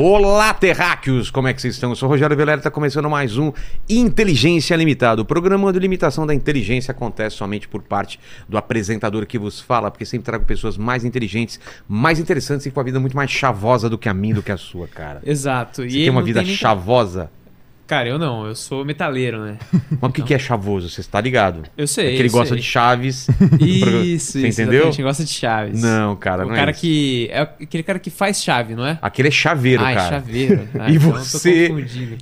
Olá, terráqueos! Como é que vocês estão? Eu sou o Rogério Velera, está começando mais um Inteligência Limitada. O programa de limitação da inteligência acontece somente por parte do apresentador que vos fala, porque sempre trago pessoas mais inteligentes, mais interessantes e com a vida muito mais chavosa do que a minha, do que a sua, cara. Exato. Você tem uma vida nem... chavosa? Cara, eu não, eu sou metaleiro, né? Mas o que, que é chavoso? Você está ligado? Eu sei. É que ele gosta sei. de chaves. Isso, Você isso, entendeu? A gente gosta de chaves. Não, cara, o não cara é que. É aquele cara que faz chave, não é? Aquele é chaveiro, ah, é cara. chaveiro. Ah, E então você?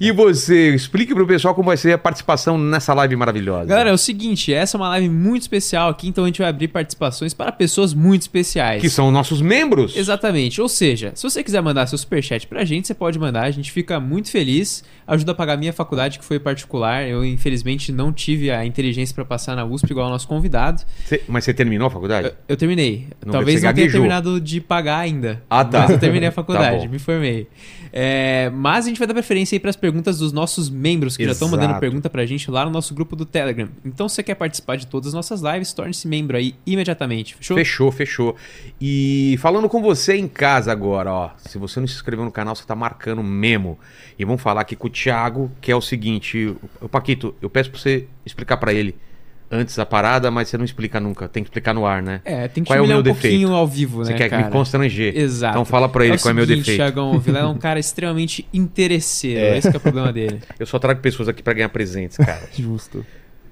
E você? Explique pro pessoal como vai ser a participação nessa live maravilhosa. Galera, é o seguinte, essa é uma live muito especial aqui, então a gente vai abrir participações para pessoas muito especiais. que são nossos membros. Exatamente. Ou seja, se você quiser mandar seu superchat pra gente, você pode mandar. A gente fica muito feliz. Ajuda a pagar a minha faculdade, que foi particular. Eu, infelizmente, não tive a inteligência pra passar na USP igual o nosso convidado. Cê- mas você terminou a faculdade? Eu, eu terminei. Não, Talvez não tenha terminado de pagar ainda. Ah, tá. Mas eu terminei a Tá faculdade, bom. me formei. É, mas a gente vai dar preferência aí pras perguntas dos nossos membros que já estão Exato. mandando pergunta pra gente lá no nosso grupo do Telegram. Então, se você quer participar de todas as nossas lives, torne-se membro aí imediatamente. Fechou? Fechou, fechou. E falando com você em casa agora, ó. Se você não se inscreveu no canal, você tá marcando memo. E vamos falar aqui com o Thiago, que é o seguinte. O Paquito, eu peço pra você explicar pra ele antes a parada, mas você não explica nunca. Tem que explicar no ar, né? É, tem que Qual é o meu um pouquinho defeito? ao vivo, Você né, quer cara? me constranger. Exato. Então fala pra ele é qual é o meu seguinte, defeito. Thiagão, o Vilela é um cara extremamente interesseiro. É. Esse que é o problema dele. Eu só trago pessoas aqui pra ganhar presentes, cara. Justo.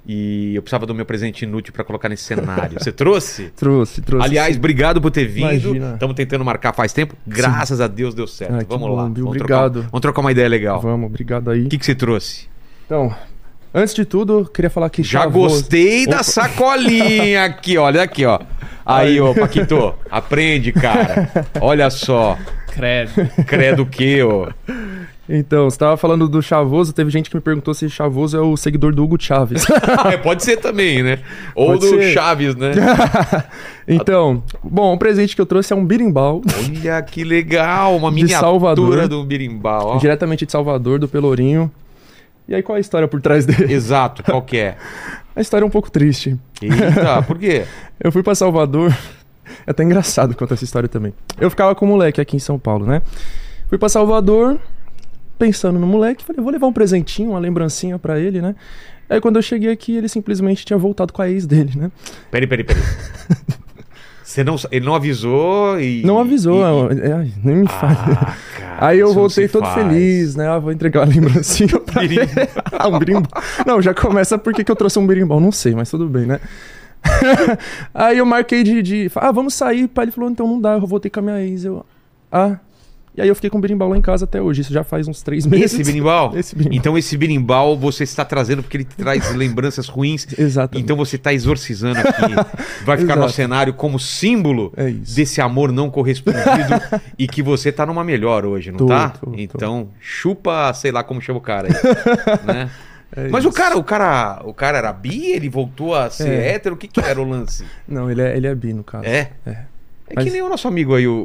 E eu precisava do meu presente inútil pra colocar nesse cenário. Você trouxe? Trouxe, trouxe. Aliás, sim. obrigado por ter vindo. Imagina. Estamos tentando marcar faz tempo. Graças a Deus deu certo. Vamos bom, lá. Vamos Obrigado. Trocar, vamos trocar uma ideia legal. Vamos, obrigado aí. O que, que você trouxe? Então, antes de tudo, eu queria falar que Já chavoso- gostei da Opa. sacolinha aqui, olha aqui, ó. Aí, ô, Paquito, aprende, cara. Olha só. Credo. Credo que, ô. Então, você tava falando do Chavoso, teve gente que me perguntou se Chavoso é o seguidor do Hugo Chaves. É, pode ser também, né? Ou Pode do ser. Chaves, né? então, bom, o presente que eu trouxe é um birimbau, Olha que legal, uma miniatura Salvador. do birimbau, ó. diretamente de Salvador, do Pelourinho. E aí, qual é a história por trás dele? Exato, qual que é? A história é um pouco triste. Eita, por quê? Eu fui pra Salvador. É até engraçado contar essa história também. Eu ficava com o moleque aqui em São Paulo, né? Fui pra Salvador, pensando no moleque, falei, vou levar um presentinho, uma lembrancinha pra ele, né? Aí quando eu cheguei aqui, ele simplesmente tinha voltado com a ex dele, né? Peraí, peraí, peraí. Você não, ele não avisou e. Não avisou, e- é, ai, nem me faz. Ah, cara, Aí eu voltei todo faz. feliz, né? Ah, vou entregar uma lembrancinha pra ele. Ah, um birimbau. Não, já começa por que eu trouxe um birimbau, não sei, mas tudo bem, né? Aí eu marquei de, de. Ah, vamos sair. Pai, ele falou, então não dá, eu voltei com a minha ex. Eu. Ah. E aí eu fiquei com o birimbau lá em casa até hoje. Isso já faz uns três meses. Esse birimbau? Esse birimbau. Então esse birimbau você está trazendo porque ele traz lembranças ruins. Exatamente. Então você está exorcizando aqui. Vai ficar no Exato. cenário como símbolo É desse amor não correspondido e que você tá numa melhor hoje, não Tô, tá? tô, tô. então chupa, sei lá como chama o cara aí, né? É Mas o cara, o cara, o cara era bi, ele voltou a ser É. hétero, o que que era o lance? Não, ele é, ele é bi, no caso. É? É. É Mas- que nem o nosso amigo aí, o, o,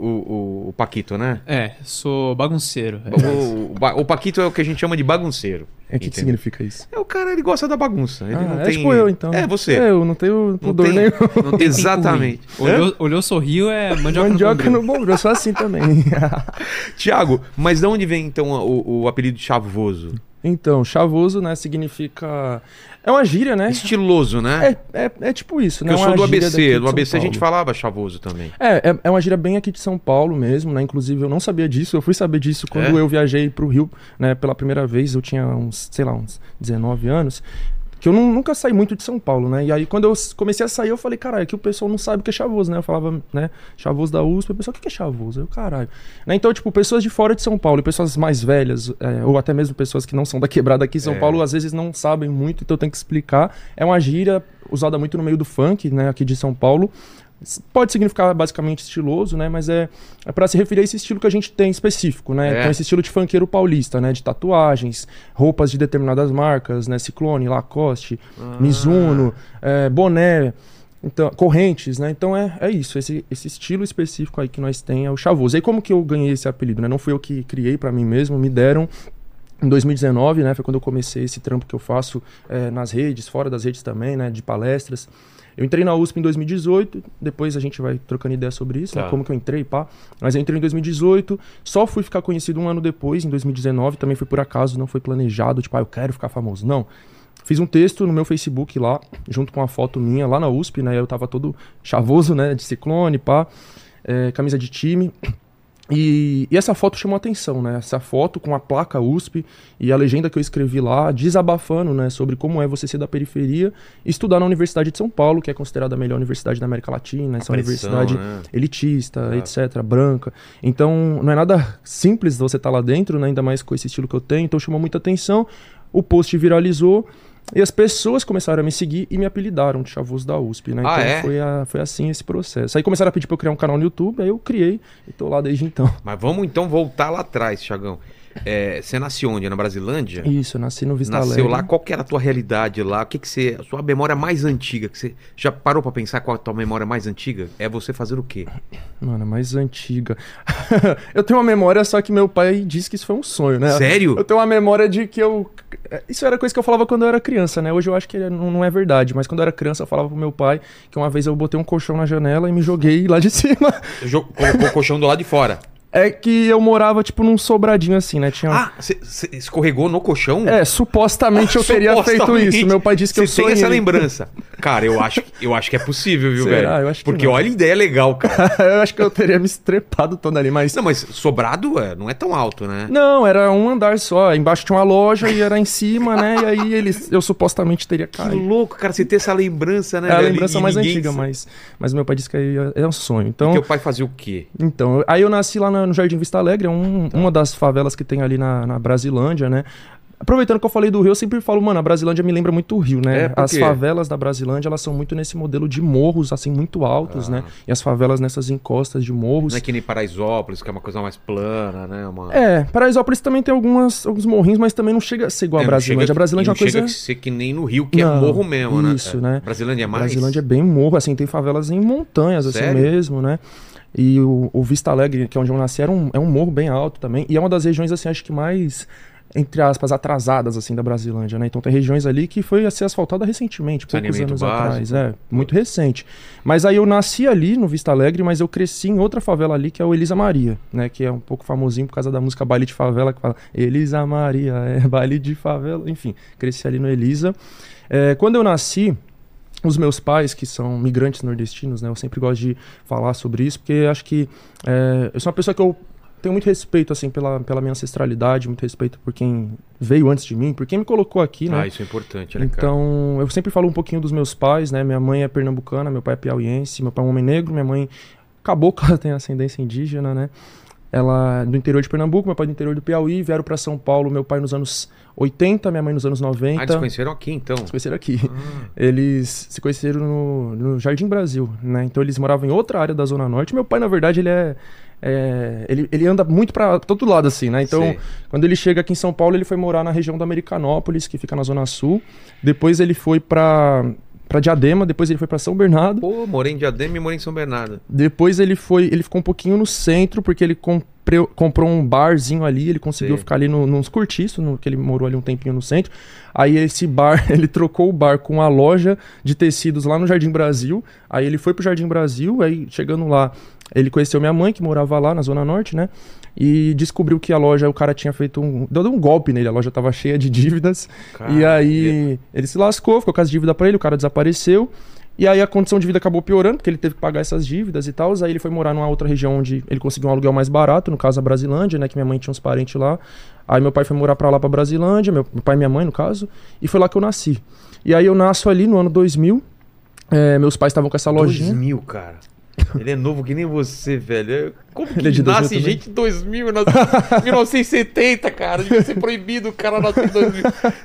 o- o Paquito, né? É, sou bagunceiro. O, o, ba- o Paquito é o que a gente chama de bagunceiro. É o que, que significa isso? É o cara, ele gosta da bagunça. Ele Ah, não é tem... tipo eu, então. É, você. É, eu não tenho não pudor tem, nenhum. não tem Exatamente. Olhou, olhou, sorriu, é mandioca, Mandioca no bombril, eu sou assim também. Tiago, mas de onde vem então o, o apelido chavoso? então, chavoso, né, significa... É uma gíria, né? Estiloso, né? É, é, é tipo isso, né? Eu Uma sou do ABC. Do ABC a gente falava chavoso também. É, é, é uma gíria bem aqui de São Paulo mesmo, né? Inclusive eu não sabia disso, eu fui saber disso quando É? eu viajei pro Rio, né? Pela primeira vez, eu tinha uns, sei lá, uns 19 anos. Que eu nu- nunca saí muito de São Paulo, né? E aí quando eu comecei a sair, eu falei, caralho, aqui o pessoal não sabe o que é chavoso, né? Eu falava, né? Chavoso da USP, o pessoal, o que que é chavoso? Eu, caralho. Né? Então, tipo, pessoas de fora de São Paulo, e pessoas mais velhas, é, ou até mesmo pessoas que não são da quebrada aqui em São É. Paulo, às vezes não sabem muito, então eu tenho que explicar. É uma gíria usada muito no meio do funk, né? Aqui de São Paulo. Pode significar basicamente estiloso, né? Mas é, é para se referir a esse estilo que a gente tem específico, né? É. Então, esse estilo de funkeiro paulista, né? De tatuagens, roupas de determinadas marcas, né? Ciclone, Lacoste, Mizuno, é, boné, então, correntes, né? Então é, é isso, esse, esse estilo específico aí que nós tem é o chavoso. E como que eu ganhei esse apelido, né? Não fui eu que criei pra mim mesmo, me deram. em 2019, né? Foi quando eu comecei esse trampo que eu faço é, nas redes, fora das redes também, né? De palestras. Eu entrei na USP em 2018, depois a gente vai trocando ideia sobre isso, né, Tá. como que eu entrei, pá. Mas eu entrei em 2018, só fui ficar conhecido um ano depois, em 2019, também foi por acaso, não foi planejado, tipo, ah, eu quero ficar famoso. Não. Fiz um texto no meu Facebook lá, junto com uma foto minha lá na USP, né? Eu tava todo chavoso, né? De ciclone, pá, é, camisa de time. E, e essa foto chamou atenção, né? Essa foto com a placa USP e a legenda que eu escrevi lá, desabafando, né? Sobre como é você ser da periferia e estudar na Universidade de São Paulo, que é considerada a melhor universidade da América Latina, essa pressão, universidade né? elitista, Claro. etc., branca. Então, não é nada simples você estar lá dentro, né? ainda mais com esse estilo que eu tenho. Então, chamou muita atenção. O post viralizou e as pessoas começaram a me seguir e me apelidaram de Chavoso da USP, né? Ah, então, é? foi, a- foi assim esse processo. Aí começaram a pedir pra eu criar um canal no YouTube, aí eu criei e tô lá desde então. Mas vamos então voltar lá atrás, Thiagão. É, você nasceu onde? Na Brasilândia? Isso, eu nasci no Vista Nasceu Alegre. lá, qual que era a tua realidade lá? O que que você. A sua memória mais antiga? Que você já parou pra pensar qual a tua memória mais antiga? É você fazer o quê? Mano, é mais antiga. eu tenho uma memória, só que meu pai disse que isso foi um sonho, né? Sério? Eu tenho uma memória de que eu. Isso era coisa que eu falava quando eu era criança, né? Hoje eu acho que não é verdade, mas quando eu era criança eu falava pro meu pai que uma vez eu botei um colchão na janela e me joguei lá de cima. Colocou o colchão do lado de fora. É que eu morava, tipo, num sobradinho assim, né? Tinha. Ah, você você escorregou no colchão? É, supostamente eu teria feito isso. Meu pai disse que eu Você sonhei. tem essa lembrança. Cara, eu acho, eu acho que é possível, viu, Será? velho? Eu acho que Porque não. olha a ideia legal, cara. eu acho que eu teria me estrepado todo ali, mas. Não, mas sobrado é, não é tão alto, né? Não, era um andar só. Embaixo tinha uma loja e era em cima, né? E aí eles, eu supostamente teria Que caído. louco, cara, você ter essa lembrança, né? É a lembrança E mais antiga, sabe. mas, mas meu pai disse que aí é um sonho. E Então, teu pai fazia o quê? então, aí eu nasci lá na- no Jardim Vista Alegre, é um- Tá. uma das favelas que tem ali na, na Brasilândia, né? Aproveitando que eu falei do Rio, eu sempre falo, mano, a Brasilândia me lembra muito o Rio, né? É, as favelas da Brasilândia, elas são muito nesse modelo de morros, assim, muito altos, né? E as favelas nessas encostas de morros. Ah. Não é que nem Paraisópolis, que é uma coisa mais plana, né? Uma... É, Paraisópolis também tem algumas, alguns morrinhos, mas também não chega a ser igual É, a não Brasilândia. chega- a Brasilândia é não uma coisa... chega a ser que nem no Rio, que é Não, morro mesmo, né? isso, É. né? Brasilândia é mais? Brasilândia é bem morro, assim, tem favelas em montanhas, assim Sério? mesmo, né? E o, o Vista Alegre, que é onde eu nasci, era um, é um morro bem alto também. E é uma das regiões, assim, acho que mais, entre aspas, atrasadas, assim, da Brasilândia, né? Então tem regiões ali que foi a ser asfaltada recentemente, poucos anos básico. atrás. É, muito recente. Mas aí eu nasci ali no Vista Alegre, mas eu cresci em outra favela ali, que é o Elisa Maria, né? Que é um pouco famosinho por causa da música Baile de Favela, que fala Elisa Maria, é baile de favela. Enfim, cresci ali no Elisa. É, quando eu nasci, os meus pais, que são migrantes nordestinos, né? Eu sempre gosto de falar sobre isso, porque acho que é, eu sou uma pessoa que eu tenho muito respeito, assim, pela, pela minha ancestralidade, muito respeito por quem veio antes de mim, por quem me colocou aqui, né? Ah, isso é importante, né, cara? Então, eu sempre falo um pouquinho dos meus pais, né? Minha mãe é pernambucana, meu pai é piauiense, meu pai é um homem negro, minha mãe acabou que ela tem ascendência indígena, né? Ela é do interior de Pernambuco, meu pai do interior do Piauí, vieram para São Paulo, meu pai nos anos 80, minha mãe nos anos 90. Ah, eles conheceram aqui, então. Se conheceram aqui. Eles se conheceram no, no Jardim Brasil, né? Então eles moravam em outra área da Zona Norte. Meu pai, na verdade, ele é. é, ele, ele anda muito pra todo lado, assim, né? Então, Sei. quando ele chega aqui em São Paulo, ele foi morar na região da Americanópolis, que fica na Zona Sul. Depois ele foi pra, pra Diadema, depois ele foi pra São Bernardo. Pô, morei em Diadema e morei em São Bernardo. Depois ele foi. Ele ficou um pouquinho no centro, porque ele comprou, comprou um barzinho ali, ele conseguiu Sei. ficar ali no, nos cortiços, no, que ele morou ali um tempinho no centro. Aí esse bar, ele trocou o bar com a loja de tecidos lá no Jardim Brasil. Aí ele foi pro Jardim Brasil, aí chegando lá, ele conheceu minha mãe, que morava lá na Zona Norte, né? E descobriu que a loja, o cara tinha feito um. Deu um golpe nele, a loja tava cheia de dívidas. E Cara, aí ele se lascou, ficou com as dívidas pra ele, o cara desapareceu. E aí a condição de vida acabou piorando, porque ele teve que pagar essas dívidas e tal. Aí ele foi morar numa outra região onde ele conseguiu um aluguel mais barato, no caso a Brasilândia, né? Que minha mãe tinha uns parentes lá. Aí meu pai foi morar pra lá, pra Brasilândia, meu, meu pai e minha mãe, no caso. E foi lá que eu nasci. E aí eu nasço ali no ano 2000. É, meus pais estavam com essa lojinha. 2000, cara. Ele é novo que nem você, velho. Como que Ele é de 2000 nasce gente em 2000, nasce em 1970, cara? Devia ser proibido o cara nascer em 2000.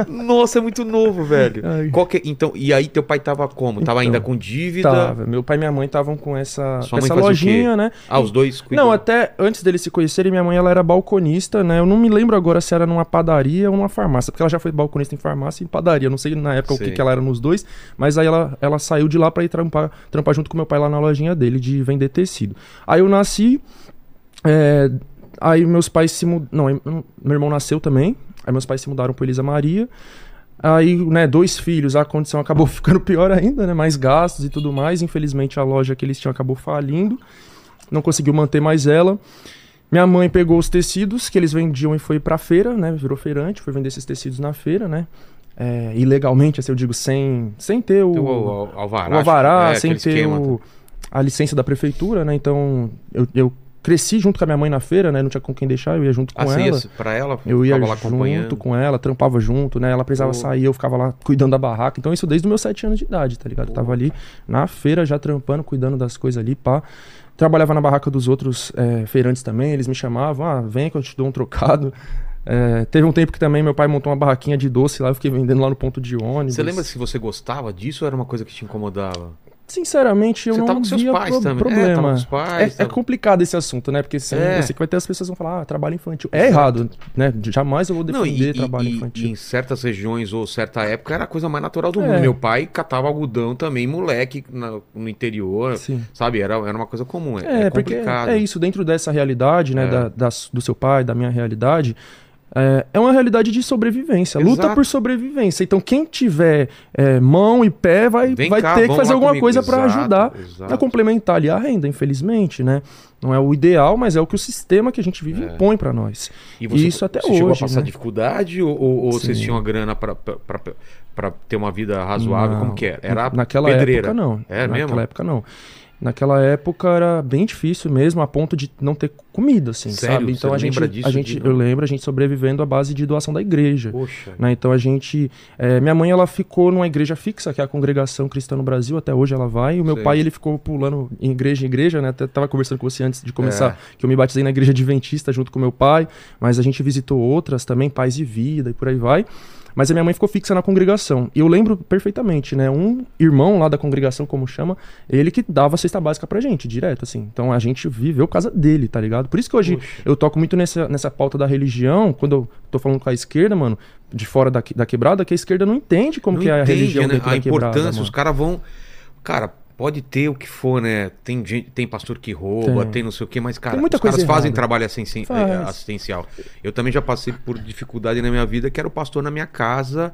Nossa, é muito novo, velho. Que é- Então, e aí teu pai tava como? Tava Então, ainda com dívida? Tava. Meu pai e minha mãe estavam com essa, Sua essa o lojinha, né? Ah, os dois cuidam. Não, até antes deles se conhecerem, minha mãe ela era balconista, né? Eu não me lembro agora se era numa padaria ou numa farmácia, porque ela já foi balconista em farmácia e em padaria. Eu não sei na época o Sei. que, que ela era nos dois, mas aí ela, ela saiu de lá pra ir trampar, trampar junto com meu pai lá na lojinha dele de vender tecido. Aí eu nasci, é, aí meus pais se mudaram. Não, meu irmão nasceu também. Aí meus pais se mudaram pro Elisa Maria. Aí, né, dois filhos, a condição acabou ficando pior ainda, né? Mais gastos e tudo mais. Infelizmente, a loja que eles tinham acabou falindo. Não conseguiu manter mais ela. Minha mãe pegou os tecidos que eles vendiam e foi pra feira, né? Virou feirante, foi vender esses tecidos na feira, né? É, ilegalmente, assim, eu digo, sem, sem ter o, o al- alvará. o alvará, é, sem ter o- a licença da prefeitura, né? Então, eu, eu cresci junto com a minha mãe na feira, né? Não tinha com quem deixar, eu ia junto com Ah, você ela. ia pra ela? Eu ia junto com ela, trampava junto, né? Ela precisava Pô. sair, eu ficava lá cuidando da barraca. Então, isso desde os meus sete anos de idade, tá ligado? Eu tava ali na feira já trampando, cuidando das coisas ali, pá. Trabalhava na barraca dos outros é, feirantes também, eles me chamavam, ah, vem que eu te dou um trocado. É, teve um tempo que também meu pai montou uma barraquinha de doce lá, eu fiquei vendendo lá no ponto de ônibus. Você lembra se você gostava disso ou era uma coisa que te incomodava? Sinceramente, eu Você não via pro- também. É, problema. os pais, é, é complicado esse assunto, né? Porque assim, É. eu sei que vai ter as pessoas que vão falar, ah, trabalho infantil. É errado, né? Jamais eu vou Não, defender e, trabalho e- e infantil. em certas regiões ou certa época era a coisa mais natural do É. mundo. Meu pai catava algodão também, moleque, na- no interior, Sim. sabe? Era, era uma coisa comum. É, É, é porque complicado. é isso, dentro dessa realidade, né, É. da, das- do seu pai, da minha realidade, é, é uma realidade de sobrevivência, luta Exato. por sobrevivência. Então, quem tiver é, mão e pé vai, Vem vai cá, ter que fazer alguma comigo. coisa para ajudar exato. a complementar ali a renda, infelizmente, né? Não é o ideal, mas é o que o sistema que a gente vive É. impõe para nós. E você, Isso até você chegou a hoje, passar né? dificuldade ou, ou- vocês tinham a grana pra ter uma vida razoável? Não. Como que era? Era Naquela pedreira. época, não. É Naquela mesmo? época, não. Naquela época era bem difícil mesmo, a ponto de não ter comida, assim, Sério? sabe? Então Você a gente, lembra disso a gente, eu lembro a gente sobrevivendo à base de doação da igreja. Poxa. né? Então a gente, é, minha mãe ela ficou numa igreja fixa, que é a Congregação Cristã no Brasil, até hoje ela vai. E o meu Sei. pai ele ficou pulando em igreja em igreja, né? Até tava conversando com você antes de começar, É. que eu me batizei na igreja adventista junto com meu pai, mas a gente visitou outras também, pais de vida e por aí vai. Mas a minha mãe ficou fixa na congregação. E eu lembro perfeitamente, né? Um irmão lá da congregação, como chama, ele que dava a cesta básica pra gente, direto, assim. Então a gente viveu casa dele, tá ligado? Por isso que hoje Poxa. eu toco muito nessa, nessa pauta da religião, quando eu tô falando com a esquerda, mano, de fora da, da quebrada, que a esquerda não entende como Não que é a entende, religião né? dentro A da quebrada, importância, os caras vão. Cara, pode ter o que for, né? Tem, gente, tem pastor que rouba, tem, Tem. não sei o que, mas, cara, os caras fazem errada. trabalho assisti- Faz. assistencial. Eu também já passei por dificuldade na minha vida, que era o pastor na minha casa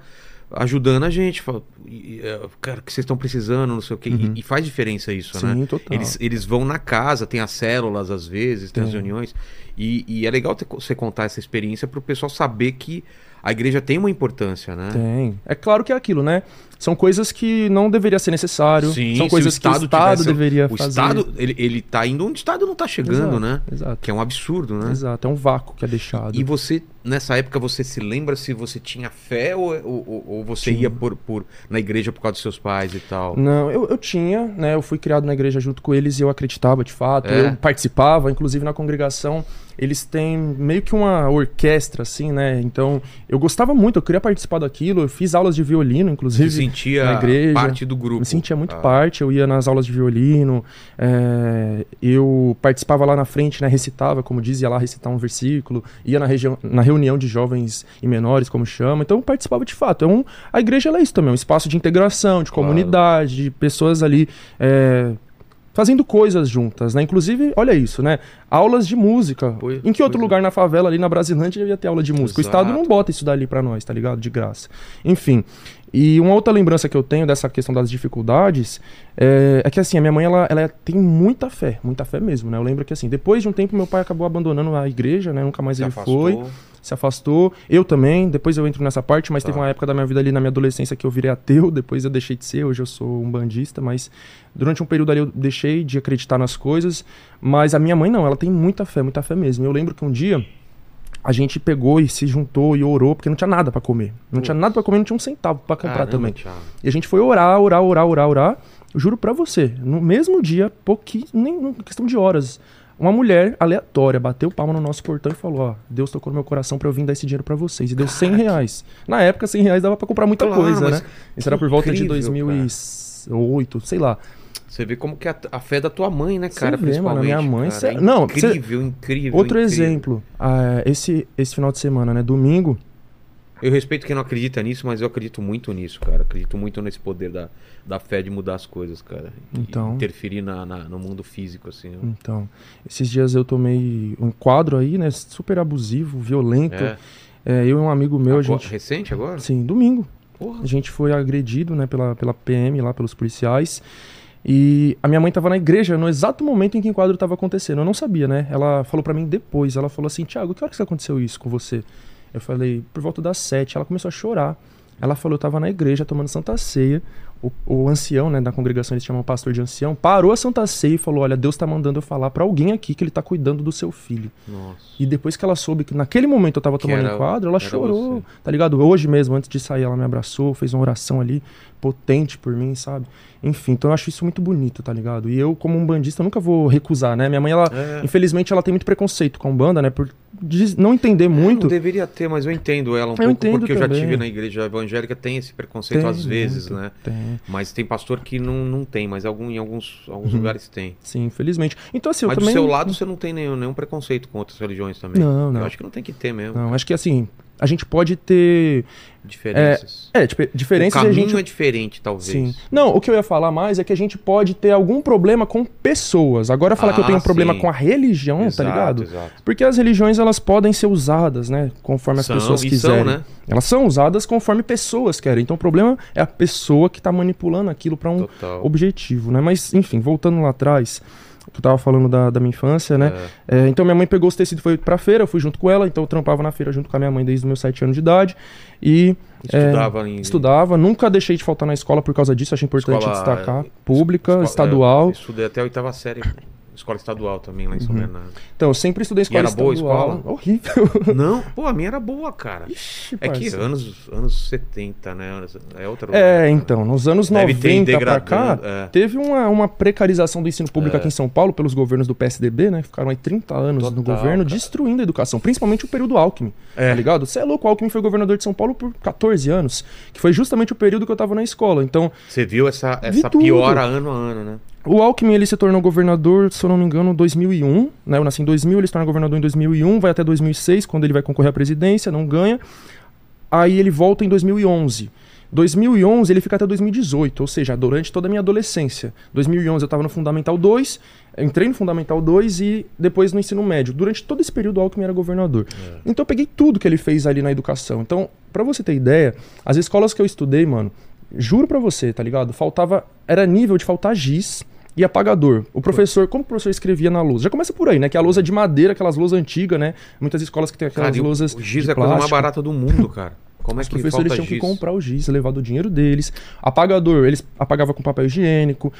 ajudando a gente. Fala, "E, eh, Cara, o que vocês estão precisando, não sei o que. Uhum. E, e faz diferença isso, né? Sim, total. Eles, eles vão na casa, tem as células às vezes, tem, as Tem. reuniões. E, e é legal ter- você contar essa experiência para o pessoal saber que a igreja tem uma importância, né? Tem. É claro que é aquilo, né? São coisas que não deveria ser necessário. Sim, São coisas o Estado que o Estado tivesse- deveria O fazer. Estado, ele, ele tá indo onde o Estado não tá chegando, Exato, né? Exato. Que é um absurdo, né? Exato. É um vácuo que é deixado. E você, nessa época, você se lembra se você tinha fé ou, ou, ou você Tinha. ia por, por, na igreja por causa dos seus pais e tal? Não, eu, eu tinha, né? Eu fui criado na igreja junto com eles e eu acreditava de fato. É? Eu participava, inclusive na congregação. Eles têm meio que uma orquestra, assim, né? Então, eu gostava muito, eu queria participar daquilo. Eu fiz aulas de violino, Você inclusive. sentia na igreja. parte do grupo? Me sentia muito Ah, parte, eu ia nas aulas de violino, é, eu participava lá na frente, né, recitava, como diz, ia lá recitar um versículo, ia na, região, na reunião de jovens e menores, como chama, então eu participava de fato. É um, a igreja é isso também, um espaço de integração, de Claro. comunidade, de pessoas ali é, fazendo coisas juntas, né? Inclusive, olha isso, né? Aulas de música. Pois- em que outro é. lugar na favela, ali na Brasilândia, ia ter aula de música? O Exato. Estado não bota isso dali pra nós, tá ligado? De graça. Enfim. E uma outra lembrança que eu tenho dessa questão das dificuldades é, é que assim, a minha mãe ela, ela tem muita fé, muita fé mesmo, né? Eu lembro que assim, depois de um tempo meu pai acabou abandonando a igreja, né? Nunca mais se ele afastou. foi, se afastou. Eu também, depois eu entro nessa parte, mas Tá. teve uma época da minha vida ali na minha adolescência que eu virei ateu, depois eu deixei de ser, hoje eu sou um bandista, mas durante um período ali eu deixei de acreditar nas coisas, mas a minha mãe não, ela tem muita fé, muita fé mesmo. Eu lembro que um dia a gente pegou e se juntou e orou, porque não tinha nada pra comer. Não tinha nada pra comer, não tinha um centavo pra comprar Caramba, também. Thiago. E a gente foi orar, orar, orar, orar, orar. Eu juro pra você, no mesmo dia, pouquinho, nem questão de horas, uma mulher aleatória bateu palma no nosso portão e falou: Ó, Deus tocou no meu coração pra eu vir dar esse dinheiro pra vocês. E deu 100 reais. Na época, 100 reais dava pra comprar muita Claro, coisa, né? Isso era por volta de incrível, 2008, sei lá. Você vê como que é a, a fé da tua mãe, né, cara? Você vê, mano, minha mãe, cara. É não, cê- incrível, incrível. Outro incrível. exemplo, ah, esse, esse final de semana, né? Domingo, Eu respeito quem não acredita nisso, mas eu acredito muito nisso, cara. Acredito muito nesse poder da, da fé de mudar as coisas, cara. E Então. interferir na, na- no mundo físico, assim. ó. Então, esses dias eu tomei um quadro aí, né? Super abusivo, violento. É. É, eu e um amigo meu, a Agora- gente. Recente agora? Sim, domingo. Porra. A gente foi agredido, né, pela, pela PM lá, pelos policiais. E a minha mãe tava na igreja no exato momento em que o enquadro tava acontecendo. Eu não sabia, né? Ela falou pra mim depois. Ela falou assim: Tiago, que hora que aconteceu isso com você? Eu falei: por volta das sete. Ela começou a chorar. Ela falou: eu tava na igreja tomando Santa Ceia. O, o ancião, né, da congregação, eles chamam o pastor de ancião, parou a Santa Ceia e falou: Olha, Deus tá mandando eu falar pra alguém aqui que ele tá cuidando do seu filho. Nossa. E depois que ela soube que naquele momento eu tava Que tomando era- enquadro, ela chorou, você. tá ligado? Hoje mesmo, antes de sair, ela me abraçou, fez uma oração ali, potente por mim, sabe? Enfim, então eu acho isso muito bonito, tá ligado? E eu, como um bandista, nunca vou recusar, né? Minha mãe, ela, É. infelizmente, ela tem muito preconceito com banda, né? Por não entender muito. Não deveria ter, mas eu entendo ela um pouco, entendo porque eu já também. tive na igreja evangélica, tem esse preconceito Tem às vezes, muito, né? Tem, Mas tem pastor que não, não tem, mas algum, em alguns, alguns Uhum. lugares tem. sim, infelizmente. Então, assim, eu mas também. do seu lado você não tem nenhum, nenhum preconceito com outras religiões também. Não, não. Eu acho que não tem que ter mesmo. Não, acho que assim, a gente pode ter. Diferenças. É, tipo, o diferenças e caminho a gente. é diferente, talvez. Sim. Não, o que eu ia falar mais é que a gente pode ter algum problema com pessoas. Agora falar que eu Ah, tenho um problema sim. com a religião, Exato, tá ligado? Exato. Porque as religiões elas podem ser usadas, né, conforme as São, pessoas quiserem. são, né? Elas são usadas conforme pessoas querem. Então o problema é a pessoa que tá manipulando aquilo pra um Total. objetivo, né? Mas enfim, voltando lá atrás, eu tava falando da, da minha infância, né? É. É, então minha mãe pegou os tecidos e foi pra feira, eu fui junto com ela, então eu trampava na feira junto com a minha mãe desde os meus sete anos de idade. E Estudava em. estudava, nunca deixei de faltar na escola por causa disso, achei importante Escola, destacar. é, Pública, escola- estadual. é, estudei até a oitava série. Escola estadual também, lá em São Bernardo. Então, eu sempre estudei escola era boa a estadual. escola? Horrível. Não, pô, a minha era boa, cara. Ixi, É que anos, anos 70, né? É outra. É, então, nos anos Deve ter 90 pra cá, é. teve uma, uma precarização do ensino público aqui em São Paulo pelos governos do PSDB, né? Ficaram aí 30 anos no Total, governo cara. destruindo a educação, principalmente o período Alckmin, É. tá ligado? Você é louco, o Alckmin foi governador de São Paulo por 14 anos, que foi justamente o período que eu tava na escola. Então, Você viu essa, essa piora ano a ano, né? O Alckmin ele se tornou governador, se eu não me engano, em 2001, né? Eu nasci em 2000, ele se torna governador em 2001, vai até 2006, quando ele vai concorrer à presidência, não ganha. Aí ele volta em 2011. 2011 ele fica até 2018, ou seja, durante toda a minha adolescência. 2011 eu estava no Fundamental 2, entrei no Fundamental 2 e depois no ensino médio. Durante todo esse período o Alckmin era governador. Então eu peguei tudo que ele fez ali na educação. Então, pra você ter ideia, as escolas que eu estudei, mano, juro pra você, tá ligado? Faltava, era nível de faltar giz e apagador. O professor, como o professor escrevia na lousa? Já começa por aí, né? Que é a lousa de madeira, aquelas lousas antigas, né? Muitas escolas que tem aquelas Cara, lousas o giz é a coisa mais barata do mundo, cara. Como é Os que professores falta tinham que giz? comprar o giz, levar do dinheiro deles. Apagador, eles apagavam com papel higiênico.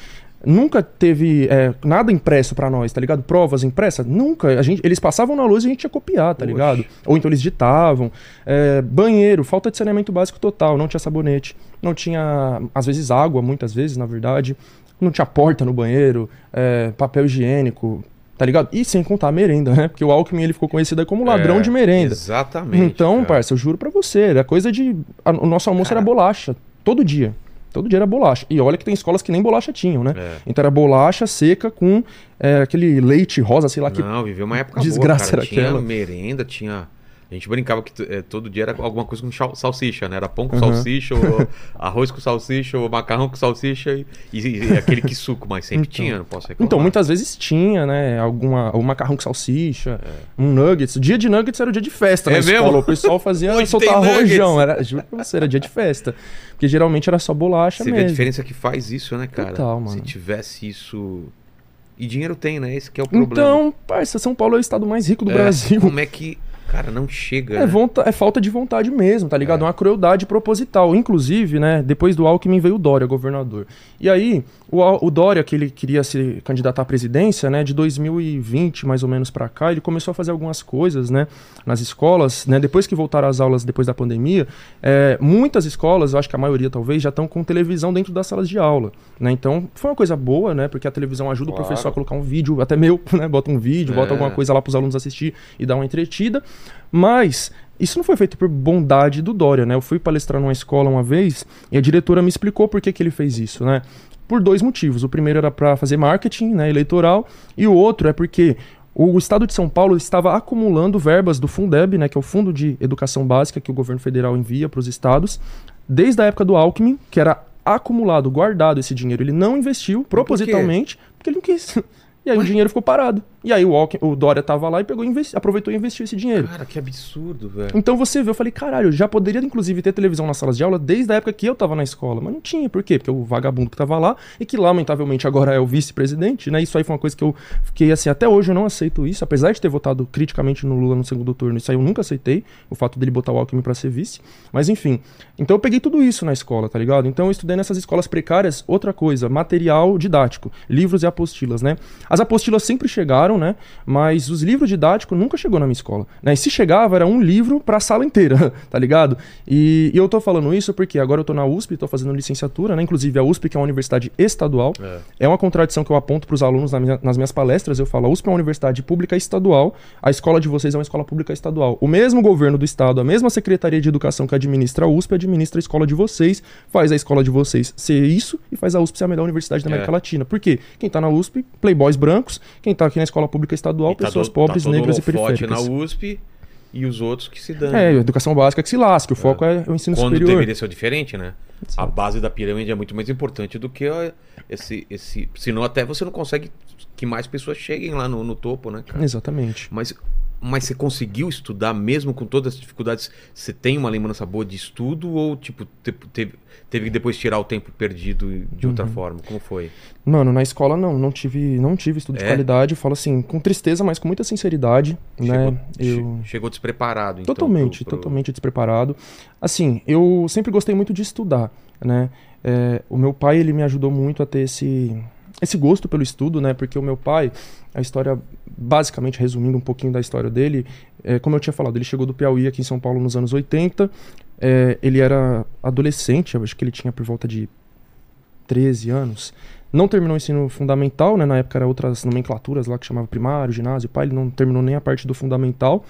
Nunca teve é, nada impresso pra nós, tá ligado? Provas impressas? Nunca. A gente, eles passavam na luz e a gente ia copiar, tá Oxe. ligado? Ou então eles ditavam. É, banheiro, falta de saneamento básico total. Não tinha sabonete. Não tinha, às vezes, água, muitas vezes, na verdade. Não tinha porta no banheiro. é, papel higiênico. Tá ligado? E sem contar a merenda, né? Porque o Alckmin ele ficou conhecido como ladrão É, de merenda. Exatamente. Então, cara. parça, eu juro pra você, era coisa de. a- o nosso almoço Cara. era bolacha, todo dia. Todo dia era bolacha. E olha que tem escolas que nem bolacha tinham, né? É. Então era bolacha seca com é, aquele leite rosa, sei lá que. Não, viveu uma época desgraça boa, cara. era Tinha aquela? merenda, tinha... A gente brincava que eh, todo dia era alguma coisa com salsicha, né? Era pão com Aham. salsicha, ou arroz com salsicha, ou macarrão com salsicha e, e- e aquele que suco, mas sempre Então. tinha, não posso reclamar. Então, muitas vezes tinha, né? Alguma. O macarrão com salsicha, um nuggets. Dia de nuggets era o dia de festa É na escola. mesmo? O pessoal fazia soltar rojão. Era, juro pra você, era dia de festa. Porque geralmente era só bolacha Você vê a mesmo. diferença que faz isso, né, cara? Total, mano. Se tivesse isso... E dinheiro tem, né? Esse que é o problema. Então, parça, São Paulo é o estado mais rico do É, Brasil. Como é que... Cara, não chega, É, né? vonta- é falta de vontade mesmo, tá ligado? É. uma crueldade proposital. Inclusive, né, depois do Alckmin veio o Dória, governador. E aí, o, o Dória, que ele queria se candidatar à presidência, né, de 2020 mais ou menos pra cá, ele começou a fazer algumas coisas, né, nas escolas, né, depois que voltaram às aulas depois da pandemia, é, muitas escolas, eu acho que a maioria talvez, já estão com televisão dentro das salas de aula, né, então foi uma coisa boa, né, porque a televisão ajuda Claro. o professor a colocar um vídeo, até meu, né, bota um vídeo, É. bota alguma coisa lá pros alunos assistir e dar uma entretida, mas isso não foi feito por bondade do Dória, né? Eu fui palestrar numa escola uma vez e a diretora me explicou por que, que ele fez isso, né? Por dois motivos. O primeiro era para fazer marketing, né, eleitoral, e o outro é porque o estado de São Paulo estava acumulando verbas do Fundeb, né, que é o Fundo de Educação Básica que o governo federal envia para os estados, desde a época do Alckmin, que era acumulado, guardado esse dinheiro. Ele não investiu propositalmente, porque ele não quis. E aí o dinheiro ficou parado. E aí o, Alckmin, o Dória tava lá e pegou, investi- aproveitou e investiu esse dinheiro. Cara, que absurdo, velho. Então você vê, eu falei, caralho, já poderia inclusive ter televisão nas salas de aula desde a época que eu tava na escola. Mas não tinha, por quê? Porque o vagabundo que tava lá e que lamentavelmente agora é o vice-presidente, né? Isso aí foi uma coisa que eu fiquei assim, até hoje eu não aceito isso, apesar de ter votado criticamente no Lula no segundo turno, isso aí eu nunca aceitei, o fato dele botar o Alckmin pra ser vice. Mas enfim, então eu peguei tudo isso na escola, tá ligado? Então eu estudei nessas escolas precárias, outra coisa, material didático, livros e apostilas, né? As apostilas sempre chegaram, né? Mas os livros didáticos nunca chegou na minha escola, né? E se chegava, era um livro pra sala inteira, tá ligado? E, e eu tô falando isso porque agora eu tô na USP, tô fazendo licenciatura, né? Inclusive a USP, que é uma universidade estadual, É. é uma contradição que eu aponto pros alunos na minha- nas minhas palestras. Eu falo, a USP é uma universidade pública estadual, a escola de vocês é uma escola pública estadual. O mesmo governo do estado, a mesma Secretaria de Educação que administra a USP, administra a escola de vocês, faz a escola de vocês ser isso e faz a USP ser a melhor universidade da América É. Latina. Por quê? Quem tá na USP, playboys brancos, quem tá aqui na escola pública estadual, tá pessoas do- pobres, tá negras e periféricas. na USP e os outros que se dão. É, educação básica que se lasque, o foco é, o ensino Quando superior. deveria ser diferente, né? A base da pirâmide é muito mais importante do que esse, esse. Senão até você não consegue que mais pessoas cheguem lá no, no topo, né, cara? Exatamente. Mas, mas você conseguiu estudar mesmo com todas as dificuldades? Você tem uma lembrança boa de estudo ou tipo te- teve, teve que depois tirar o tempo perdido de outra Uhum. forma? Como foi? Mano, na escola não, não tive, não tive estudo de É? qualidade, falo assim, com tristeza, mas com muita sinceridade, né? Chegou, Eu che- chegou despreparado. então, totalmente, pro- pro- totalmente despreparado. Assim, eu sempre gostei muito de estudar, né? É, o meu pai, ele me ajudou muito a ter esse esse gosto pelo estudo, né? Porque o meu pai, a história, basicamente resumindo um pouquinho da história dele, é, como eu tinha falado, ele chegou do Piauí aqui em São Paulo nos anos 80. é, ele era adolescente, eu acho que ele tinha por volta de 13 anos. Não terminou o ensino fundamental, né? Na época era outras nomenclaturas lá que chamava primário, ginásio, pai, ele não terminou nem a parte do fundamental.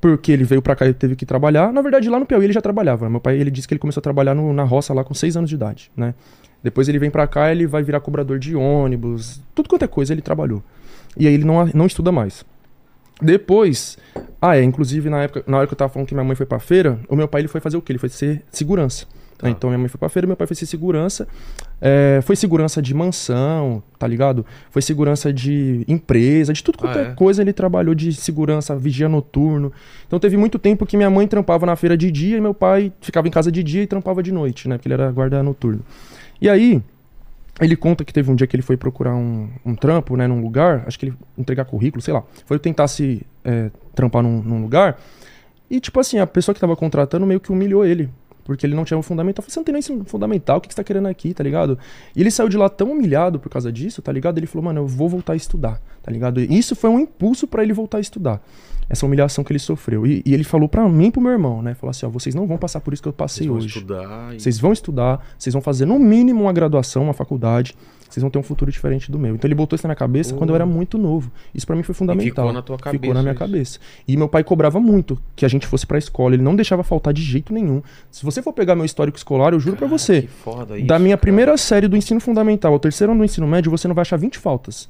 Porque ele veio pra cá e teve que trabalhar. Na verdade, lá no Piauí ele já trabalhava. Meu pai, ele disse que ele começou a trabalhar no- na roça lá com 6 anos de idade, né? Depois ele vem pra cá, ele vai virar cobrador de ônibus, tudo quanto é coisa ele trabalhou. E aí ele não, não estuda mais. Depois, ah é, inclusive na época, na hora que eu tava falando que minha mãe foi pra feira, o meu pai ele foi fazer o quê? Ele foi ser segurança. Tá. Então minha mãe foi pra feira, meu pai foi ser segurança. É, foi segurança de mansão, tá ligado? Foi segurança de empresa, de tudo quanto Ah, é é? coisa ele trabalhou de segurança, vigia noturno. Então teve muito tempo que minha mãe trampava na feira de dia e meu pai ficava em casa de dia e trampava de noite, né? Porque ele era guarda noturno. E aí, ele conta que teve um dia que ele foi procurar um, um trampo, né, num lugar, acho que ele entregar currículo, sei lá. Foi tentar se é, trampar num, num lugar. E, tipo assim, a pessoa que tava contratando meio que humilhou ele. Porque ele não tinha um fundamental. Falei, você não tem nem fundamental, o que que você tá querendo aqui, tá ligado? E ele saiu de lá tão humilhado por causa disso, tá ligado? Ele falou, mano, eu vou voltar a estudar, tá ligado? E isso foi um impulso pra ele voltar a estudar. Essa humilhação que ele sofreu. E, e ele falou pra mim e pro meu irmão, né? Falou assim, ó, vocês não vão passar por isso que eu Vocês passei vão hoje. estudar e... Vocês vão estudar, vocês vão fazer no mínimo uma graduação, uma faculdade, vocês vão ter um futuro diferente do meu. Então ele botou isso na minha cabeça Oh. quando eu era muito novo. Isso pra mim foi fundamental. ficou na tua Ficou cabeça na minha isso. cabeça. E meu pai cobrava muito que a gente fosse pra escola, ele não deixava faltar de jeito nenhum. Se você for pegar meu histórico escolar, eu juro pra Cara, você, que foda isso, da minha cara. primeira série do ensino fundamental ao terceiro ano do ensino médio, você não vai achar 20 faltas.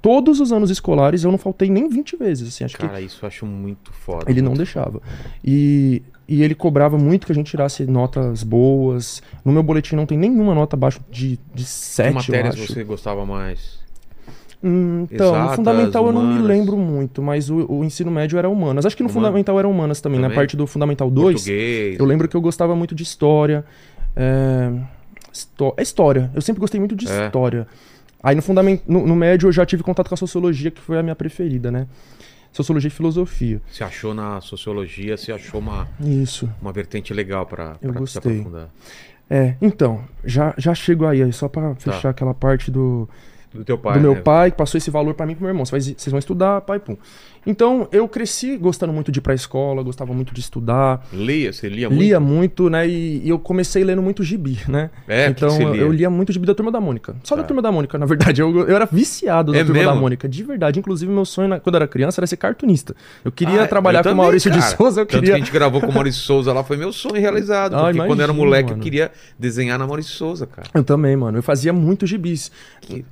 Todos os anos escolares eu não faltei nem 20 vezes, assim, acho que Cara, isso eu acho muito foda. ele não deixava. E, e ele cobrava muito que a gente tirasse notas boas. No meu boletim não tem nenhuma nota abaixo de, de Que 7, eu matérias você gostava mais? Hum, então, no Exatas, fundamental eu não me humanas? lembro muito, mas o, o ensino médio era humanas. Acho que no Humanas? fundamental era humanas também, na Também? parte do fundamental 2. Português. Eu lembro que eu gostava muito de história. É, é história. Eu sempre gostei muito de É. história. Aí no, fundamento, no, no médio eu já tive contato com a sociologia, que foi a minha preferida, né? Sociologia e filosofia. Você achou na sociologia, você achou uma, Isso. uma vertente legal pra se aprofundar. É, então, já, já chego aí, só pra fechar aquela parte do, Do teu pai, do meu né? pai, que passou esse valor pra mim e pro meu irmão. Vocês vão estudar, pai, pum. Então, eu cresci gostando muito de ir pra escola, gostava muito de estudar, Lia, você lia muito? lia muito, né? E, e eu comecei lendo muito gibi, né? É, que então, que você eu- lia? eu lia muito gibi da Turma da Mônica. Só Tá. da Turma da Mônica, na verdade. Eu, eu era viciado da É Turma da mesmo? Mônica, de verdade. Inclusive, meu sonho, na- quando eu era criança, era ser cartunista. Eu queria Ah, trabalhar eu com o também, Maurício de cara. Souza, eu Tanto queria... que a gente gravou com o Maurício Souza lá, foi meu sonho realizado. Ah, porque quando eu era imagino, moleque, eu mano. queria desenhar na Maurício Souza, cara. Eu também, mano. Eu fazia muito gibis.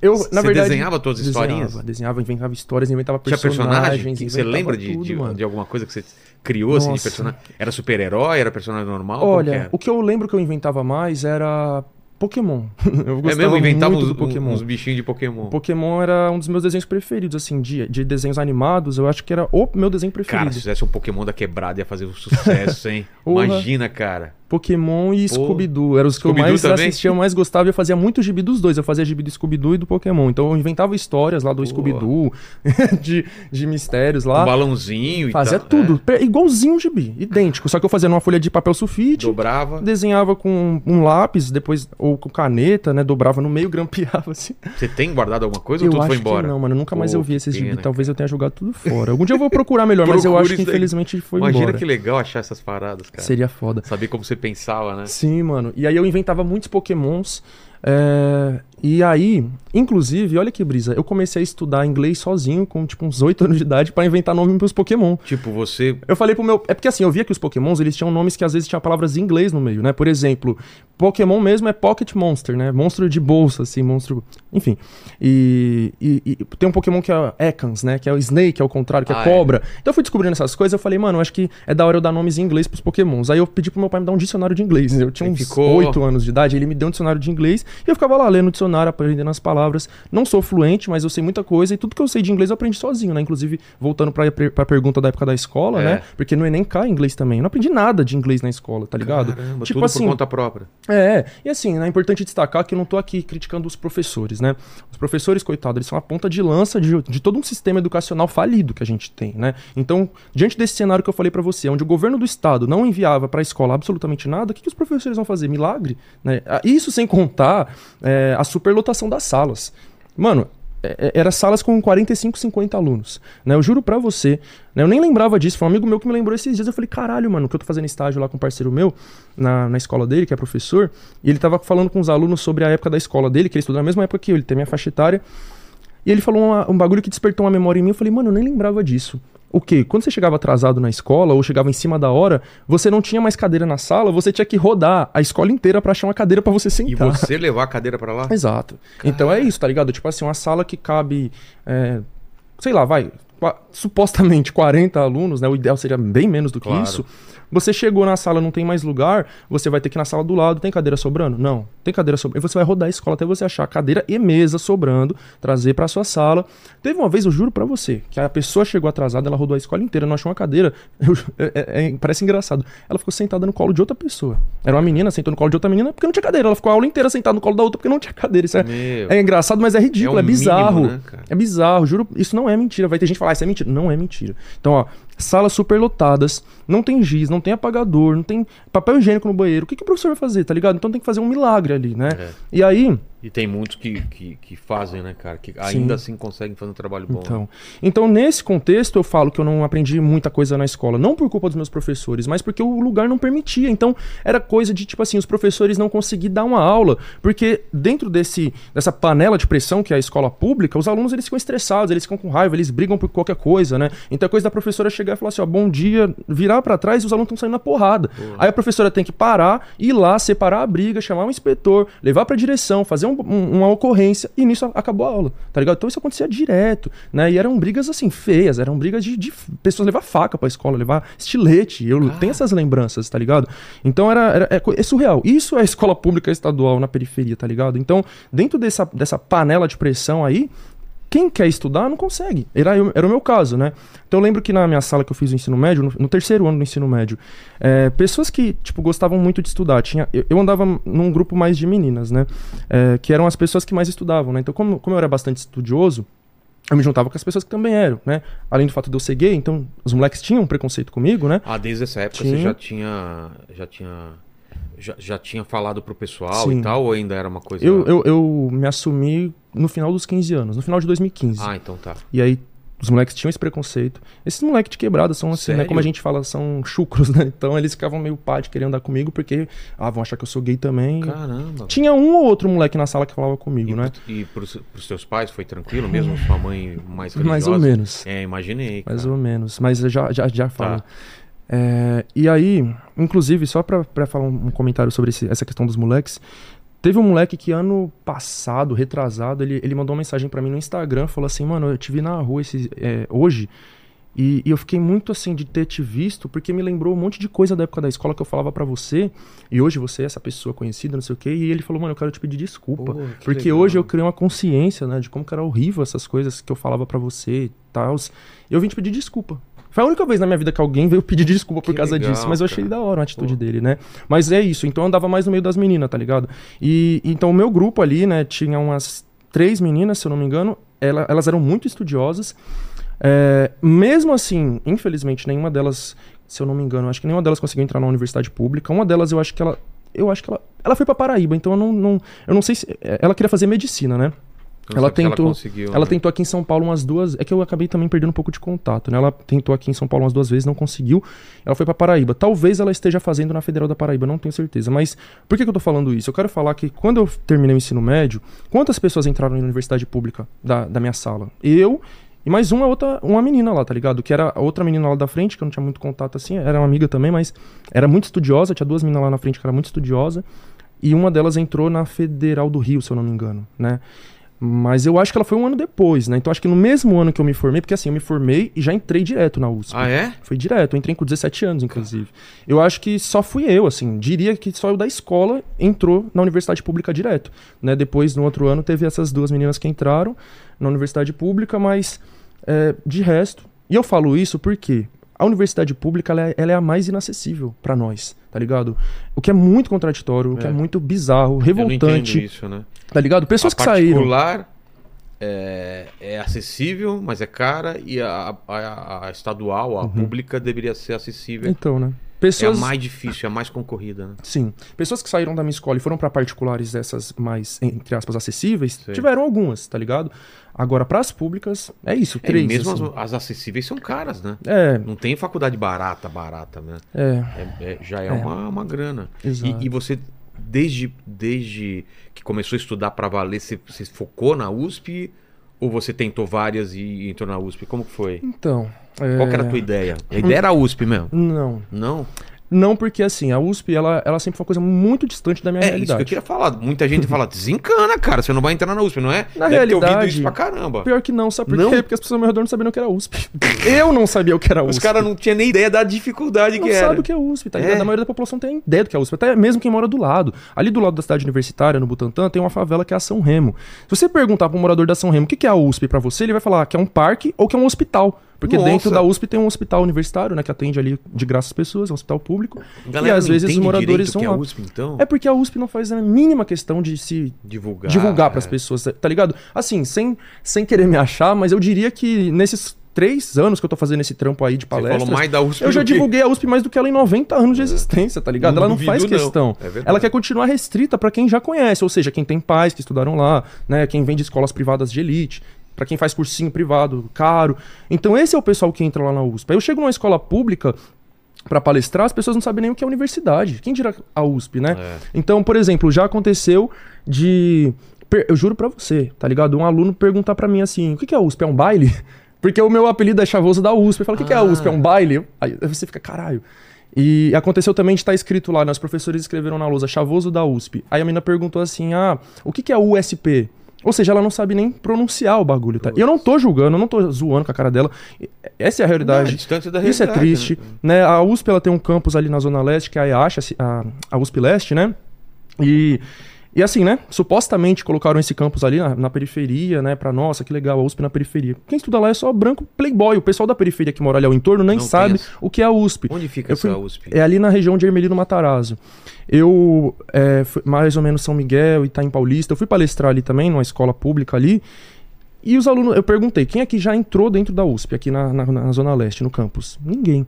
Eu, Você na verdade, desenhava todas as desenhava, historinhas? Desenhava, inventava histórias, inventava personagens. Que você lembra de, tudo, de, de alguma coisa que você criou, assim, de Nossa. personagem? Era super-herói? Era personagem normal? Que Olha, o que eu lembro que eu inventava mais era Pokémon. Eu É gostava mesmo, inventava uns, Pokémon. uns bichinhos de Pokémon. Pokémon era um dos meus desenhos preferidos, assim, de, de desenhos animados. Eu acho que era o meu desenho Cara, preferido. se fizesse um Pokémon da quebrada ia fazer um sucesso, hein? Imagina, cara. Pokémon e Pô. Scooby-Doo. Eram os que eu mais também? assistia, eu mais gostava. E eu fazia muito gibi dos dois. Eu fazia gibi do Scooby-Doo e do Pokémon. Então eu inventava histórias lá do Pô. Scooby-Doo, de, de mistérios lá. Um balãozinho e Fazia tal. tudo. é. Igualzinho o gibi. Idêntico. Só que eu fazia numa folha de papel sulfite. Dobrava. Desenhava com um lápis, depois, ou com caneta, né? Dobrava no meio, grampeava assim. Você tem guardado alguma coisa ou eu tudo acho foi embora? não, mano. Nunca mais Pô, eu vi esses gibi. Talvez eu tenha jogado tudo fora. Algum dia eu vou procurar melhor, mas eu acho que infelizmente foi Imagina embora. que legal achar essas paradas, cara. Seria foda. Saber como você pensava, né? Sim, mano. E aí eu inventava muitos pokémons. é, E aí, inclusive, olha que brisa, eu comecei a estudar inglês sozinho, com tipo uns 8 anos de idade, pra inventar nome pros Pokémon. Tipo, você. Eu falei pro meu. É porque assim, eu via que os Pokémons eles tinham nomes que às vezes tinham palavras em inglês no meio, né? Por exemplo, Pokémon mesmo é Pocket Monster, né? Monstro de bolsa, assim, monstro. Enfim. E, e- e tem um Pokémon que é Ekans, né? Que é o Snake, ao contrário, que é Ah, é. cobra. Então eu fui descobrindo essas coisas, eu falei, mano, acho que é da hora eu dar nomes em inglês pros Pokémons. Aí eu pedi pro meu pai me dar um dicionário de inglês. Eu tinha uns ficou- 8 anos de idade, ele me deu um dicionário de inglês e eu ficava lá lendo o dicionário, aprendendo as palavras. Não sou fluente, mas eu sei muita coisa e tudo que eu sei de inglês eu aprendi sozinho, né? Inclusive, voltando pra, pra pergunta da época da escola, É. né? Porque no Enem cai inglês também. Eu não aprendi nada de inglês na escola, tá ligado? Caramba, tipo assim, por conta própria. é, e assim, é importante destacar que eu não tô aqui criticando os professores, né? Os professores, coitados, eles são a ponta de lança de, de todo um sistema educacional falido que a gente tem, né? Então, diante desse cenário que eu falei pra você, onde o governo do estado não enviava pra escola absolutamente nada, o que, que os professores vão fazer? Milagre? Né? Ah, Isso sem contar é, a superlotação das salas. Mano, é- é- era salas com 45, 50 alunos. Né? Eu juro pra você, né? eu nem lembrava disso, foi um amigo meu que me lembrou esses dias. Eu falei, caralho, mano, que eu tô fazendo estágio lá com um parceiro meu, na, na escola dele, que é professor, e ele tava falando com os alunos sobre a época da escola dele, que ele estudou na mesma época que eu, ele tem minha faixa etária. E ele falou uma- um bagulho que despertou uma memória em mim. Eu falei, mano, eu nem lembrava disso. O quê? Quando você chegava atrasado na escola ou chegava em cima da hora, você não tinha mais cadeira na sala, você tinha que rodar a escola inteira pra achar uma cadeira pra você E sentar. você levar a cadeira pra lá? Exato. Então é isso, tá ligado? Tipo assim, uma sala que cabe, é, sei lá, vai, supostamente 40 alunos, né? O ideal seria bem menos do que Claro. isso. Você chegou na sala, não tem mais lugar, você vai ter que ir na sala do lado, tem cadeira sobrando? Não, tem cadeira sobrando. E você vai rodar a escola até você achar cadeira e mesa sobrando, trazer pra sua sala. Teve uma vez, eu juro pra você, que a pessoa chegou atrasada, ela rodou a escola inteira, não achou uma cadeira. Eu- é- é- é- parece engraçado. Ela ficou sentada no colo de outra pessoa. Era uma menina, sentou no colo de outra menina porque não tinha cadeira. Ela ficou a aula inteira sentada no colo da outra porque não tinha cadeira. Isso é, é engraçado, mas é ridículo, É é, um bizarro. mínimo, né? É bizarro, juro. Isso não é mentira. Vai ter gente que falar, ah, isso é mentira. Não é mentira. Então, ó, salas superlotadas, não tem giz, não tem apagador, não tem papel higiênico no banheiro. O que, que o professor vai fazer, tá ligado? Então tem que fazer um milagre ali, né? É. E aí, E tem muitos que, que, que fazem, né, cara? Que ainda assim conseguem fazer um trabalho bom. Então, então, nesse contexto, eu falo que eu não aprendi muita coisa na escola. Não por culpa dos meus professores, mas porque o lugar não permitia. Então, era coisa de, tipo assim, os professores não conseguir dar uma aula. Porque dentro desse, dessa panela de pressão que é a escola pública, os alunos eles ficam estressados, eles ficam com raiva, eles brigam por qualquer coisa, né? Então, é coisa da professora chegar e falar assim: ó, bom dia, virar pra trás e os alunos estão saindo na porrada. Aí a professora tem que parar, ir lá, separar a briga, chamar um inspetor, levar pra direção, fazer um- um- uma ocorrência e nisso acabou a aula, tá ligado? Então isso acontecia direto, né? E eram brigas assim feias, eram brigas de, de pessoas levar faca pra escola, levar estilete. Eu tenho essas lembranças, tá ligado? Então era, era- é, é surreal. Isso é escola pública estadual na periferia, tá ligado? Então, dentro dessa, dessa panela de pressão aí, quem quer estudar não consegue. Era, era o meu caso, né? Então eu lembro que na minha sala que eu fiz o ensino médio, no, no terceiro ano do ensino médio, é, pessoas que, tipo, gostavam muito de estudar. Tinha, eu, eu andava num grupo mais de meninas, né? É, que eram as pessoas que mais estudavam, né? Então, como, como eu era bastante estudioso, eu me juntava com as pessoas que também eram, né? Além do fato de eu ser gay, então os moleques tinham um preconceito comigo, né? Ah, desde essa época você Tinha. já tinha. Já tinha. Já, já tinha falado pro pessoal Sim. e tal, ou ainda era uma coisa. Eu, eu, eu me assumi no final dos 15 anos, no final de 2015. Ah, então tá. E aí os moleques tinham esse preconceito. Esses moleques de quebrada são assim, né? Sério? Como a gente fala, são chucros, né? Então eles ficavam meio pá de querer andar comigo porque, ah, vão achar que eu sou gay também. Caramba. Tinha um ou outro moleque na sala que falava comigo, E, né? e pros, pros seus pais foi tranquilo mesmo? Sua mãe mais religiosa? Mais ou menos. É, imaginei. Mais cara. ou menos. Mas já, já, já Tá. É, e aí, inclusive, só pra, pra falar um, um comentário sobre esse- essa questão dos moleques. Teve um moleque que ano passado, retrasado, ele, ele mandou uma mensagem pra mim no Instagram, falou assim, mano, eu te vi na rua esse, é, hoje E, e eu fiquei muito assim de ter te visto, porque me lembrou um monte de coisa da época da escola que eu falava pra você, e hoje você é essa pessoa conhecida, não sei o quê, e ele falou, mano, eu quero te pedir desculpa. Pô, porque legal. hoje eu criei uma consciência, né, de como que era horrível essas coisas que eu falava pra você e tal. E eu vim te pedir desculpa. Foi a única vez na minha vida que alguém veio pedir desculpa por Que causa legal, disso, mas eu achei cara. da hora a atitude Pô. dele, né? Mas é isso, então eu andava mais no meio das meninas, tá ligado? E então o meu grupo ali, né, tinha umas três meninas, se eu não me engano, ela- elas eram muito estudiosas. É, mesmo assim, infelizmente, nenhuma delas, se eu não me engano, acho que nenhuma delas conseguiu entrar na universidade pública. Uma delas, eu acho que ela. Eu acho que ela. Ela foi pra Paraíba, então eu não. não eu não sei se. Ela queria fazer medicina, né? Não ela tentou- conseguiu, Ela né? tentou aqui em São Paulo umas duas. É que eu acabei também perdendo um pouco de contato, né? Ela tentou aqui em São Paulo umas duas vezes, não conseguiu. Ela foi pra Paraíba. Talvez ela esteja fazendo na Federal da Paraíba, não tenho certeza. Mas por que, que eu tô falando isso? Eu quero falar que quando eu terminei o ensino médio, quantas pessoas entraram na universidade pública da, da minha sala? Eu. E mais uma outra, uma menina lá, tá ligado? Que era a outra menina lá da frente, que eu não tinha muito contato assim, era uma amiga também, mas era muito estudiosa, tinha duas meninas lá na frente que era muito estudiosa, e uma delas entrou na Federal do Rio, se eu não me engano, né? Mas eu acho que ela foi um ano depois, né? Então acho que no mesmo ano que eu me formei, porque assim, eu me formei e já entrei direto na USP. Ah, é? Foi direto, eu entrei com 17 anos, inclusive. Eu acho que só fui eu, assim, diria que só eu da escola entrou na universidade pública direto. Né? Depois, no outro ano, teve essas duas meninas que entraram na universidade pública, mas é, de resto. E eu falo isso porque a universidade pública ela é, ela é a mais inacessível pra nós, tá ligado? O que é muito contraditório, o que É. é muito bizarro, revoltante, isso, né? tá ligado? Pessoas a que saíram. particular é, é acessível, mas é cara, e a, a- a estadual, a pública, deveria ser acessível. Então, né? É a Pessoas. mais difícil, é a mais concorrida, né? Sim. Pessoas que saíram da minha escola e foram pra particulares dessas mais, entre aspas, acessíveis, Sei. tiveram algumas, tá ligado? Agora, pras públicas, é isso, É, três. mesmo assim. as, as acessíveis são caras, né? É, Não tem faculdade barata, barata, né? é, É- é- já é, É. Uma, uma grana. exato. E, e você, desde, desde que começou a estudar pra valer, você, você focou na USP? Ou você tentou várias e entrou na USP? Como que foi? Então. é, Qual era a tua ideia? A ideia era a USP mesmo? Não. Não? Não, porque assim, a USP, ela, ela sempre foi uma coisa muito distante da minha É isso realidade. que eu queria falar. Muita gente fala, desencana, cara, você não vai entrar na USP, não é? Na Deve ter ouvido realidade, isso pra caramba. Pior que não, sabe por Não? quê? Porque as pessoas ao meu redor não sabiam o que era USP. eu não sabia o que era USP. Os caras não tinham nem ideia da dificuldade não que era. sabe o que é USP, tá É. A maioria da população tem ideia do que é USP, até mesmo quem mora do lado. Ali do lado da cidade universitária, no Butantã, tem uma favela que é a São Remo. Se você perguntar pra um morador da São Remo o que que é a USP pra você, ele vai falar que é um parque ou que é um hospital. Porque Nossa. dentro da USP tem um hospital universitário, né, que atende ali de graça as pessoas, é um hospital público. E às vezes os moradores são que é. USP, então? É porque a USP não faz a mínima questão de se Divulgar. divulgar pras é. pessoas, tá ligado? Assim, sem, sem querer me achar, mas eu diria que nesses três anos que eu tô fazendo esse trampo aí de falou mais da USP eu já divulguei a USP mais do que ela em 90 anos de existência, tá ligado? Não ela não faz não. questão. É ela quer continuar restrita pra quem já conhece, ou seja, quem tem pais que estudaram lá, né, quem vem de escolas privadas de elite, pra quem faz cursinho privado caro. Então esse é o pessoal que entra lá na USP. Aí eu chego numa escola pública pra palestrar, as pessoas não sabem nem o que é universidade. Quem dirá a USP, né? É. Então, por exemplo, já aconteceu de. Eu juro pra você, tá ligado? Um aluno perguntar pra mim assim: o que é a USP? É um baile? Porque o meu apelido é chavoso da USP. Eu falo: o que que é a Ah. USP? É um baile? Aí você fica, caralho. E aconteceu também de estar escrito lá, né? Os professores escreveram na lousa chavoso da USP. Aí a menina perguntou assim: ah, o que que é USP? Ou seja, ela não sabe nem pronunciar o bagulho, tá? E eu não tô julgando, eu não tô zoando com a cara dela. Essa é a Não, é realidade. da Isso é realidade, triste. né? Né? A USP ela tem um campus ali na Zona Leste, que é a EASH, a, a USP Leste, né? E, e assim, né? Supostamente colocaram esse campus ali na, na periferia, né? Pra nossa, que legal, a USP na periferia. Quem estuda lá é só branco playboy. O pessoal da periferia que mora ali ao entorno nem Não sabe essa- o que é a USP. Onde fica Eu essa fui- USP? É ali na região de Ermelino Matarazzo. Eu, é, fui mais ou menos São Miguel, Itaim Paulista, eu fui palestrar ali também, numa escola pública ali. E os alunos, eu perguntei, quem aqui já entrou dentro da USP, aqui na, na, na Zona Leste, no campus? Ninguém.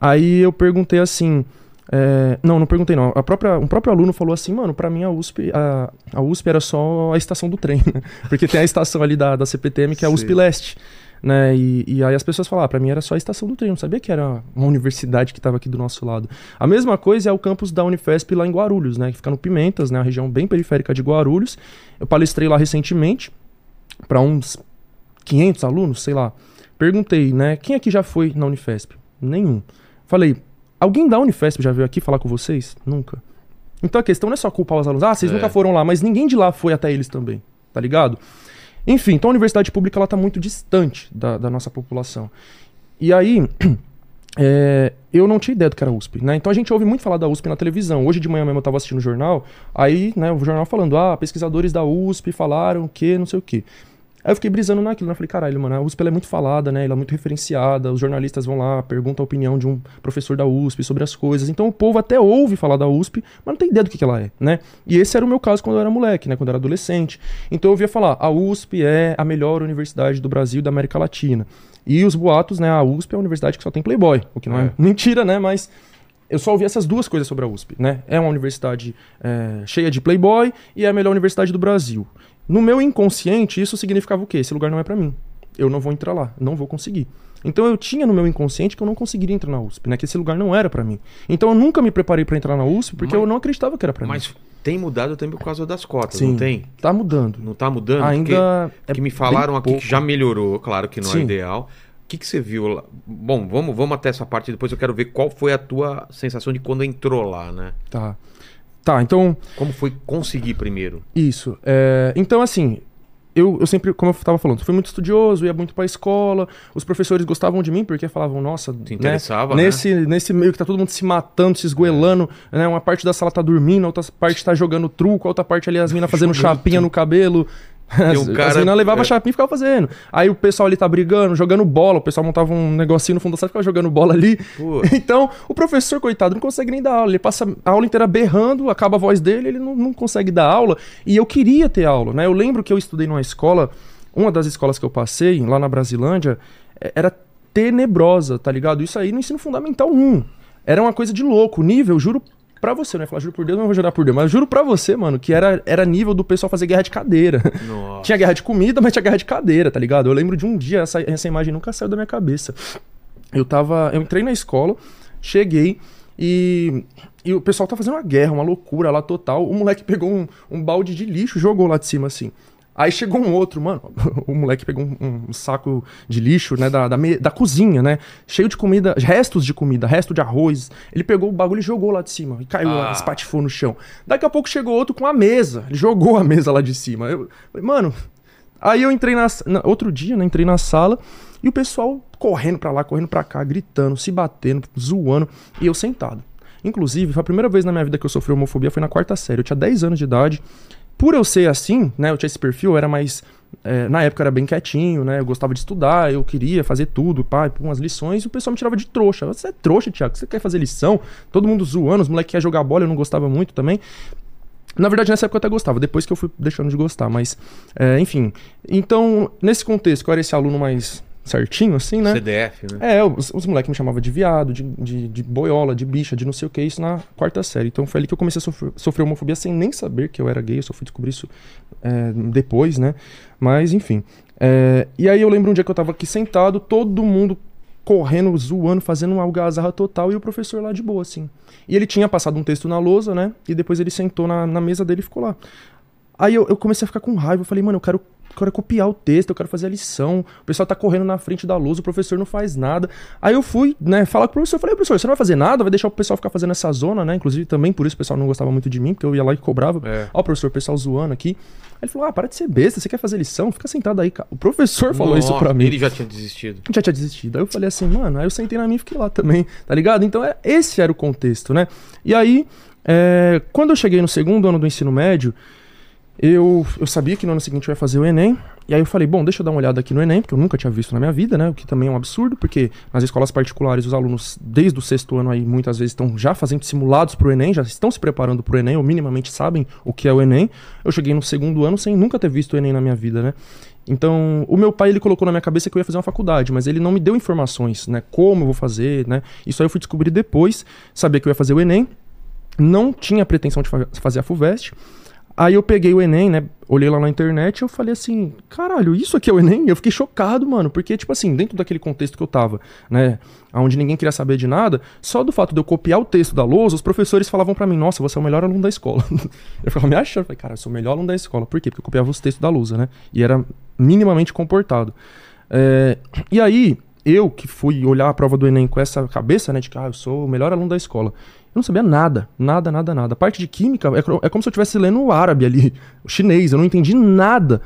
Aí eu perguntei assim. É, não, não perguntei não. A própria, um próprio aluno falou assim, mano, pra mim a USP, a, a USP era só a estação do trem, né? Porque tem a estação ali da, da CPTM, que é a USP Sei. Leste. Né? E, e aí as pessoas falaram, ah, pra mim era só a estação do trem, não sabia que era uma universidade que estava aqui do nosso lado. A mesma coisa é o campus da Unifesp lá em Guarulhos, né? Que fica no Pimentas, né? A região bem periférica de Guarulhos. Eu palestrei lá recentemente para uns 500 alunos, sei lá. Perguntei, né? Quem aqui já foi na Unifesp? Nenhum. Falei, alguém da Unifesp já veio aqui falar com vocês? Nunca. Então a questão não é só culpar os alunos. Ah, vocês É. nunca foram lá, mas ninguém de lá foi até eles também, tá ligado? Enfim, então a universidade pública ela tá muito distante da, da nossa população. E aí, é, eu não tinha ideia do que era USP, né? Então a gente ouve muito falar da USP na televisão. Hoje de manhã mesmo eu tava assistindo o jornal, aí, né, o jornal falando, ah, pesquisadores da USP falaram que, não sei o quê. Aí eu fiquei brisando naquilo, né? Falei, caralho, mano, a USP ela é muito falada, né? Ela é muito referenciada, os jornalistas vão lá, perguntam a opinião de um professor da USP sobre as coisas. Então o povo até ouve falar da USP, mas não tem ideia do que, que ela é, né? E esse era o meu caso quando eu era moleque, né? Quando eu era adolescente. Então eu ouvia falar, a USP é a melhor universidade do Brasil e da América Latina. E os boatos, né? A USP é a universidade que só tem playboy, o que não é, É. mentira, né? Mas eu só ouvi essas duas coisas sobre a USP, né? É uma universidade é, cheia de playboy e é a melhor universidade do Brasil. No meu inconsciente, isso significava o quê? Esse lugar não é pra mim. Eu não vou entrar lá, não vou conseguir. Então eu tinha no meu inconsciente que eu não conseguiria entrar na USP, né? Que esse lugar não era pra mim. Então eu nunca me preparei pra entrar na USP porque Mas- eu não acreditava que era pra Mas mim. tem mudado também por causa das cotas, Sim. não tem? Tá mudando. Não tá mudando? Ainda Porque, que é me falaram aqui pouco. que já melhorou, claro que não é Sim. ideal. O que, que você viu lá? Bom, vamos, vamos até essa parte, depois eu quero ver qual foi a tua sensação de quando entrou lá, né? Tá. Tá, então Como foi conseguir primeiro? Isso. É, então, assim, eu, eu sempre, como eu tava falando, fui muito estudioso, ia muito pra escola, os professores gostavam de mim porque falavam, nossa, Te né, interessava, né? nesse, nesse meio que tá todo mundo se matando, se esgoelando, né, uma parte da sala tá dormindo, a outra parte tá jogando truco, a outra parte ali as minas fazendo Jogando chapinha no cabelo. Um cara- as minas levavam é. chapinha e ficavam fazendo. Aí o pessoal ali tá brigando, jogando bola, o pessoal montava um negocinho no fundo da sala e ficava jogando bola ali. Pô. Então, o professor, coitado, não consegue nem dar aula. Ele passa a aula inteira berrando, acaba a voz dele, ele não, não consegue dar aula. E eu queria ter aula, né? Eu lembro que eu estudei numa escola, uma das escolas que eu passei, lá na Brasilândia, é- era tenebrosa, tá ligado? Isso aí no ensino fundamental 1. Era uma coisa de louco. O nível, juro pra você, né? Falar juro por Deus, não vou jurar por Deus, mas juro pra você, mano, que era, era nível do pessoal fazer guerra de cadeira. Nossa. Tinha guerra de comida, mas tinha guerra de cadeira, tá ligado? Eu lembro de um dia, essa, essa imagem nunca saiu da minha cabeça. Eu tava. Eu entrei na escola, cheguei e. E o pessoal tá fazendo uma guerra, uma loucura lá total. O moleque pegou um, um balde de lixo jogou lá de cima assim. Aí chegou um outro, mano. O moleque pegou um, um saco de lixo, né? Da, da, me- da cozinha, né? Cheio de comida, restos de comida, resto de arroz. Ele pegou o bagulho e jogou lá de cima. E caiu lá, Ah. espatifou no chão. Daqui a pouco chegou outro com a mesa. Ele jogou a mesa lá de cima. Eu mano. Aí eu entrei na, na- Outro dia, né? Entrei na sala e o pessoal correndo pra lá, correndo pra cá, gritando, se batendo, zoando. E eu sentado. Inclusive, foi a primeira vez na minha vida que eu sofri homofobia, foi na quarta série. Eu tinha 10 anos de idade. Por eu ser assim, né? Eu tinha esse perfil, eu era mais. é, na época era bem quietinho, né? Eu gostava de estudar, eu queria fazer tudo, pai, pôr umas lições, e o pessoal me tirava de trouxa. Você é trouxa, Thiago, você quer fazer lição? Todo mundo zoando, os moleques querem jogar bola, eu não gostava muito também. Na verdade, nessa época eu até gostava, depois que eu fui deixando de gostar, mas. é, enfim. Então, nesse contexto, eu era esse aluno mais certinho, assim, né? CDF, né? É, os, os moleques me chamavam de viado, de, de, de boiola, de bicha, de não sei o que, isso na quarta série. Então foi ali que eu comecei a sofrer, sofrer homofobia sem nem saber que eu era gay, eu só fui descobrir isso é, depois, né? Mas, enfim. É, e aí eu lembro um dia que eu tava aqui sentado, todo mundo correndo, zoando, fazendo uma algazarra total, e o professor lá de boa, assim. E ele tinha passado um texto na lousa, né? E depois ele sentou na, na mesa dele e ficou lá. Aí eu, eu comecei a ficar com raiva. Eu falei, mano, eu quero, quero copiar o texto, eu quero fazer a lição. O pessoal tá correndo na frente da luz, o professor não faz nada. Aí eu fui, né, falar com o professor. Eu falei, professor, você não vai fazer nada? Vai deixar o pessoal ficar fazendo essa zona, né? Inclusive também por isso o pessoal não gostava muito de mim, porque eu ia lá e cobrava. É. Ó, professor, o pessoal zoando aqui. Aí ele falou, ah, para de ser besta, você quer fazer lição? Fica sentado aí, cara. O professor falou isso Nossa, pra mim Ele já tinha desistido. já tinha desistido. Aí eu falei assim, mano, aí eu sentei na minha e fiquei lá também, tá ligado? Então é, esse era o contexto, né? E aí, é, quando eu cheguei no segundo ano do ensino médio, eu, eu sabia que no ano seguinte eu ia fazer o Enem. E aí eu falei, bom, deixa eu dar uma olhada aqui no Enem, porque eu nunca tinha visto na minha vida, né? O que também é um absurdo, porque nas escolas particulares os alunos, desde o sexto ano aí, muitas vezes estão já fazendo simulados pro Enem, já estão se preparando pro Enem, ou minimamente sabem o que é o Enem. Eu cheguei no segundo ano sem nunca ter visto o Enem na minha vida, né? Então, o meu pai, ele colocou na minha cabeça que eu ia fazer uma faculdade, mas ele não me deu informações, né? Como eu vou fazer, né? Isso aí eu fui descobrir depois, sabia que eu ia fazer o Enem, não tinha pretensão de fa- fazer a FUVEST. Aí eu peguei o Enem, né? Olhei lá na internet e eu falei assim, caralho, isso aqui é o Enem? Eu fiquei chocado, mano, porque, tipo assim, dentro daquele contexto que eu tava, né? Onde ninguém queria saber de nada, só do fato de eu copiar o texto da lousa, os professores falavam pra mim, nossa, você é o melhor aluno da escola. eu ficava me achando, falei, cara, eu sou o melhor aluno da escola. Por quê? Porque eu copiava os textos da lousa, né? E era minimamente comportado. É, E aí, eu que fui olhar a prova do Enem com essa cabeça, né? De que, ah, eu sou o melhor aluno da escola. Eu não sabia nada, nada, nada, nada. A parte de química é, é como se eu estivesse lendo árabe ali, o chinês, eu não entendi nada.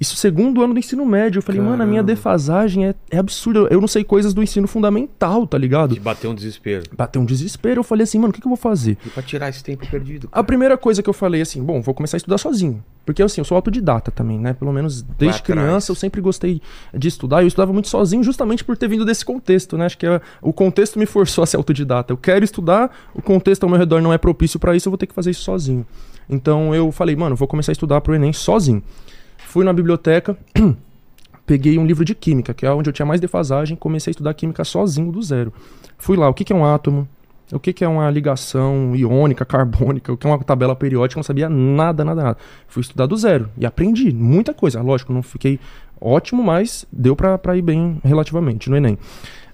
Isso segundo ano do ensino médio. Eu falei, mano, a minha Caramba. defasagem é, é absurda. Eu não sei coisas do ensino fundamental, tá ligado? Te bateu um desespero. Bateu um desespero. Eu falei assim, mano, o que, que eu vou fazer? E pra tirar esse tempo perdido. A primeira coisa que eu falei assim, bom, vou começar a estudar sozinho. Porque assim, eu sou autodidata também, né? Pelo menos desde criança eu sempre gostei de estudar. Eu estudava muito sozinho justamente por ter vindo desse contexto, né? Acho que é- o contexto me forçou a ser autodidata. Eu quero estudar, o contexto ao meu redor não é propício pra isso, eu vou ter que fazer isso sozinho. Então eu falei, mano, vou começar a estudar pro Enem sozinho. Fui na biblioteca, peguei um livro de química, que é onde eu tinha mais defasagem, comecei a estudar química sozinho do zero. Fui lá, o que que é um átomo? O que, que é uma ligação iônica, carbônica, o que é uma tabela periódica, eu não sabia nada, nada, nada. Fui estudar do zero e aprendi muita coisa. Lógico, não fiquei ótimo, mas deu pra ir bem relativamente no Enem.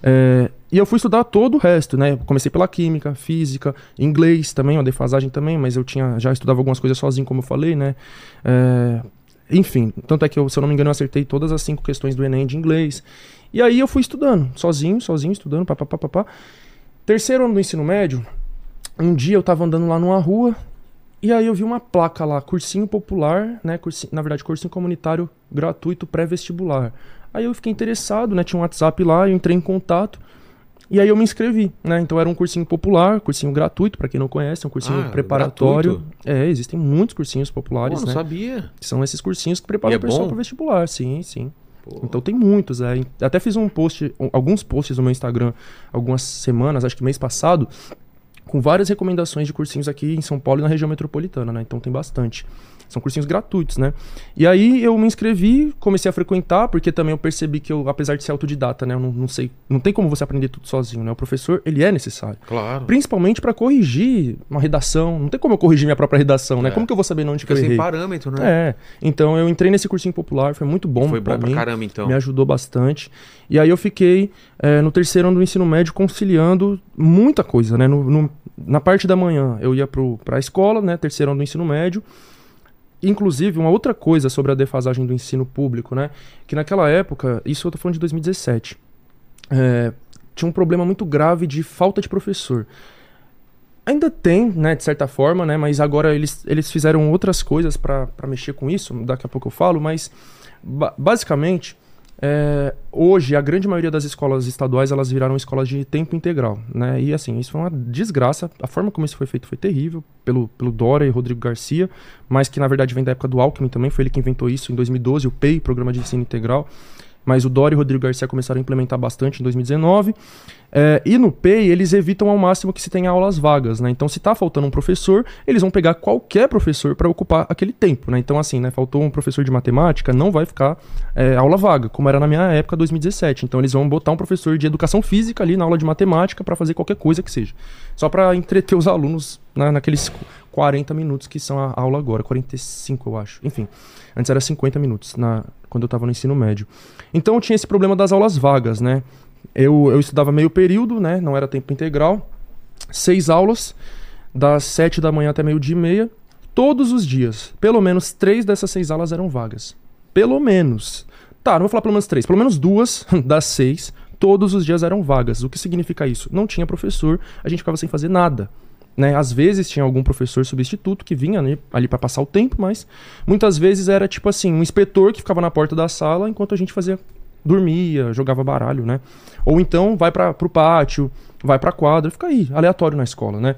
É, e eu fui estudar todo o resto, né? Comecei pela química, física, inglês também, uma defasagem também, mas eu tinha já estudava algumas coisas sozinho, como eu falei, né? É, enfim, tanto é que eu, se eu não me engano, eu acertei todas as cinco questões do Enem de inglês. E aí eu fui estudando, sozinho, sozinho, estudando, papapá, papá. Terceiro ano do ensino médio, um dia eu tava andando lá numa rua e aí eu vi uma placa lá, cursinho popular, né? Cursinho, na verdade, cursinho comunitário gratuito pré-vestibular. Aí eu fiquei interessado, né? Tinha um WhatsApp lá, eu entrei em contato. E aí eu me inscrevi, né? Então era um cursinho popular, cursinho gratuito, pra quem não conhece, é um cursinho Ah, preparatório. gratuito? É, existem muitos cursinhos Pô, populares, não né? sabia. São esses cursinhos que E preparam é o pessoal bom? para vestibular, sim, sim. Pô. Então tem muitos, é. Até fiz um post, alguns posts no meu Instagram algumas semanas, acho que mês passado, com várias recomendações de cursinhos aqui em São Paulo e na região metropolitana, né? Então tem bastante. São cursinhos gratuitos, né? E aí eu me inscrevi, comecei a frequentar, porque também eu percebi que eu, apesar de ser autodidata, né? Eu não, não sei, não tem como você aprender tudo sozinho, né? O professor, ele é necessário. Claro. Principalmente para corrigir uma redação. Não tem como eu corrigir minha própria redação, né? É. Como que eu vou saber onde que Fica eu sem errei? parâmetro, né? É, então eu entrei nesse cursinho popular, foi muito bom Foi pra bom pra mim, caramba, então. me ajudou bastante. E aí eu fiquei é, no terceiro ano do ensino médio conciliando muita coisa, né? No- no- na parte da manhã eu ia pro, pra escola, né? Terceiro ano do ensino médio. Inclusive, uma outra coisa sobre a defasagem do ensino público, né? Que naquela época, isso eu tô falando de 2017, é, tinha um problema muito grave de falta de professor. Ainda tem, né, de certa forma, né, mas agora eles, eles fizeram outras coisas para mexer com isso, daqui a pouco eu falo, mas ba- basicamente, é, hoje a grande maioria das escolas estaduais elas viraram escolas de tempo integral, né, e assim, isso foi uma desgraça, a forma como isso foi feito foi terrível, pelo, pelo Dória e Rodrigo Garcia, mas que na verdade vem da época do Alckmin também, foi ele que inventou isso. Em 2012, o PEI, Programa de Ensino Integral, mas o Dória e o Rodrigo Garcia começaram a implementar bastante em 2019. É, e no PEI, eles evitam ao máximo que se tenha aulas vagas, né? Então, se tá faltando um professor, eles vão pegar qualquer professor para ocupar aquele tempo, né? Então, assim, né? Faltou um professor de matemática, não vai ficar é, aula vaga, como era na minha época, 2017. Então, eles vão botar um professor de educação física ali na aula de matemática para fazer qualquer coisa que seja. Só para entreter os alunos né, naqueles 40 minutos que são a aula agora, 45 eu acho. Enfim, antes era 50 minutos na, quando eu estava no ensino médio. Então eu tinha esse problema das aulas vagas, né? Eu, eu estudava meio período, né? Não era tempo integral. Seis aulas, das sete da manhã até meio-dia e meia, todos os dias. Pelo menos três dessas seis aulas eram vagas. Pelo menos. Tá, não vou falar pelo menos três, pelo menos duas das seis, todos os dias eram vagas. O que significa isso? Não tinha professor, a gente ficava sem fazer nada. Né? Às vezes tinha algum professor substituto que vinha ali, ali para passar o tempo, mas muitas vezes era tipo assim, um inspetor que ficava na porta da sala enquanto a gente fazia dormia, jogava baralho, né? Ou então vai para pro pátio, vai pra quadra, fica aí, aleatório na escola, né?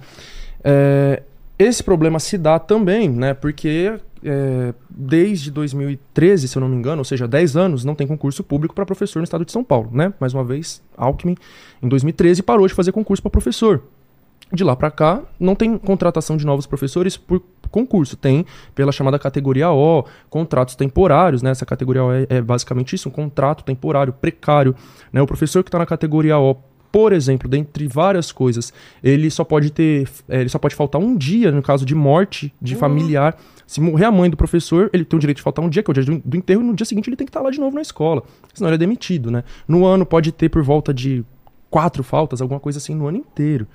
É, esse problema se dá também, né? Porque é, desde 2013, se eu não me engano, ou seja, 10 anos, não tem concurso público para professor no estado de São Paulo, né? Mais uma vez, Alckmin, em 2013, parou de fazer concurso para professor. De lá para cá, não tem contratação de novos professores por concurso. Tem pela chamada categoria O, contratos temporários, né? Essa categoria O é, é basicamente isso, um contrato temporário, precário. Né? O professor que está na categoria O, por exemplo, dentre várias coisas, ele só pode ter. é, ele só pode faltar um dia no caso de morte de familiar. Se morrer a mãe do professor, ele tem o direito de faltar um dia, que é o dia do, do enterro, e no dia seguinte ele tem que estar lá de novo na escola. Senão ele é demitido, né? No ano pode ter por volta de quatro faltas, alguma coisa assim, no ano inteiro.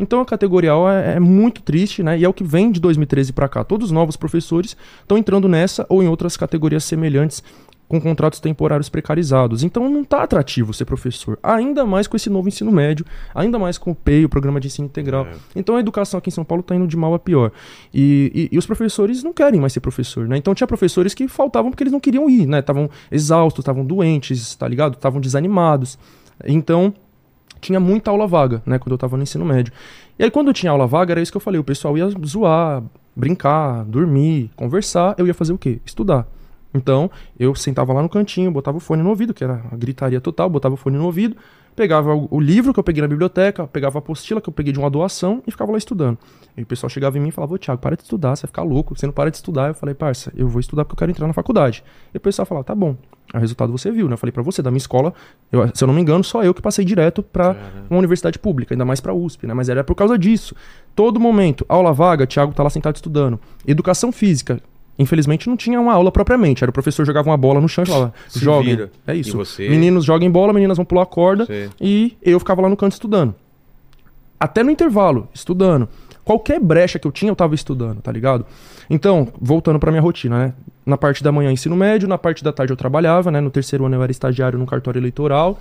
Então a categoria O é, é muito triste, né? E é o que vem de 2013 para cá. Todos os novos professores estão entrando nessa ou em outras categorias semelhantes com contratos temporários precarizados. Então não está atrativo ser professor, ainda mais com esse novo ensino médio, ainda mais com o PEI, o Programa de Ensino Integral. É. Então a educação aqui em São Paulo está indo de mal a pior. E, e- e os professores não querem mais ser professor, né? Então tinha professores que faltavam porque eles não queriam ir, né? Estavam exaustos, estavam doentes, tá ligado? Estavam desanimados. Então tinha muita aula vaga, né, quando eu tava no ensino médio. E aí, quando tinha aula vaga, era isso que eu falei, o pessoal ia zoar, brincar, dormir, conversar, eu ia fazer o quê? Estudar. Então, eu sentava lá no cantinho, botava o fone no ouvido, que era gritaria total, botava o fone no ouvido, pegava o, livro que eu peguei na biblioteca, pegava a apostila que eu peguei de uma doação e ficava lá estudando. E o pessoal chegava em mim e falava, ô Thiago, para de estudar, você vai ficar louco, você não para de estudar. Eu falei, parça, eu vou estudar porque eu quero entrar na faculdade. E o pessoal falava, tá bom. O resultado você viu, né? Eu falei pra você, da minha escola, eu- se eu não me engano, só eu que passei direto pra uma universidade pública, ainda mais pra USP, né? Mas era por causa disso. Todo momento, aula vaga, Thiago tá lá sentado estudando. Educação física, infelizmente não tinha uma aula propriamente. Era o professor jogava uma bola no chão e falava, joguem. É isso. você? Meninos joguem bola, meninas vão pular a corda. Você- E eu ficava lá no canto estudando. Até no intervalo, estudando. Qualquer brecha que eu tinha, eu tava estudando, tá ligado? Então, voltando pra minha rotina, né? Na parte da manhã, ensino médio, na parte da tarde eu trabalhava, né? No terceiro ano eu era estagiário num cartório eleitoral.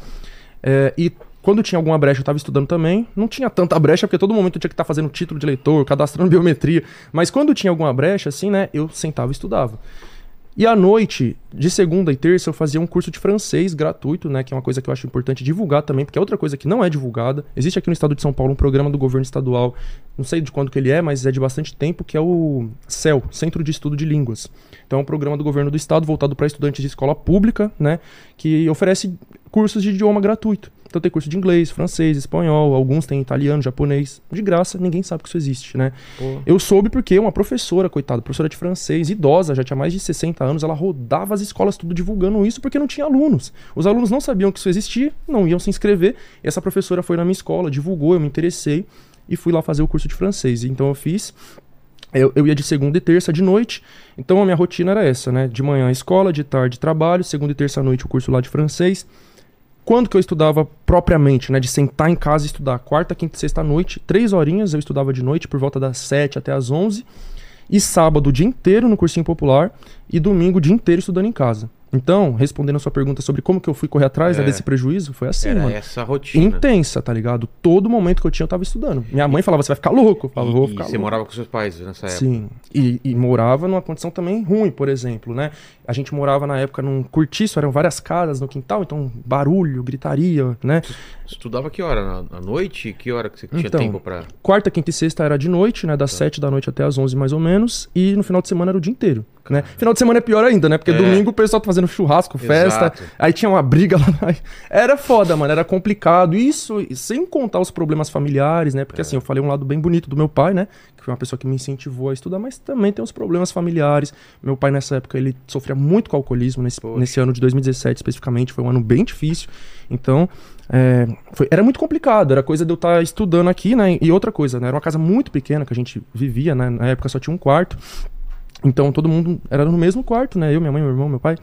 É, e quando tinha alguma brecha, eu tava estudando também. Não tinha tanta brecha, porque todo momento eu tinha que estar fazendo título de eleitor, cadastrando biometria. Mas quando tinha alguma brecha, assim, né? Eu sentava e estudava. E à noite, de segunda e terça, eu fazia um curso de francês gratuito, né? Que é uma coisa que eu acho importante divulgar também, porque é outra coisa que não é divulgada. Existe aqui no estado de São Paulo um programa do governo estadual, não sei de quando que ele é, mas é de bastante tempo, que é o CEL, Centro de Estudo de Línguas. Então é um programa do governo do estado voltado para estudantes de escola pública, né? Que oferece cursos de idioma gratuito. Então tem curso de inglês, francês, espanhol, alguns têm italiano, japonês. De graça, ninguém sabe que isso existe, né? Pô. Eu soube porque uma professora, coitada, professora de francês, idosa, já tinha mais de 60 anos, ela rodava as escolas tudo divulgando isso porque não tinha alunos. Os alunos não sabiam que isso existia, não iam se inscrever. E essa professora foi na minha escola, divulgou, eu me interessei e fui lá fazer o curso de francês. Então eu fiz. Eu, eu ia de segunda e terça de noite, então a minha rotina era essa, né? De manhã escola, de tarde trabalho, segunda e terça à noite o curso lá de francês. Quando que eu estudava propriamente, né? De sentar em casa e estudar. Quarta, quinta e sexta noite, três horinhas eu estudava de noite, por volta das sete até as onze. E sábado o dia inteiro no cursinho popular. E domingo o dia inteiro estudando em casa. Então, respondendo a sua pergunta sobre como que eu fui correr atrás né, É. desse prejuízo, foi assim, Era mano. essa rotina. Intensa, tá ligado? Todo momento que eu tinha, eu tava estudando. Minha mãe falava, você vai ficar louco. Eu falava, E- vou e ficar você louco. morava com seus pais nessa época? Sim. E, e morava numa condição também ruim, por exemplo, né? A gente morava na época num cortiço, eram várias casas no quintal, então barulho, gritaria, né? Estudava que hora? Na, à noite? Que hora que você tinha Então, tempo pra. Quarta, quinta e sexta era de noite, né? Tá. Das sete da noite até as onze mais ou menos. E no final de semana era o dia inteiro, né? Final de semana é pior ainda, né? Porque É. domingo o pessoal tá fazendo churrasco, festa. Exato. Aí tinha uma briga lá. Era foda, mano. Era complicado. Isso sem contar os problemas familiares, né? É. Porque assim, eu falei um lado bem bonito do meu pai, né? Que foi uma pessoa que me incentivou a estudar, mas também tem os problemas familiares. Meu pai, nessa época, ele sofria muito com alcoolismo. Nesse, Poxa. nesse ano de 2017, especificamente, foi um ano bem difícil. Então, é, foi- era muito complicado. Era coisa de eu estar estudando aqui, né? E outra coisa, né? Era uma casa muito pequena que a gente vivia, né? Na época só tinha um quarto. Então todo mundo era no mesmo quarto, né? Eu, minha mãe, meu irmão, meu pai.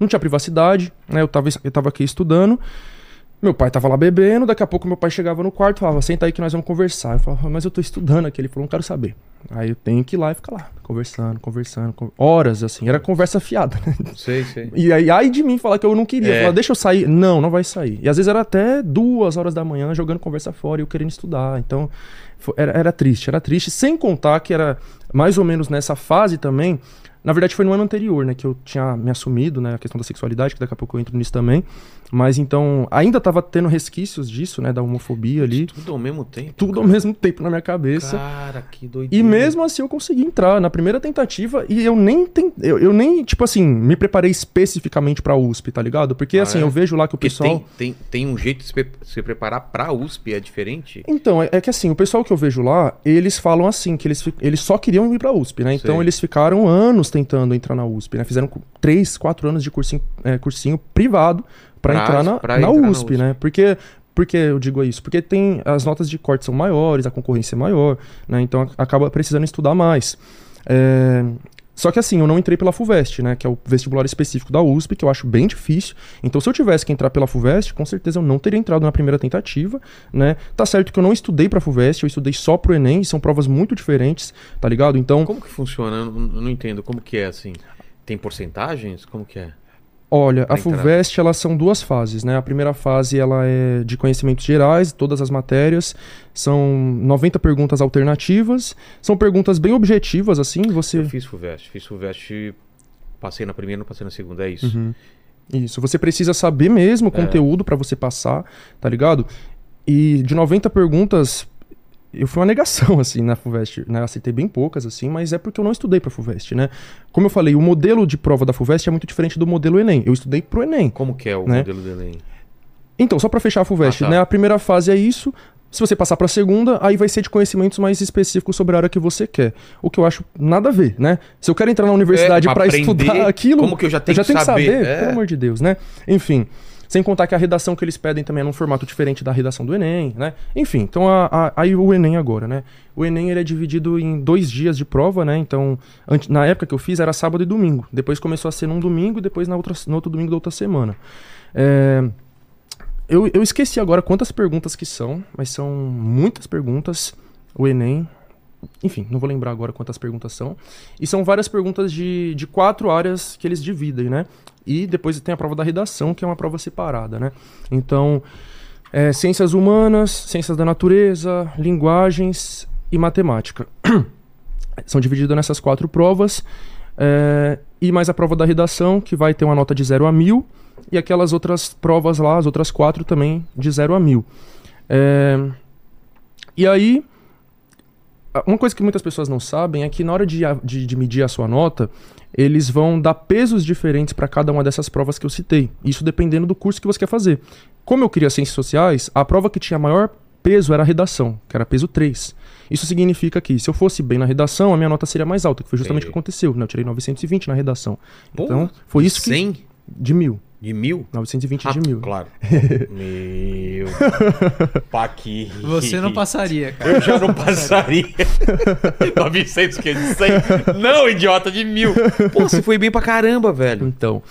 Não tinha privacidade, né? Eu tava, eu tava aqui estudando. Meu pai tava lá bebendo, daqui a pouco meu pai chegava no quarto e falava, senta aí que nós vamos conversar. Eu falava, mas eu tô estudando aqui. Ele falou, não quero saber. Aí eu tenho que ir lá e ficar lá, conversando, conversando, con- horas, assim. Era conversa fiada, né? Sei, sei. E aí, ai de mim falar que eu não queria. É. Falar, deixa eu sair. Não, não vai sair. E às vezes era até duas horas da manhã jogando conversa fora e eu querendo estudar. Então, era, era triste, era triste. Sem contar que era mais ou menos nessa fase também. Na verdade, foi no ano anterior, né? Que eu tinha me assumido, né? A questão da sexualidade, que daqui a pouco eu entro nisso também. Mas então, ainda tava tendo resquícios disso, né? Da homofobia ali. Tudo ao mesmo tempo. Tudo ao mesmo tempo na minha cabeça. Cara, que E doideira. mesmo assim eu consegui entrar na primeira tentativa e eu nem ten... eu, eu nem, tipo assim, me preparei especificamente pra USP, tá ligado? Porque Ah, assim, é? eu vejo lá que o Porque pessoal. tem, tem, tem um jeito de se, pre- se preparar pra USP, é diferente? Então, é, é que assim, o pessoal que eu vejo lá, eles falam assim, que eles, eles só queriam ir pra USP, né? Então Sei. eles ficaram anos tentando entrar na USP, né? Fizeram três, quatro anos de cursinho, é, cursinho privado pra, Pra- entrar, na, pra na, entrar na USP, USP. né? Porque. Por que eu digo isso? Porque tem as notas de corte são maiores, a concorrência é maior, né? Então acaba precisando estudar mais. É, Só que assim, eu não entrei pela FUVEST, né? Que é o vestibular específico da USP, que eu acho bem difícil. Então, se eu tivesse que entrar pela FUVEST, com certeza eu não teria entrado na primeira tentativa, né? Tá certo que eu não estudei pra FUVEST, eu estudei só pro Enem, são provas muito diferentes, tá ligado? Então, Como que funciona? Eu não entendo. Como que é assim? Tem porcentagens? Como que é? Olha, a? FUVEST, elas são duas fases, né? A primeira fase, ela é de conhecimentos gerais, todas as matérias. São 90 perguntas alternativas. São perguntas bem objetivas, assim, você... Eu fiz FUVEST. Fiz FUVEST, passei na primeira, não passei na segunda. É isso. Uhum. Isso, você precisa saber mesmo o É. conteúdo pra você passar, tá ligado? E de 90 perguntas, eu fui uma negação, assim, na FUVEST, né? Aceitei bem poucas, assim, mas é porque eu não estudei pra FUVEST, né? Como eu falei, o modelo de prova da FUVEST é muito diferente do modelo Enem. Eu estudei pro Enem. Como que é o Né? modelo do Enem? Então, só pra fechar a FUVEST, Ah, tá. né? A primeira fase é isso. Se você passar pra segunda, aí vai ser de conhecimentos mais específicos sobre a área que você quer. O que eu acho nada a ver, né? Se eu quero entrar na universidade É, pra pra aprender, estudar aquilo, como que eu já tenho já que tenho que saber? saber, É. pelo amor de Deus, né? Enfim, sem contar que a redação que eles pedem também é num formato diferente da redação do Enem, né? Enfim, então a- a- aí o Enem agora, né? O Enem ele é dividido em dois dias de prova, né? Então, na época que eu fiz era sábado e domingo. Depois começou a ser num domingo e depois na outra, no outro domingo da outra semana. É, eu, eu esqueci agora quantas perguntas que são, mas são muitas perguntas. O Enem. Enfim, não vou lembrar agora quantas perguntas são. E são várias perguntas de, de quatro áreas que eles dividem, né? E depois tem a prova da redação, que é uma prova separada, né? Então, é, ciências humanas, ciências da natureza, linguagens e matemática. são divididas nessas quatro provas. é, e mais a prova da redação, que vai ter uma nota de 0 a 1000. E aquelas outras provas lá, as outras quatro também, de 0 a 1000. É, e aí, uma coisa que muitas pessoas não sabem é que na hora de, de- de medir a sua nota, eles vão dar pesos diferentes para cada uma dessas provas que eu citei. Isso dependendo do curso que você quer fazer. Como eu queria ciências sociais, a prova que tinha maior peso era a redação, que era peso 3. Isso significa que se eu fosse bem na redação, a minha nota seria mais alta, que foi justamente o que aconteceu. né? Eu tirei 920 na redação. Pô, então, foi isso que... 100 De mil. De mil? 920 Ah, de mil. Claro. Meu. Paqui. Você não passaria, cara. Eu já não passaria. 900 que é de 100? Não, idiota, de mil. Pô, você foi bem pra caramba, velho. Então.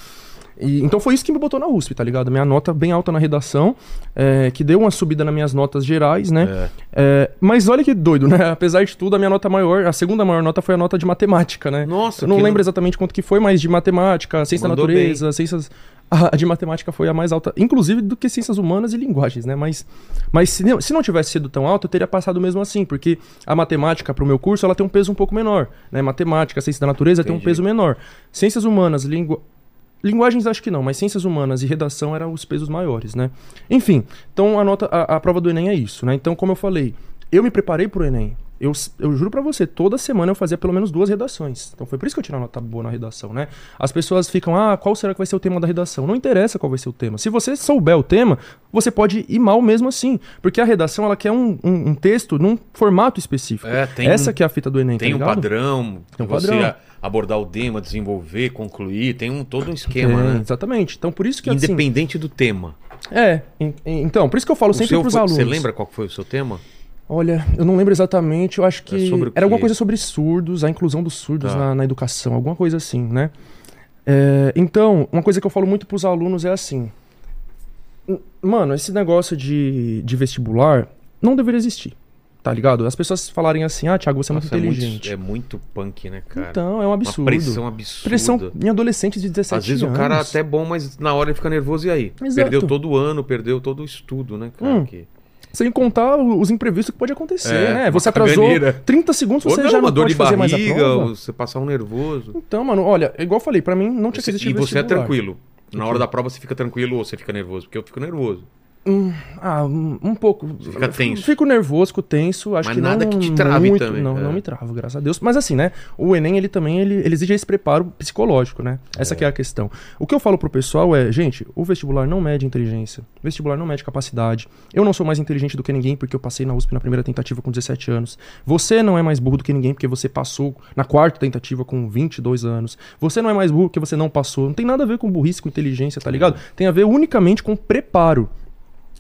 e- então foi isso que me botou na USP, tá ligado? Minha nota bem alta na redação, é, que deu uma subida nas minhas notas gerais, né? É. É, mas olha que doido, né? Apesar de tudo, a minha nota maior, a segunda maior nota foi a nota de matemática, né? Nossa, Eu não lembro exatamente quanto que foi, mas de matemática, ciência da natureza, ciências. A de matemática foi a mais alta, inclusive do que ciências humanas e linguagens, né? Mas, mas se, não, se não tivesse sido tão alto, eu teria passado mesmo assim, porque a matemática, pro meu curso, ela tem um peso um pouco menor, né? Matemática, ciência da natureza tem um Entendi. peso menor. Ciências humanas, lingu... linguagens acho que não, mas ciências humanas e redação eram os pesos maiores, né? Enfim, então a nota, a, a prova do Enem é isso, né? Então, como eu falei, eu me preparei pro Enem. Eu, eu juro pra você, toda semana eu fazia pelo menos duas redações. Então foi por isso que eu tirei uma nota boa na redação, né? As pessoas ficam, ah, qual será que vai ser o tema da redação? Não interessa qual vai ser o tema. Se você souber o tema, você pode ir mal mesmo assim. Porque a redação, ela quer um, um, um texto num formato específico. É, tem Essa um- que é a fita do Enem, Tem tá um padrão, Tem um você padrão. a- abordar o tema, desenvolver, concluir, tem um todo um esquema, né? Exatamente. Então por isso que assim, Independente do tema. É, en- en- então, por isso que eu falo O sempre pros foi- alunos. Você lembra qual foi o seu tema? Olha, eu não lembro exatamente, eu acho que É sobre o era alguma coisa sobre surdos, a inclusão dos surdos Tá. na, na educação, alguma coisa assim, né? É, então, uma coisa que eu falo muito pros alunos é assim: "M- Mano, esse negócio de, de vestibular não deveria existir, tá ligado? As pessoas falarem assim, ah, Thiago, você é muito Nossa, inteligente. É muito, punk, né, cara? Então, é um absurdo. Uma pressão absurda. Pressão em adolescentes de 17 Às vezes anos. o cara até é bom, mas na hora ele fica nervoso e aí? Exato. Perdeu todo o ano, perdeu todo o estudo, né, cara? Hum. Que... Sem contar os imprevistos que pode acontecer, É, né? Você atrasou caganeira. 30 segundos, você não, já não pode de fazer mais a barriga, prova. você passar um nervoso. Então, mano, olha, igual eu falei, pra mim não tinha que Você- existir e você é tranquilo. Na hora da prova você fica tranquilo ou você fica nervoso? Porque eu fico nervoso. Hum, ah, um, pouco. Fica tenso. Fico nervoso, fico tenso. Acho Mas que nada não, que te trave muito, também, Não, é. não me travo, graças a Deus. Mas assim, né? O Enem, ele também ele, ele exige esse preparo psicológico, né? Essa que é a questão. O que eu falo pro pessoal é, gente, o vestibular não mede inteligência. O vestibular não mede capacidade. Eu não sou mais inteligente do que ninguém porque eu passei na USP na primeira tentativa com 17 anos. Você não é mais burro do que ninguém porque você passou na quarta tentativa com 22 anos. Você não é mais burro porque você não passou. Não tem nada a ver com burrice, com inteligência, tá ligado? Tem a ver unicamente com preparo.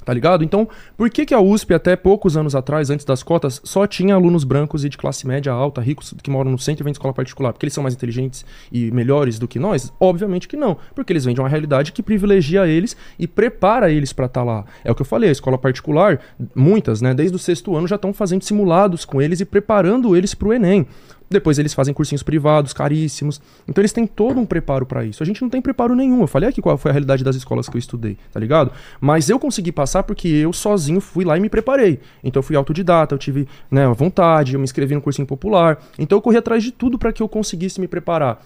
Tá ligado? Então, por que, que a USP, até poucos anos atrás, antes das cotas, só tinha alunos brancos e de classe média alta, ricos, que moram no centro e vêm de escola particular? Porque eles são mais inteligentes e melhores do que nós? Obviamente que não. Porque eles vêm de uma realidade que privilegia eles e prepara eles pra estar lá. É o que eu falei, a escola particular, muitas, né, desde o sexto ano já estão fazendo simulados com eles e preparando eles pro Enem. Depois eles fazem cursinhos privados, caríssimos. Então eles têm todo um preparo para isso. A gente não tem preparo nenhum. Eu falei aqui qual foi a realidade das escolas que eu estudei, tá ligado? Mas eu consegui passar porque eu sozinho fui lá e me preparei. Então eu fui autodidata, eu tive né, a vontade, eu me inscrevi no cursinho popular. Então eu corri atrás de tudo para que eu conseguisse me preparar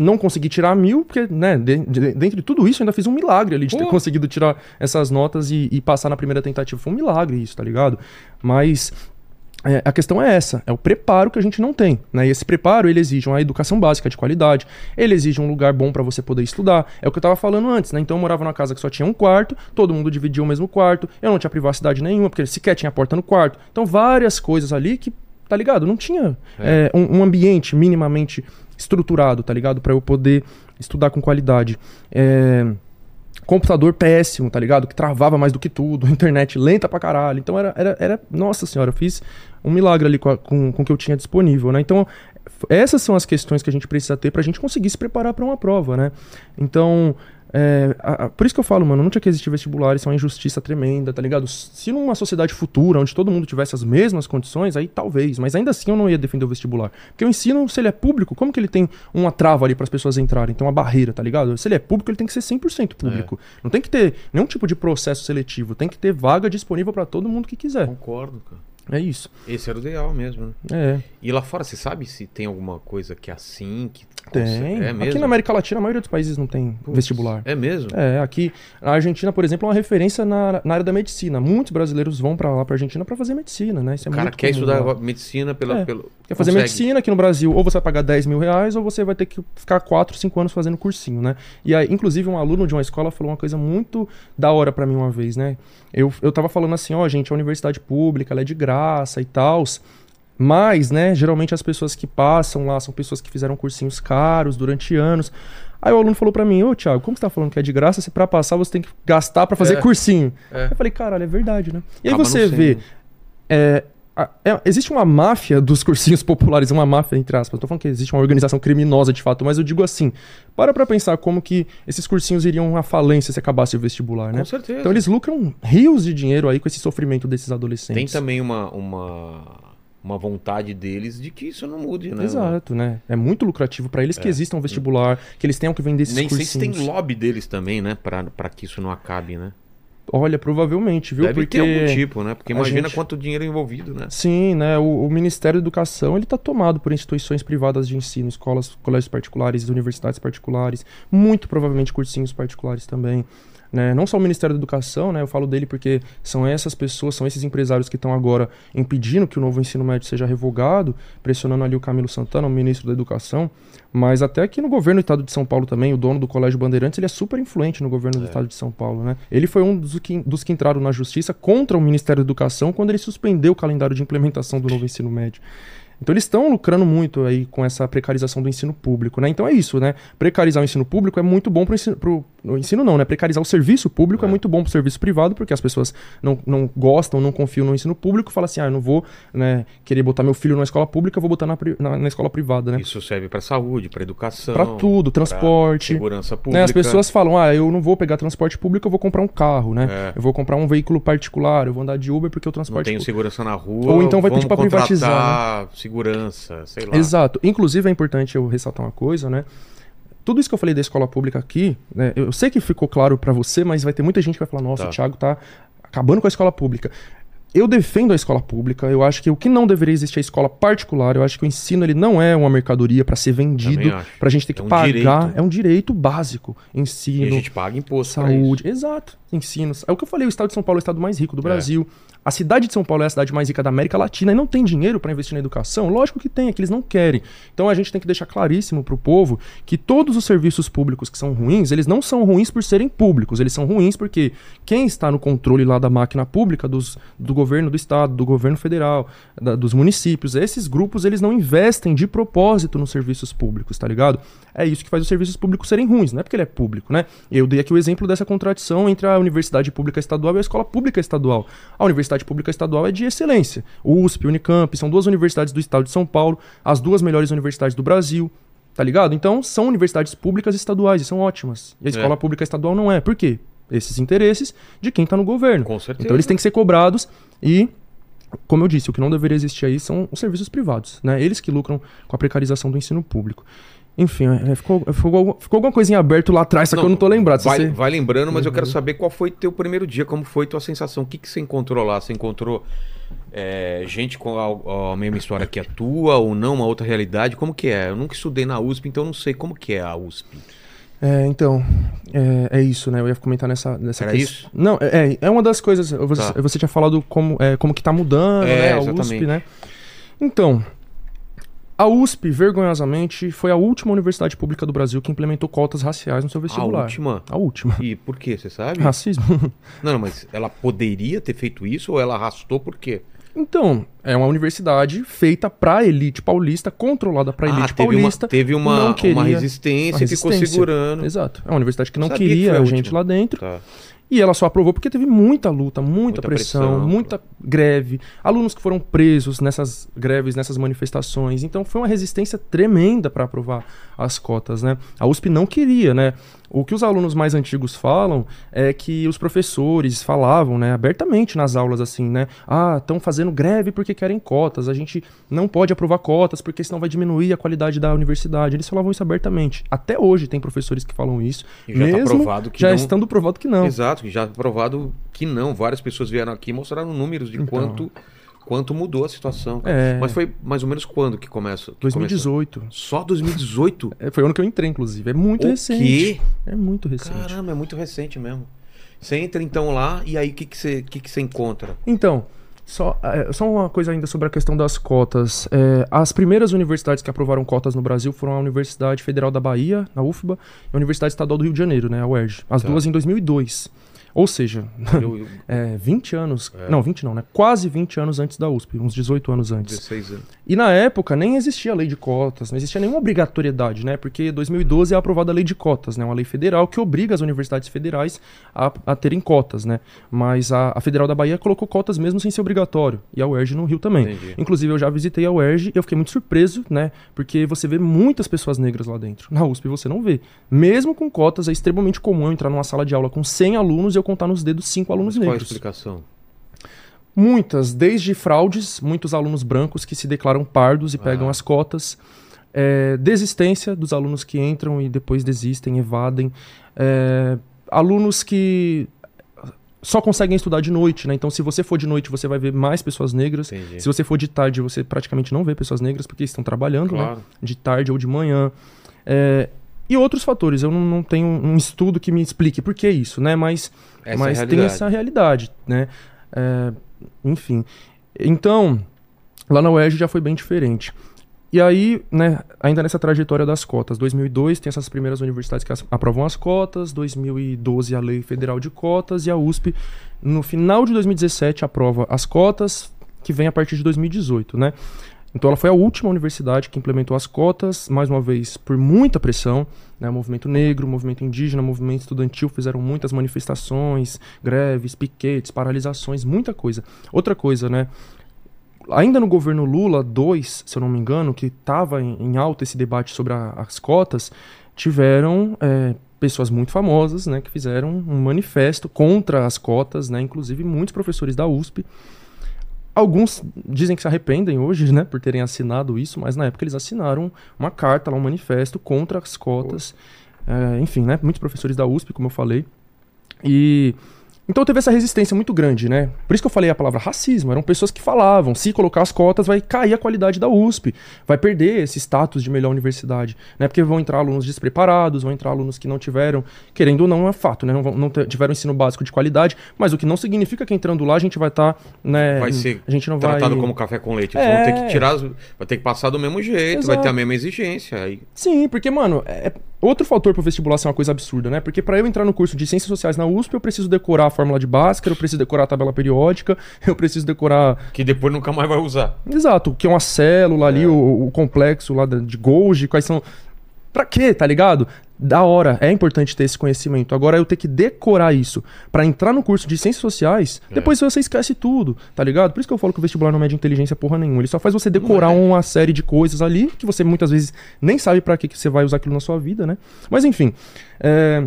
não consegui tirar mil, porque, né, de, de, dentro de tudo isso, eu ainda fiz um milagre ali de ter conseguido tirar essas notas e, e passar na primeira tentativa. Foi um milagre isso, tá ligado? Mas é, a questão é essa, é o preparo que a gente não tem, né? E esse preparo, ele exige uma educação básica de qualidade, ele exige um lugar bom para você poder estudar. É o que eu tava falando antes, né? Então eu morava numa casa que só tinha um quarto, todo mundo dividia o mesmo quarto, eu não tinha privacidade nenhuma, porque sequer tinha porta no quarto. Então várias coisas ali que, tá ligado? Não tinha é, um, um ambiente minimamente estruturado, tá ligado? Para eu poder estudar com qualidade. É computador péssimo, tá ligado? Que travava mais do que tudo, internet lenta pra caralho. Então era, era, era nossa senhora, eu fiz um milagre ali com, a- com, com o que eu tinha disponível, né? Então, essas são as questões que a gente precisa ter pra gente conseguir se preparar pra uma prova, né? Então, é, a- a- por isso que eu falo, mano, não tinha que existir vestibular, isso é uma injustiça tremenda, tá ligado? Se numa sociedade futura, onde todo mundo tivesse as mesmas condições, aí talvez, mas ainda assim eu não ia defender o vestibular. Porque o ensino, se ele é público, como que ele tem uma trava ali para as pessoas entrarem? Tem uma barreira, tá ligado? Se ele é público, ele tem que ser 100% público. Não tem que ter nenhum tipo de processo seletivo, tem que ter vaga disponível para todo mundo que quiser. Concordo, cara. É isso. Esse era o ideal mesmo, né? É. E lá fora, você sabe se tem alguma coisa que é assim? Que Tem. É? Aqui na América Latina, a maioria dos países não tem Putz, vestibular. É mesmo? É, aqui a Argentina, por exemplo, é uma referência na, na área da medicina. Muitos brasileiros vão pra lá, pra Argentina, pra fazer medicina, né? Isso é o cara quer estudar lá. medicina pela, É. pelo. Quer fazer consegue. medicina aqui no Brasil, ou você vai pagar 10 mil reais, ou você vai ter que ficar 4, 5 anos fazendo cursinho, né? E aí, inclusive, um aluno de uma escola falou uma coisa muito da hora pra mim uma vez, né? Eu, eu tava falando assim, ó, gente, a universidade pública, ela é de graça e tal. Mas, né, geralmente as pessoas que passam lá são pessoas que fizeram cursinhos caros durante anos. Aí o aluno falou pra mim, ô Thiago, como você tá falando que é de graça? Se pra passar você tem que gastar pra fazer É. cursinho. É. Eu falei, caralho, é verdade, né? E aí Acaba você vê, é, é, existe uma máfia dos cursinhos populares, uma máfia entre aspas. Não tô falando que existe uma organização criminosa de fato, mas eu digo assim: para pra pensar como que esses cursinhos iriam à falência se acabasse o vestibular, né? Com certeza. Então eles lucram rios de dinheiro aí com esse sofrimento desses Tem adolescentes. também uma, uma, uma vontade deles de que isso não mude, né? Exato, né? É muito lucrativo pra eles que exista um vestibular, que eles tenham que vender esses Nem sei cursinhos. se tem lobby deles também, né? Pra que isso não acabe, né? Olha, provavelmente, viu? Deve Porque ter algum tipo, né? Porque imagina gente- quanto dinheiro envolvido, né? Sim, né? O, o Ministério da Educação ele está tomado por instituições privadas de ensino, escolas, colégios particulares, universidades particulares, muito provavelmente cursinhos particulares também. Né? Não só o Ministério da Educação, né? Eu falo dele porque são essas pessoas, são esses empresários que estão agora impedindo que o novo ensino médio seja revogado, pressionando ali o Camilo Santana, o ministro da Educação. Mas até aqui no governo do estado de São Paulo também, o dono do Colégio Bandeirantes, ele é super influente no governo do estado de São Paulo, né? Ele foi um dos que, dos que entraram na justiça contra o Ministério da Educação quando ele suspendeu o calendário de implementação do novo ensino médio. Então eles estão lucrando muito aí com essa precarização do ensino público, né? Então é isso, né? Precarizar o ensino público é muito bom para ensino, pro, o ensino não, né? Precarizar o serviço público é, É. muito bom para o serviço privado, porque as pessoas não, não gostam, não confiam no ensino público, falam assim, ah, eu não vou né, querer botar meu filho na escola pública, eu vou botar na, na, na escola privada, né? Isso serve pra saúde, pra educação. Para tudo, transporte. Segurança pública. Né, as pessoas falam, ah, eu não vou pegar transporte público, eu vou comprar um carro, né? É. Eu vou comprar um veículo particular, eu vou andar de Uber porque o Não transporte tem público- segurança na rua. Ou então vai pedir pra privatizar, contratar Segurança, sei lá. Exato. Inclusive é importante eu ressaltar uma coisa, né? Tudo isso que eu falei da escola pública aqui, né? Eu sei que ficou claro pra você, mas vai ter muita gente que vai falar: nossa, Tá. o Thiago tá acabando com a escola pública. Eu defendo a escola pública. Eu acho que o que não deveria existir é a escola particular. Eu acho que o ensino ele não é uma mercadoria pra ser vendido, acho. pra gente ter que É um pagar. direito. É um direito básico. E Ensino, a gente paga imposto saúde. Exato. Ensinos. É o que eu falei, o estado de São Paulo é o estado mais rico do É. Brasil. A cidade de São Paulo é a cidade mais rica da América Latina e não tem dinheiro para investir na educação? Lógico que tem, é que eles não querem. Então a gente tem que deixar claríssimo pro povo que todos os serviços públicos que são ruins, eles não são ruins por serem públicos, eles são ruins porque quem está no controle lá da máquina pública dos, do governo do estado, do governo federal, da- dos municípios, esses grupos eles não investem de propósito nos serviços públicos, tá ligado? É isso que faz os serviços públicos serem ruins, não é porque ele é público, né? Eu dei aqui o exemplo dessa contradição entre a universidade pública estadual e a escola pública estadual. A universidade pública estadual é de excelência. USP, Unicamp, são duas universidades do estado de São Paulo, as duas melhores universidades do Brasil, tá ligado? Então são universidades públicas estaduais e são ótimas. E a escola É. pública estadual não é. Por quê? Esses interesses de quem tá no governo. Com certeza. Então eles têm que ser cobrados e como eu disse, o que não deveria existir aí são os serviços privados, né? Eles que lucram com a precarização do ensino público. Enfim, é, ficou, ficou, ficou alguma coisinha aberta lá atrás, só que eu não tô lembrado. Vai, você- vai lembrando, mas eu Uhum. quero saber qual foi teu primeiro dia, como foi tua sensação, o que, que você encontrou lá? Você encontrou é, gente com a, a mesma história que a tua ou não, uma outra realidade? Como que é? Eu nunca estudei na USP, então eu não sei como que é a USP. É, então, é, é isso, né? Eu ia comentar nessa, nessa Era questão. isso? Não, é, é uma das coisas. Você, Tá. você tinha falado como, é, como que tá mudando, É, né? A exatamente. USP, né? Então, a USP, vergonhosamente, foi a última universidade pública do Brasil que implementou cotas raciais no seu A vestibular. última? A última. E por quê, você sabe? Racismo? Não, não, mas ela poderia ter feito isso ou ela arrastou por quê? Então, é uma universidade feita pra elite paulista, controlada pra elite ah, teve paulista. uma, teve uma, não uma queria- resistência, uma e ficou resistência. segurando. Exato. É uma universidade que não Sabia que queria a a gente lá dentro. Tá. E ela só aprovou porque teve muita luta, muita, Muita pressão, pressão. muita greve, alunos que foram presos nessas greves, nessas manifestações. Então foi uma resistência tremenda para aprovar as cotas, né? A USP não queria, né? O que os alunos mais antigos falam é que os professores falavam, né, abertamente nas aulas assim, né? Ah, estão fazendo greve porque querem cotas. A gente não pode aprovar cotas porque senão vai diminuir a qualidade da universidade. Eles falavam isso abertamente. Até hoje tem professores que falam isso. E já tá mesmo provado que já não- estando provado que não. Exato, já provado que não. Várias pessoas vieram aqui e mostraram números de Então. quanto, quanto mudou a situação. É. Mas foi mais ou menos quando que começa? que 2018. começou? Só 2018? É, foi o ano que eu entrei, inclusive. É muito o recente. quê? É muito recente. Caramba, é muito recente mesmo. Você entra então lá e aí o que, que, você, que, que você encontra? Então, só, é, só uma coisa ainda sobre a questão das cotas. É, as primeiras universidades que aprovaram cotas no Brasil foram a Universidade Federal da Bahia, a UFBA, e a Universidade Estadual do Rio de Janeiro, né, a UERJ. As Tá. duas em 2002. Ou seja, Eu, eu, é, 20 anos. É. Não, 20 não, né? Quase 20 anos antes da USP, uns 18 anos antes. 16 anos. E na época nem existia a lei de cotas, não existia nenhuma obrigatoriedade, né? Porque 2012 é aprovada a lei de cotas, né? Uma lei federal que obriga as universidades federais a, a terem cotas, né? Mas a, a Federal da Bahia colocou cotas mesmo sem ser obrigatório. E a UERJ no Rio também. Entendi. Inclusive eu já visitei a UERJ e eu fiquei muito surpreso, né? Porque você vê muitas pessoas negras lá dentro. Na USP você não vê. Mesmo com cotas, é extremamente comum eu entrar numa sala de aula com 100 alunos e eu contar nos dedos 5 alunos Mas qual a negros. explicação? Muitas, desde fraudes, muitos alunos brancos que se declaram pardos e pegam Ah. as cotas. é, desistência dos alunos que entram e depois desistem, evadem. é, alunos que só conseguem estudar de noite, né? Então, se você for de noite, você vai ver mais pessoas negras. Entendi. Se você for de tarde, você praticamente não vê pessoas negras porque estão trabalhando, né? Claro. De tarde ou de manhã. É, e outros fatores. Eu não, não tenho um estudo que me explique por que isso, né? Mas Essa mas é tem essa realidade, né? É, enfim. Então, lá na UERJ já foi bem diferente. E aí, né, ainda nessa trajetória das cotas, 2002 tem essas primeiras universidades que aprovam as cotas, 2012 a Lei Federal de Cotas e a USP no final de 2017 aprova as cotas, que vem a partir de 2018, né? Então ela foi a última universidade que implementou as cotas, mais uma vez por muita pressão, né? Movimento negro, movimento indígena, movimento estudantil fizeram muitas manifestações, greves, piquetes, paralisações, muita coisa. Outra coisa, né? Ainda no governo Lula 2, se eu não me engano, que estava em, em alta esse debate sobre a- as cotas, tiveram é, pessoas muito famosas, né, que fizeram um manifesto contra as cotas, né, inclusive muitos professores da USP. Alguns dizem que se arrependem hoje, né, por terem assinado isso, mas na época eles assinaram uma carta, lá, um manifesto contra as cotas. É, enfim, né, muitos professores da USP, como eu falei. E então teve essa resistência muito grande, né? Por isso que eu falei a palavra racismo. Eram pessoas que falavam, se colocar as cotas vai cair a qualidade da USP, vai perder esse status de melhor universidade, né? Porque vão entrar alunos despreparados, vão entrar alunos que não tiveram, querendo ou não, é fato, né? Não, não tiveram ensino básico de qualidade, mas o que não significa que entrando lá a gente vai estar, né? Vai ser a gente não Tratado vai como café com leite. É. vão ter que tirar, as- vai ter que passar do mesmo jeito, vai Exato. ter a mesma exigência. Aí, Sim, porque, mano, é... outro fator pro vestibular ser uma coisa absurda, né? Porque pra eu entrar no curso de Ciências Sociais na USP, eu preciso decorar a fórmula de Bhaskara, eu preciso decorar a tabela periódica, eu preciso decorar que depois nunca mais vai usar. Exato, o que é uma célula ali, o, o complexo lá de Golgi, quais são. Pra quê, tá ligado? Da hora, é importante ter esse conhecimento. Agora eu ter que decorar isso pra entrar no curso de ciências sociais, É. depois você esquece tudo, tá ligado? Por isso que eu falo que o vestibular não mede inteligência porra nenhuma. Ele só faz você decorar é. uma série de coisas ali que você muitas vezes nem sabe pra que que você vai usar aquilo na sua vida, né? Mas enfim. é,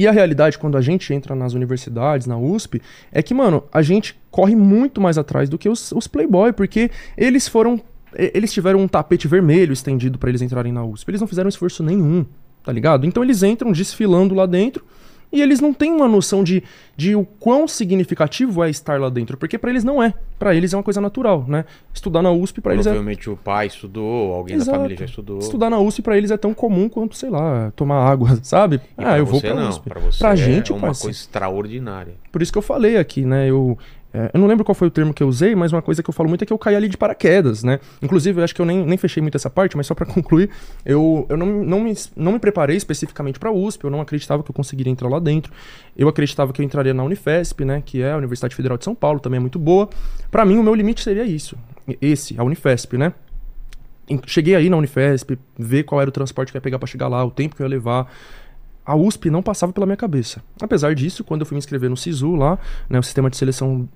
E a realidade, quando a gente entra nas universidades, na USP, é que, mano, a gente corre muito mais atrás do que os, os Playboy, porque eles foram. Eles tiveram um tapete vermelho estendido pra eles entrarem na USP. Eles não fizeram esforço nenhum, tá ligado? Então eles entram desfilando lá dentro e eles não têm uma noção de, de o quão significativo é estar lá dentro, porque pra eles não é. Pra eles é uma coisa natural, né? Estudar na USP pra eles é Provavelmente o pai estudou, alguém da Exato. família já estudou. Estudar na USP pra eles é tão comum quanto, sei lá, tomar água, sabe? E ah, eu vou não, USP. Pra você Pra é gente, uma parça. coisa extraordinária. Por isso que eu falei aqui, né? Eu, é, eu não lembro qual foi o termo que eu usei, mas uma coisa que eu falo muito é que eu caí ali de paraquedas, né? Inclusive, eu acho que eu nem, nem fechei muito essa parte, mas só pra concluir, eu, eu não, não, me, não me preparei especificamente pra USP, eu não acreditava que eu conseguiria entrar lá dentro. Eu acreditava que eu entraria na Unifesp, né? Que é a Universidade Federal de São Paulo, também é muito boa. Pra mim, o meu limite seria isso. Esse, a Unifesp, né? Cheguei aí na Unifesp, ver qual era o transporte que ia pegar pra chegar lá, o tempo que eu ia levar. A USP não passava pela minha cabeça. Apesar disso, quando eu fui me inscrever no SISU lá, né, o sistema de seleção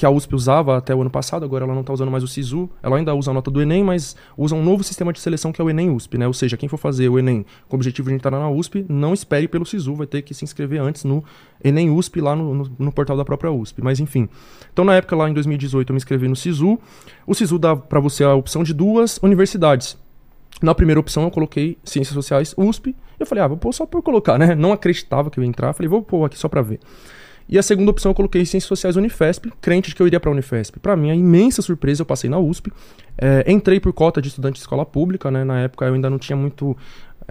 que a USP usava até o ano passado, agora ela não está usando mais o SISU, ela ainda usa a nota do Enem, mas usa um novo sistema de seleção que é o Enem USP, né? Ou seja, quem for fazer o Enem com o objetivo de entrar na USP, não espere pelo SISU, vai ter que se inscrever antes no Enem USP lá no, no, no portal da própria USP. Mas enfim. Então na época lá em 2018 eu me inscrevi no SISU. O SISU dá para você a opção de duas universidades. Na primeira opção eu coloquei Ciências Sociais USP. Eu falei, ah, vou pôr só por colocar, né? Não acreditava que eu ia entrar. Falei, vou pôr aqui só pra ver. E a segunda opção eu coloquei Ciências Sociais Unifesp, crente de que eu iria pra Unifesp. Pra minha imensa surpresa, eu passei na USP. É, entrei por cota de estudante de escola pública, né? Na época eu ainda não tinha muito,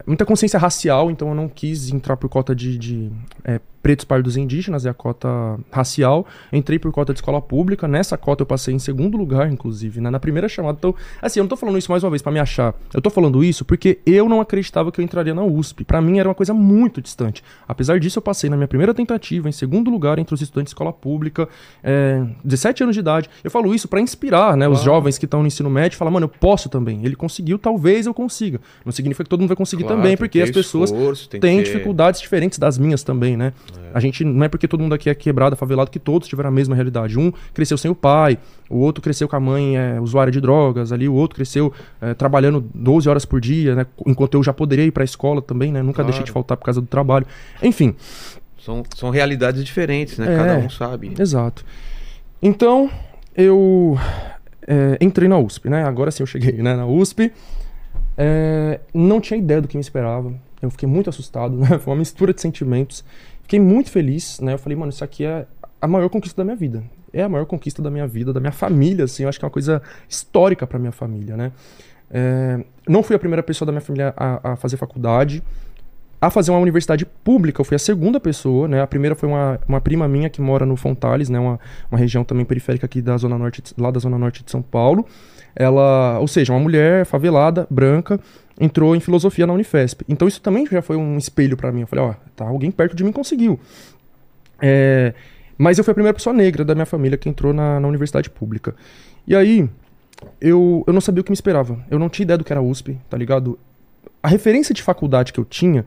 muita consciência racial, então eu não quis entrar por cota de, de é, pretos, pardos e indígenas, é a cota racial. Entrei por cota de escola pública. Nessa cota eu passei em segundo lugar, inclusive, né? na primeira chamada. Então, assim, eu não tô falando isso mais uma vez pra me achar. Eu tô falando isso porque eu não acreditava que eu entraria na USP. Pra mim era uma coisa muito distante. Apesar disso, eu passei na minha primeira tentativa, em segundo lugar, entre os estudantes de escola pública, é, 17 anos de idade. Eu falo isso pra inspirar, né? Os jovens que estão no ensino médio, falar, mano, eu posso também. Ele conseguiu, talvez eu consiga. Não significa que todo mundo vai conseguir Claro, também, porque que as pessoas esforço, têm ter- dificuldades diferentes das minhas também, né? A gente não é porque todo mundo aqui é quebrado, favelado, que todos tiveram a mesma realidade. Um cresceu sem o pai, o outro cresceu com a mãe é, usuária de drogas, ali o outro cresceu é, trabalhando 12 horas por dia, né? Enquanto eu já poderia ir pra escola também, né? Nunca Claro. deixei de faltar por causa do trabalho. Enfim, São, são realidades diferentes, né? É. Cada um sabe. Exato. Então, eu é, entrei na USP, né? Agora sim eu cheguei né, na USP. É, não tinha ideia do que me esperava. Eu fiquei muito assustado, né? Foi uma mistura de sentimentos. Fiquei muito feliz, né? Eu falei, mano, isso aqui é a maior conquista da minha vida. É a maior conquista da minha vida, da minha família, assim. Eu acho que é uma coisa histórica pra minha família, né? É, não fui a primeira pessoa da minha família a, a fazer faculdade a fazer uma universidade pública, eu fui a segunda pessoa, né? A primeira foi uma, uma prima minha que mora no Fontales, né? Uma, uma região também periférica aqui da Zona Norte, lá da Zona Norte de São Paulo. Ela, ou seja, uma mulher favelada, branca, entrou em filosofia na Unifesp. Então isso também já foi um espelho pra mim. Eu falei, ó, tá, alguém perto de mim conseguiu. É, mas eu fui a primeira pessoa negra da minha família que entrou na, na universidade pública. E aí, eu, eu não sabia o que me esperava. Eu não tinha ideia do que era USP, tá ligado? A referência de faculdade que eu tinha,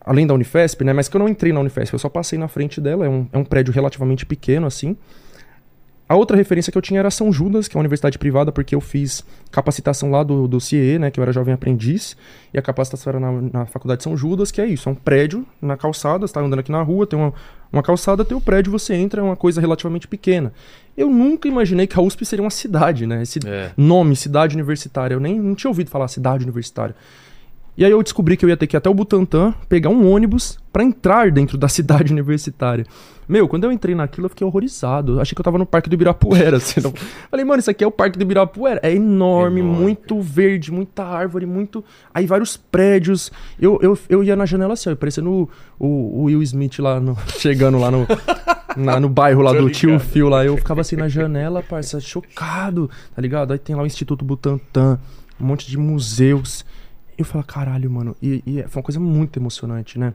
além da Unifesp, né? Mas que eu não entrei na Unifesp, eu só passei na frente dela, é um, é um prédio relativamente pequeno, assim. A outra referência que eu tinha era São Judas, que é uma universidade privada, porque eu fiz capacitação lá do, do CIE, né? Que eu era jovem aprendiz. E a capacitação era na, na Faculdade São Judas, que é isso, é um prédio na calçada, você tá andando aqui na rua, tem uma, uma calçada, tem o prédio, você entra, é uma coisa relativamente pequena. Eu nunca imaginei que a USP seria uma cidade, né? Esse É. nome, cidade universitária. Eu nem não tinha ouvido falar cidade universitária. E aí eu descobri que eu ia ter que ir até o Butantã, pegar um ônibus pra entrar dentro da cidade universitária. Meu, quando eu entrei naquilo, eu fiquei horrorizado. Achei que eu tava no Parque do Ibirapuera. Assim, não- Falei, mano, isso aqui é o Parque do Ibirapuera. É enorme, Enorme, muito verde, muita árvore, muito. Aí vários prédios. Eu, eu, eu ia na janela assim, ó, parecendo o, o, o Will Smith lá, no- chegando lá no, na- no bairro lá do tio. Phil lá. Eu ficava assim na janela, parça, chocado, tá ligado? Aí tem lá o Instituto Butantan, um monte de museus. Eu falo, caralho, mano. E, e foi uma coisa muito emocionante, né?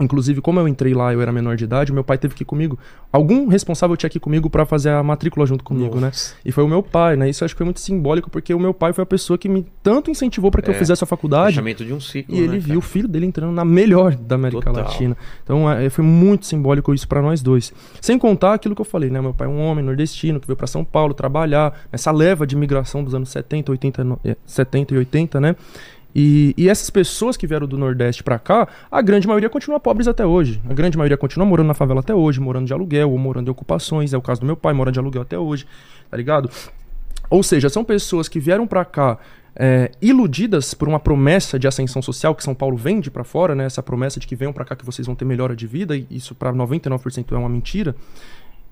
Inclusive, como eu entrei lá, eu era menor de idade, meu pai teve que ir comigo. Algum responsável tinha que ir comigo pra fazer a matrícula junto comigo, né? Nossa. E foi o meu pai, né? Isso eu acho que foi muito simbólico, porque o meu pai foi a pessoa que me tanto incentivou pra que eu É, fizesse a faculdade. Fechamento de um ciclo. E ele né, viu o cara? filho dele entrando na melhor da América Total. Latina. Então é, foi muito simbólico isso pra nós dois. Sem contar aquilo que eu falei, né? Meu pai é um homem nordestino que veio pra São Paulo trabalhar, essa leva de imigração dos anos 70, 80, no- eh, 70 e 80, né? E, e essas pessoas que vieram do Nordeste pra cá, a grande maioria continua pobres até hoje. A grande maioria continua morando na favela até hoje, morando de aluguel ou morando em ocupações. É o caso do meu pai, mora de aluguel até hoje, tá ligado? Ou seja, são pessoas que vieram pra cá é, iludidas por uma promessa de ascensão social que São Paulo vende pra fora, né? Essa promessa de que venham pra cá que vocês vão ter melhora de vida, e isso pra 99% é uma mentira.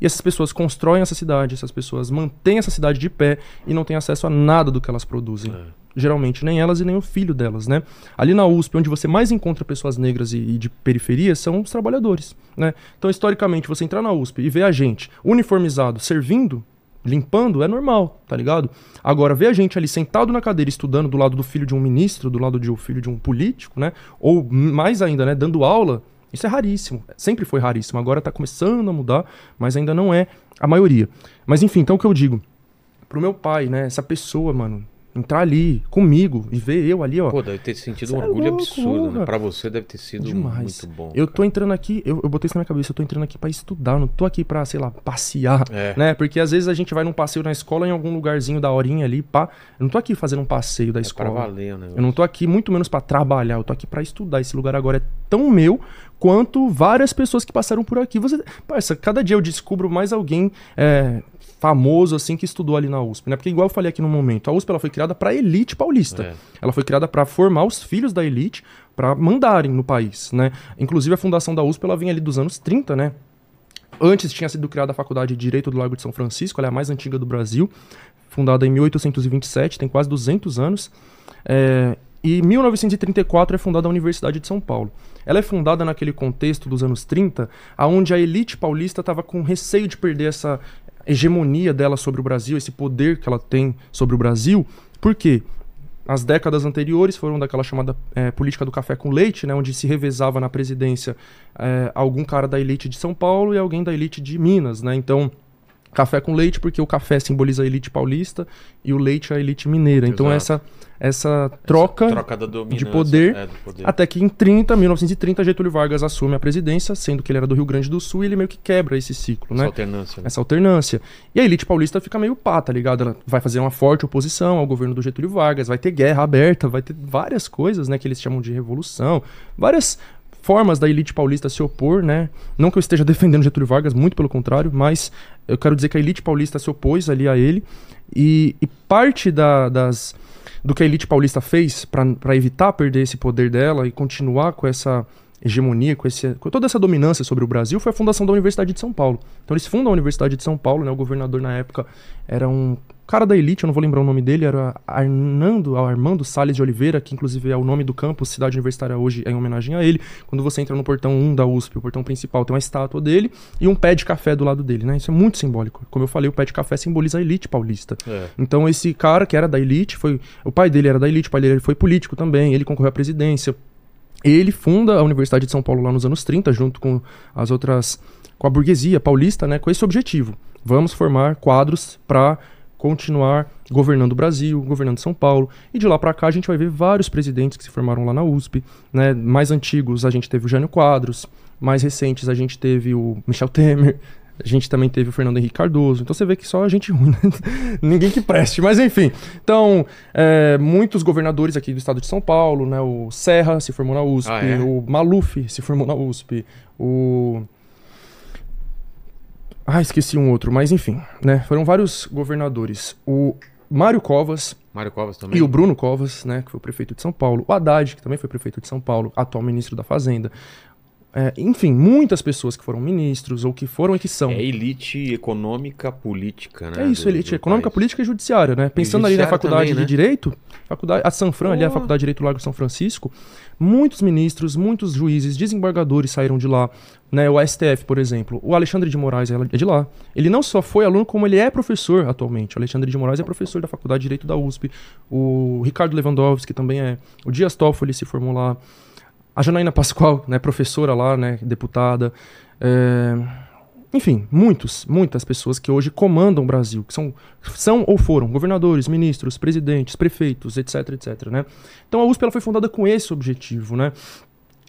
E essas pessoas constroem essa cidade, essas pessoas mantêm essa cidade de pé e não têm acesso a nada do que elas produzem. Geralmente nem elas e nem o filho delas, né? Ali na USP, onde você mais encontra pessoas negras e, e de periferia, são os trabalhadores, né? Então, historicamente, você entrar na USP e ver a gente uniformizado, servindo, limpando, é normal, tá ligado? Agora, ver a gente ali sentado na cadeira estudando do lado do filho de um ministro, do lado de um filho de um político, né? Ou mais ainda, né, dando aula, isso é raríssimo. Sempre foi raríssimo. Agora tá começando a mudar, mas ainda não é a maioria. Mas enfim, então o que eu digo? Pro meu pai, né, essa pessoa, mano, entrar ali comigo e ver eu ali, ó. Pô, deve ter sentido Cê um é orgulho louco, absurdo, né? Pra você deve ter sido Demais. muito bom. Eu tô cara. entrando aqui, eu, eu botei isso na minha cabeça, eu tô entrando aqui pra estudar, não tô aqui pra, sei lá, passear, É. né? Porque às vezes a gente vai num passeio na escola em algum lugarzinho da horinha ali, pá. Eu não tô aqui fazendo um passeio da É pra escola. valer, né? Eu não tô aqui muito menos pra trabalhar, eu tô aqui pra estudar. Esse lugar agora é tão meu quanto várias pessoas que passaram por aqui. Você, parça, cada dia eu descubro mais alguém é, famoso assim que estudou ali na USP, né? Porque igual eu falei aqui no momento, a USP ela foi criada pra elite paulista. É. Ela foi criada pra formar os filhos da elite pra mandarem no país, né? Inclusive a fundação da USP ela vem ali dos anos 30, né? Antes tinha sido criada a Faculdade de Direito do Largo de São Francisco, ela é a mais antiga do Brasil, fundada em 1827, tem quase 200 anos. É, e em 1934 é fundada a Universidade de São Paulo. Ela é fundada naquele contexto dos anos 30, onde a elite paulista estava com receio de perder essa hegemonia dela sobre o Brasil, esse poder que ela tem sobre o Brasil. Por quê? As décadas anteriores foram daquela chamada eh, política do café com leite, né, onde se revezava na presidência eh, algum cara da elite de São Paulo e alguém da elite de Minas. Né? Então, café com leite, porque o café simboliza a elite paulista e o leite a elite mineira. Então, essa, Exato. essa troca. Essa troca da dominância, poder, é, poder. Até que em 30, 1930, Getúlio Vargas assume a presidência, sendo que ele era do Rio Grande do Sul, e ele meio que quebra esse ciclo, Essa né? alternância. né? essa alternância. E a elite paulista fica meio pá, tá ligado? Ela vai fazer uma forte oposição ao governo do Getúlio Vargas, vai ter guerra aberta, vai ter várias coisas, né, que eles chamam de revolução, várias formas da elite paulista se opor, né? Não que eu esteja defendendo Getúlio Vargas, muito pelo contrário, mas eu quero dizer que a elite paulista se opôs ali a ele e, e parte da- das do que a elite paulista fez para evitar perder esse poder dela e continuar com essa hegemonia, com, esse, com toda essa dominância sobre o Brasil, foi a fundação da Universidade de São Paulo. Então eles fundam a Universidade de São Paulo, né? O governador na época era um cara da elite, eu não vou lembrar o nome dele, era Arnando, Armando Salles de Oliveira, que inclusive é o nome do campus, Cidade Universitária hoje é em homenagem a ele. Quando você entra no portão 1 da USP, o portão principal, tem uma estátua dele e um pé de café do lado dele, né? Isso é muito simbólico. Como eu falei, o pé de café simboliza a elite paulista. É. Então esse cara que era da elite, foi o pai dele era da elite, o pai dele foi político também, ele concorreu à presidência. Ele funda a Universidade de São Paulo lá nos anos 30, junto com as outras com a burguesia paulista, né, com esse objetivo. Vamos formar quadros para continuar governando o Brasil, governando São Paulo. E de lá para cá a gente vai ver vários presidentes que se formaram lá na USP, né? Mais antigos a gente teve o Jânio Quadros, mais recentes a gente teve o Michel Temer, a gente também teve o Fernando Henrique Cardoso. Então você vê que só a gente ruim, né? Ninguém que preste. Mas enfim. Então, é, muitos governadores aqui do estado de São Paulo, né? O Serra se formou na USP, Ah, é? o Maluf se formou na USP, o. Ah, esqueci um outro, mas enfim, né? Foram vários governadores. O Mário Covas Mário Covas também. e o Bruno Covas, né, que foi o prefeito de São Paulo, o Haddad, que também foi prefeito de São Paulo, atual ministro da Fazenda. É, enfim, muitas pessoas que foram ministros ou que foram e que são. É elite econômica política, né? É isso, do- elite do econômica, país. política e judiciária, né? Pensando ali na faculdade também, né? de Direito, faculdade, a Sanfran, ali a. Faculdade de Direito do Largo de São Francisco, muitos ministros, muitos juízes, desembargadores saíram de lá, né? O STF, por exemplo, o Alexandre de Moraes é de lá. Ele não só foi aluno, como ele é professor atualmente. O Alexandre de Moraes é professor da Faculdade de Direito da USP. O Ricardo Lewandowski também é. O Dias Toffoli se formou lá. A Janaína Pascoal, né, professora lá, né, deputada. É, Enfim, muitos, muitas pessoas que hoje comandam o Brasil, que são, são ou foram governadores, ministros, presidentes, prefeitos, etc, etc, né? Então a USP ela foi fundada com esse objetivo, né?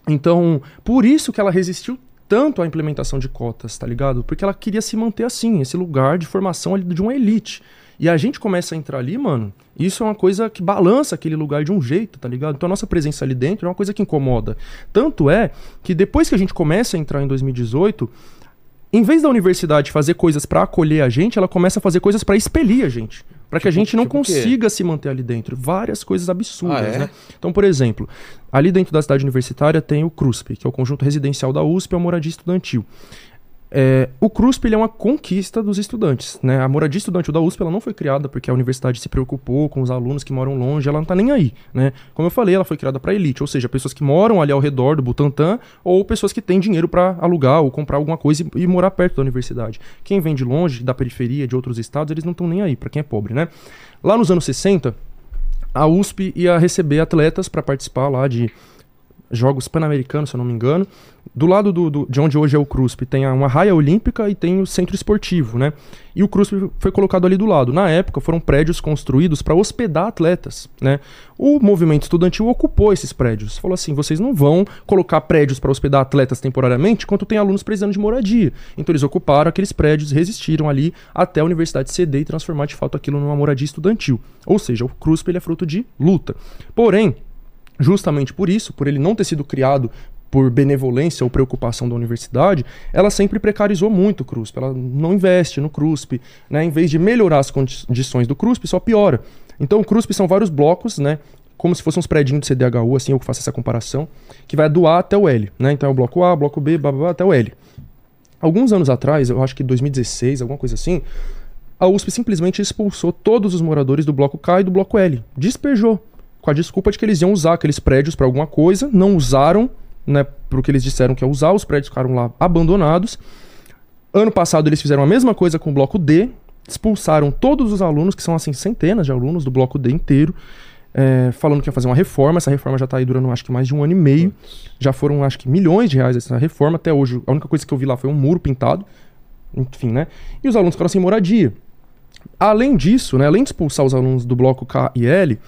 Então, por isso que ela resistiu tanto à implementação de cotas, tá ligado? Porque ela queria se manter assim, esse lugar de formação de uma elite. E a gente começa a entrar ali, mano, isso é uma coisa que balança aquele lugar de um jeito, tá ligado? Então a nossa presença ali dentro é uma coisa que incomoda. Tanto é que depois que a gente começa a entrar em 2018, em vez da universidade fazer coisas para acolher a gente, ela começa a fazer coisas para expelir a gente. Para que a Tipo- gente não tipo consiga se manter ali dentro. Várias coisas absurdas, Ah, é? né? Então, por exemplo, ali dentro da cidade universitária tem o CRUSP, que é o conjunto residencial da USP, é o moradia estudantil. É, o CRUSP é uma conquista dos estudantes. Né? A moradia estudantil da USP ela não foi criada porque a universidade se preocupou com os alunos que moram longe, ela não está nem aí. Né? Como eu falei, ela foi criada para elite, ou seja, pessoas que moram ali ao redor do Butantã ou pessoas que têm dinheiro para alugar ou comprar alguma coisa e, e morar perto da universidade. Quem vem de longe, da periferia, de outros estados, eles não estão nem aí, para quem é pobre. Né? Lá nos anos 60, a USP ia receber atletas para participar lá de Jogos Pan-Americanos, se eu não me engano. Do lado do, do- de onde hoje é o CRUSP, tem uma raia olímpica e tem o centro esportivo, né? E o CRUSP foi colocado ali do lado. Na época, foram prédios construídos para hospedar atletas, né? O movimento estudantil ocupou esses prédios. Falou assim: vocês não vão colocar prédios para hospedar atletas temporariamente enquanto tem alunos precisando de moradia. Então eles ocuparam aqueles prédios, resistiram ali até a universidade ceder e transformar de fato aquilo numa moradia estudantil. Ou seja, o CRUSP ele é fruto de luta. Porém, justamente por isso, por ele não ter sido criado por benevolência ou preocupação da universidade, ela sempre precarizou muito o CRUSP. Ela não investe no CRUSP, né? Em vez de melhorar as condi- condições do CRUSP, só piora. Então, o CRUSP são vários blocos, né? Como se fossem uns prédios de CDHU, assim, eu faço essa comparação, que vai do A até o L, né? Então é o bloco A, bloco B, blá, blá, blá, até o L. Alguns anos atrás, eu acho que 2016, alguma coisa assim, a USP simplesmente expulsou todos os moradores do bloco K e do bloco L. Despejou. Com a desculpa de que eles iam usar aqueles prédios para alguma coisa, não usaram, né, pro que eles disseram que ia usar, os prédios ficaram lá abandonados. Ano passado eles fizeram a mesma coisa com o bloco D, expulsaram todos os alunos, que são assim centenas de alunos do bloco D inteiro, é, falando que ia fazer uma reforma. Essa reforma já está aí durando acho que mais de um ano e meio. Já foram acho que milhões de reais essa reforma. Até hoje, a única coisa que eu vi lá foi um muro pintado. Enfim, né? E os alunos ficaram sem moradia. Além disso, né, além de expulsar os alunos do bloco K e L,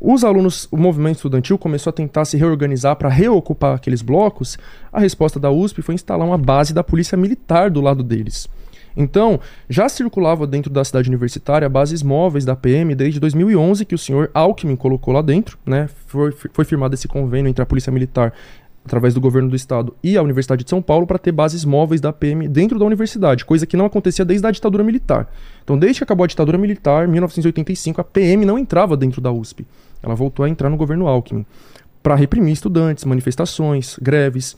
os alunos, o movimento estudantil começou a tentar se reorganizar para reocupar aqueles blocos. A resposta da USP foi instalar uma base da polícia militar do lado deles. Então, já circulava dentro da cidade universitária bases móveis da PM desde 2011, que o senhor Alckmin colocou lá dentro. Né? Foi, foi firmado esse convênio entre a Polícia Militar, através do governo do estado, e a Universidade de São Paulo para ter bases móveis da PM dentro da universidade, coisa que não acontecia desde a ditadura militar. Então, desde que acabou a ditadura militar, em 1985, a PM não entrava dentro da USP. Ela voltou a entrar no governo Alckmin para reprimir estudantes, manifestações, greves.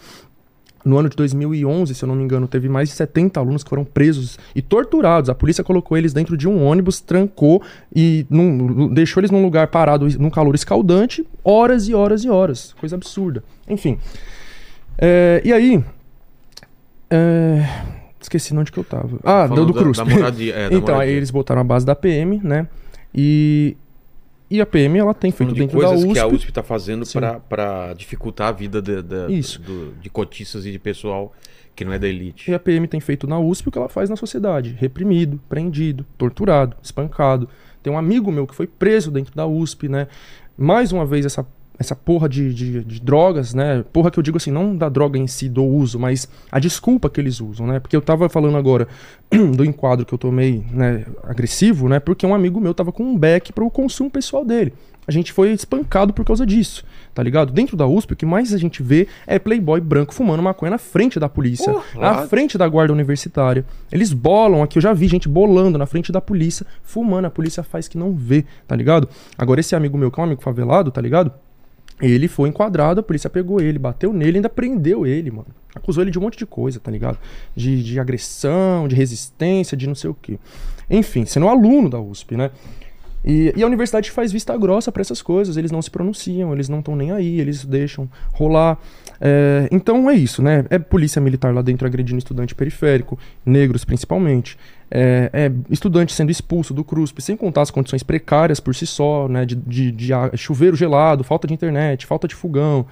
No ano de 2011, se eu não me engano, teve mais de 70 alunos que foram presos e torturados. A polícia colocou eles dentro de um ônibus, trancou e num- deixou eles num lugar parado, num calor escaldante, horas e horas e horas. Coisa absurda. Enfim. É, e aí. é, esqueci onde que eu tava. Ah, deu do da- Cruz. da moradia, é, então, aí moradia. eles botaram a base da PM, né? E. E a PM, ela tem feito de dentro da coisas USP. que a USP está fazendo para dificultar a vida de, de- Isso. do- de cotistas e de pessoal que não é da elite. E a PM tem feito na USP o que ela faz na sociedade: reprimido, prendido, torturado, espancado. Tem um amigo meu que foi preso dentro da USP, né? Mais uma vez, essa, essa porra de, de, de drogas, né? Porra que eu digo assim, não da droga em si, do uso, mas a desculpa que eles usam, né? Porque eu tava falando agora do enquadro que eu tomei, né, agressivo, né? Porque um amigo meu tava com um beck para o consumo pessoal dele. A gente foi espancado por causa disso, tá ligado? Dentro da USP, o que mais a gente vê é playboy branco fumando maconha na frente da polícia, na lá- frente da guarda universitária. Eles bolam aqui, eu já vi gente bolando na frente da polícia, fumando, a polícia faz que não vê, tá ligado? Agora esse amigo meu, que é um amigo favelado, tá ligado? Ele foi enquadrado, a polícia pegou ele, bateu nele, ainda prendeu ele, mano. Acusou ele de um monte de coisa, tá ligado? De, de agressão, de resistência, de não sei o quê. Enfim, sendo aluno da USP, né? E, e a universidade faz vista grossa pra essas coisas, eles não se pronunciam, eles não estão nem aí, eles deixam rolar. É, então é isso, né? É polícia militar lá dentro agredindo estudante periférico, negros principalmente. É, é estudante sendo expulso do CRUSP, sem contar as condições precárias por si só, né? De, de, de chuveiro gelado, falta de internet, falta de fogão.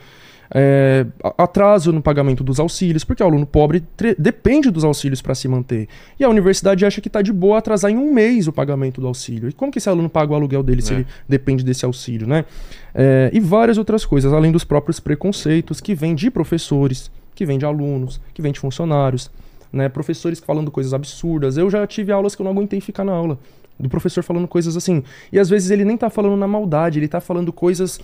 É, atraso no pagamento dos auxílios, porque o aluno pobre depende dos auxílios para se manter. E a universidade acha que está de boa atrasar em um mês o pagamento do auxílio. E como que esse aluno paga o aluguel dele se É. ele depende desse auxílio, né? É, e várias outras coisas, além dos próprios preconceitos que vêm de professores, que vêm de alunos, que vêm de funcionários, né? Professores falando coisas absurdas. Eu já tive aulas que eu não aguentei ficar na aula. Do professor falando coisas assim. E às vezes ele nem tá falando na maldade, ele tá falando coisas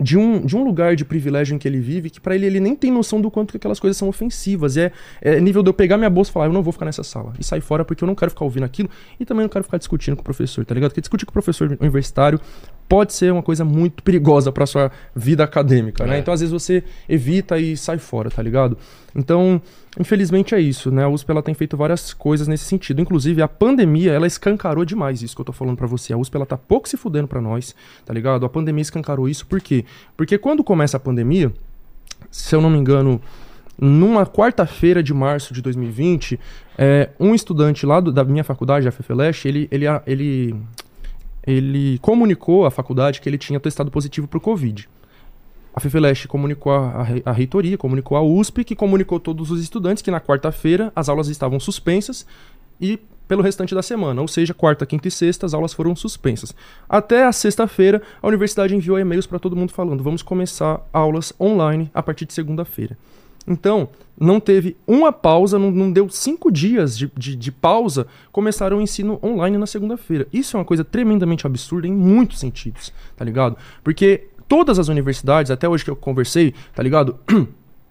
de um, de um lugar de privilégio em que ele vive, que para ele ele nem tem noção do quanto que aquelas coisas são ofensivas. É, é nível de eu pegar minha bolsa e falar, eu não vou ficar nessa sala. E sair fora porque eu não quero ficar ouvindo aquilo e também não quero ficar discutindo com o professor, tá ligado? Porque discutir com o professor universitário pode ser uma coisa muito perigosa para sua vida acadêmica, né? É. Então às vezes você evita e sai fora, tá ligado? Então, infelizmente é isso, né? A USP ela tem feito várias coisas nesse sentido. Inclusive a pandemia, ela escancarou demais isso que eu tô falando para você. A USP ela tá pouco se fudendo para nós, tá ligado? A pandemia escancarou isso por quê? Porque quando começa a pandemia, se eu não me engano, numa quarta-feira de março de 2020, é, um estudante lá do, da minha faculdade, a FFLESH, ele, ele, ele ele comunicou à faculdade que ele tinha testado positivo para o Covid. A FEFELESH comunicou a, reitoria, comunicou a USP, que comunicou todos os estudantes que na quarta-feira as aulas estavam suspensas e pelo restante da semana, ou seja, quarta, quinta e sexta as aulas foram suspensas. Até a sexta-feira, a universidade enviou e-mails para todo mundo falando: vamos começar aulas online a partir de segunda-feira. Então, não teve uma pausa, não, não deu cinco dias de, de, de, pausa, começaram o ensino online na segunda-feira. Isso é uma coisa tremendamente absurda em muitos sentidos, tá ligado? Porque todas as universidades, até hoje que eu conversei, tá ligado?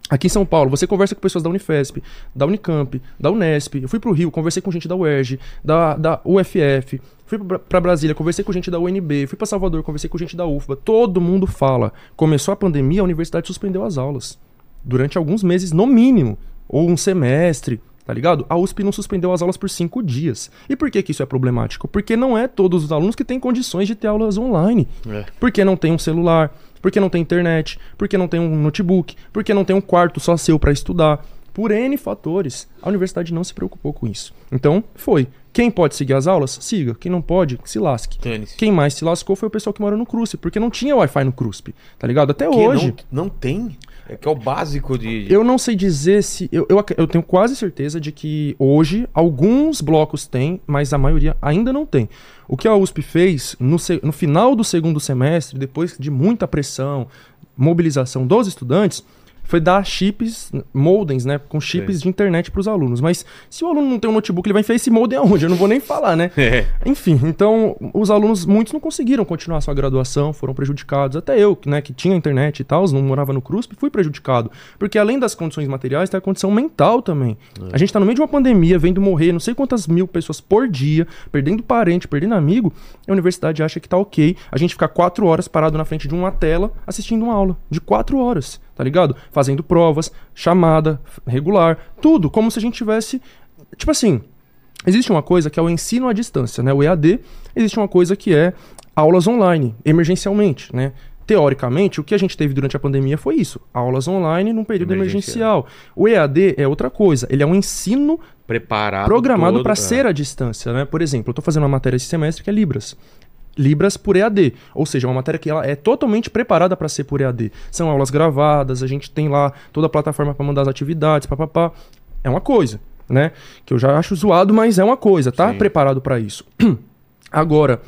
Aqui em São Paulo, você conversa com pessoas da Unifesp, da Unicamp, da Unesp. Eu fui pro Rio, conversei com gente da UERJ, da, da UFF. Fui para Brasília, conversei com gente da UNB. Fui para Salvador, conversei com gente da UFBA. Todo mundo fala. Começou a pandemia, a universidade suspendeu as aulas durante alguns meses, no mínimo, ou um semestre, tá ligado? A USP não suspendeu as aulas por cinco dias. E por que, que isso é problemático? Porque não é todos os alunos que têm condições de ter aulas online. É. Porque não tem um celular, porque não tem internet, porque não tem um notebook, porque não tem um quarto só seu para estudar. Por N fatores, a universidade não se preocupou com isso. Então, foi. Quem pode seguir as aulas? Siga. Quem não pode, se lasque. Tênis. Quem mais se lascou foi o pessoal que mora no CRUSP, porque não tinha Wi-Fi no CRUSP, tá ligado? Até hoje. Não, não tem? É que é o básico de. Eu não sei dizer se. Eu, eu, eu, tenho quase certeza de que hoje alguns blocos têm, mas a maioria ainda não tem. O que a USP fez no, no final do segundo semestre, depois de muita pressão, mobilização dos estudantes, foi dar chips, modems, né? Com chips Sim. de internet para os alunos. Mas se o aluno não tem um notebook, ele vai enfiar esse modem aonde? Eu não vou nem falar, né? É. Enfim, então os alunos, muitos não conseguiram continuar sua graduação, foram prejudicados. Até eu, né, que tinha internet e tal, não morava no CRUSP, fui prejudicado. Porque além das condições materiais, tem a condição mental também. É. A gente está no meio de uma pandemia, vendo morrer não sei quantas mil pessoas por dia, perdendo parente, perdendo amigo. A universidade acha que tá ok a gente ficar quatro horas parado na frente de uma tela assistindo uma aula. De quatro horas tá ligado? Fazendo provas, chamada regular, tudo, como se a gente tivesse. Tipo assim, existe uma coisa que é o ensino à distância, né? O EAD, existe uma coisa que é aulas online, emergencialmente, né? Teoricamente, o que a gente teve durante a pandemia foi isso: aulas online num período emergencial. O EAD é outra coisa, ele é um ensino preparado programado para é. ser à distância, né? Por exemplo, eu estou fazendo uma matéria esse semestre que é Libras. Libras por EAD, ou seja, uma matéria que ela é totalmente preparada para ser por EAD. São aulas gravadas, a gente tem lá toda a plataforma para mandar as atividades, papapá. É uma coisa, né? Que eu já acho zoado, mas é uma coisa, tá Sim. preparado para isso. Agora,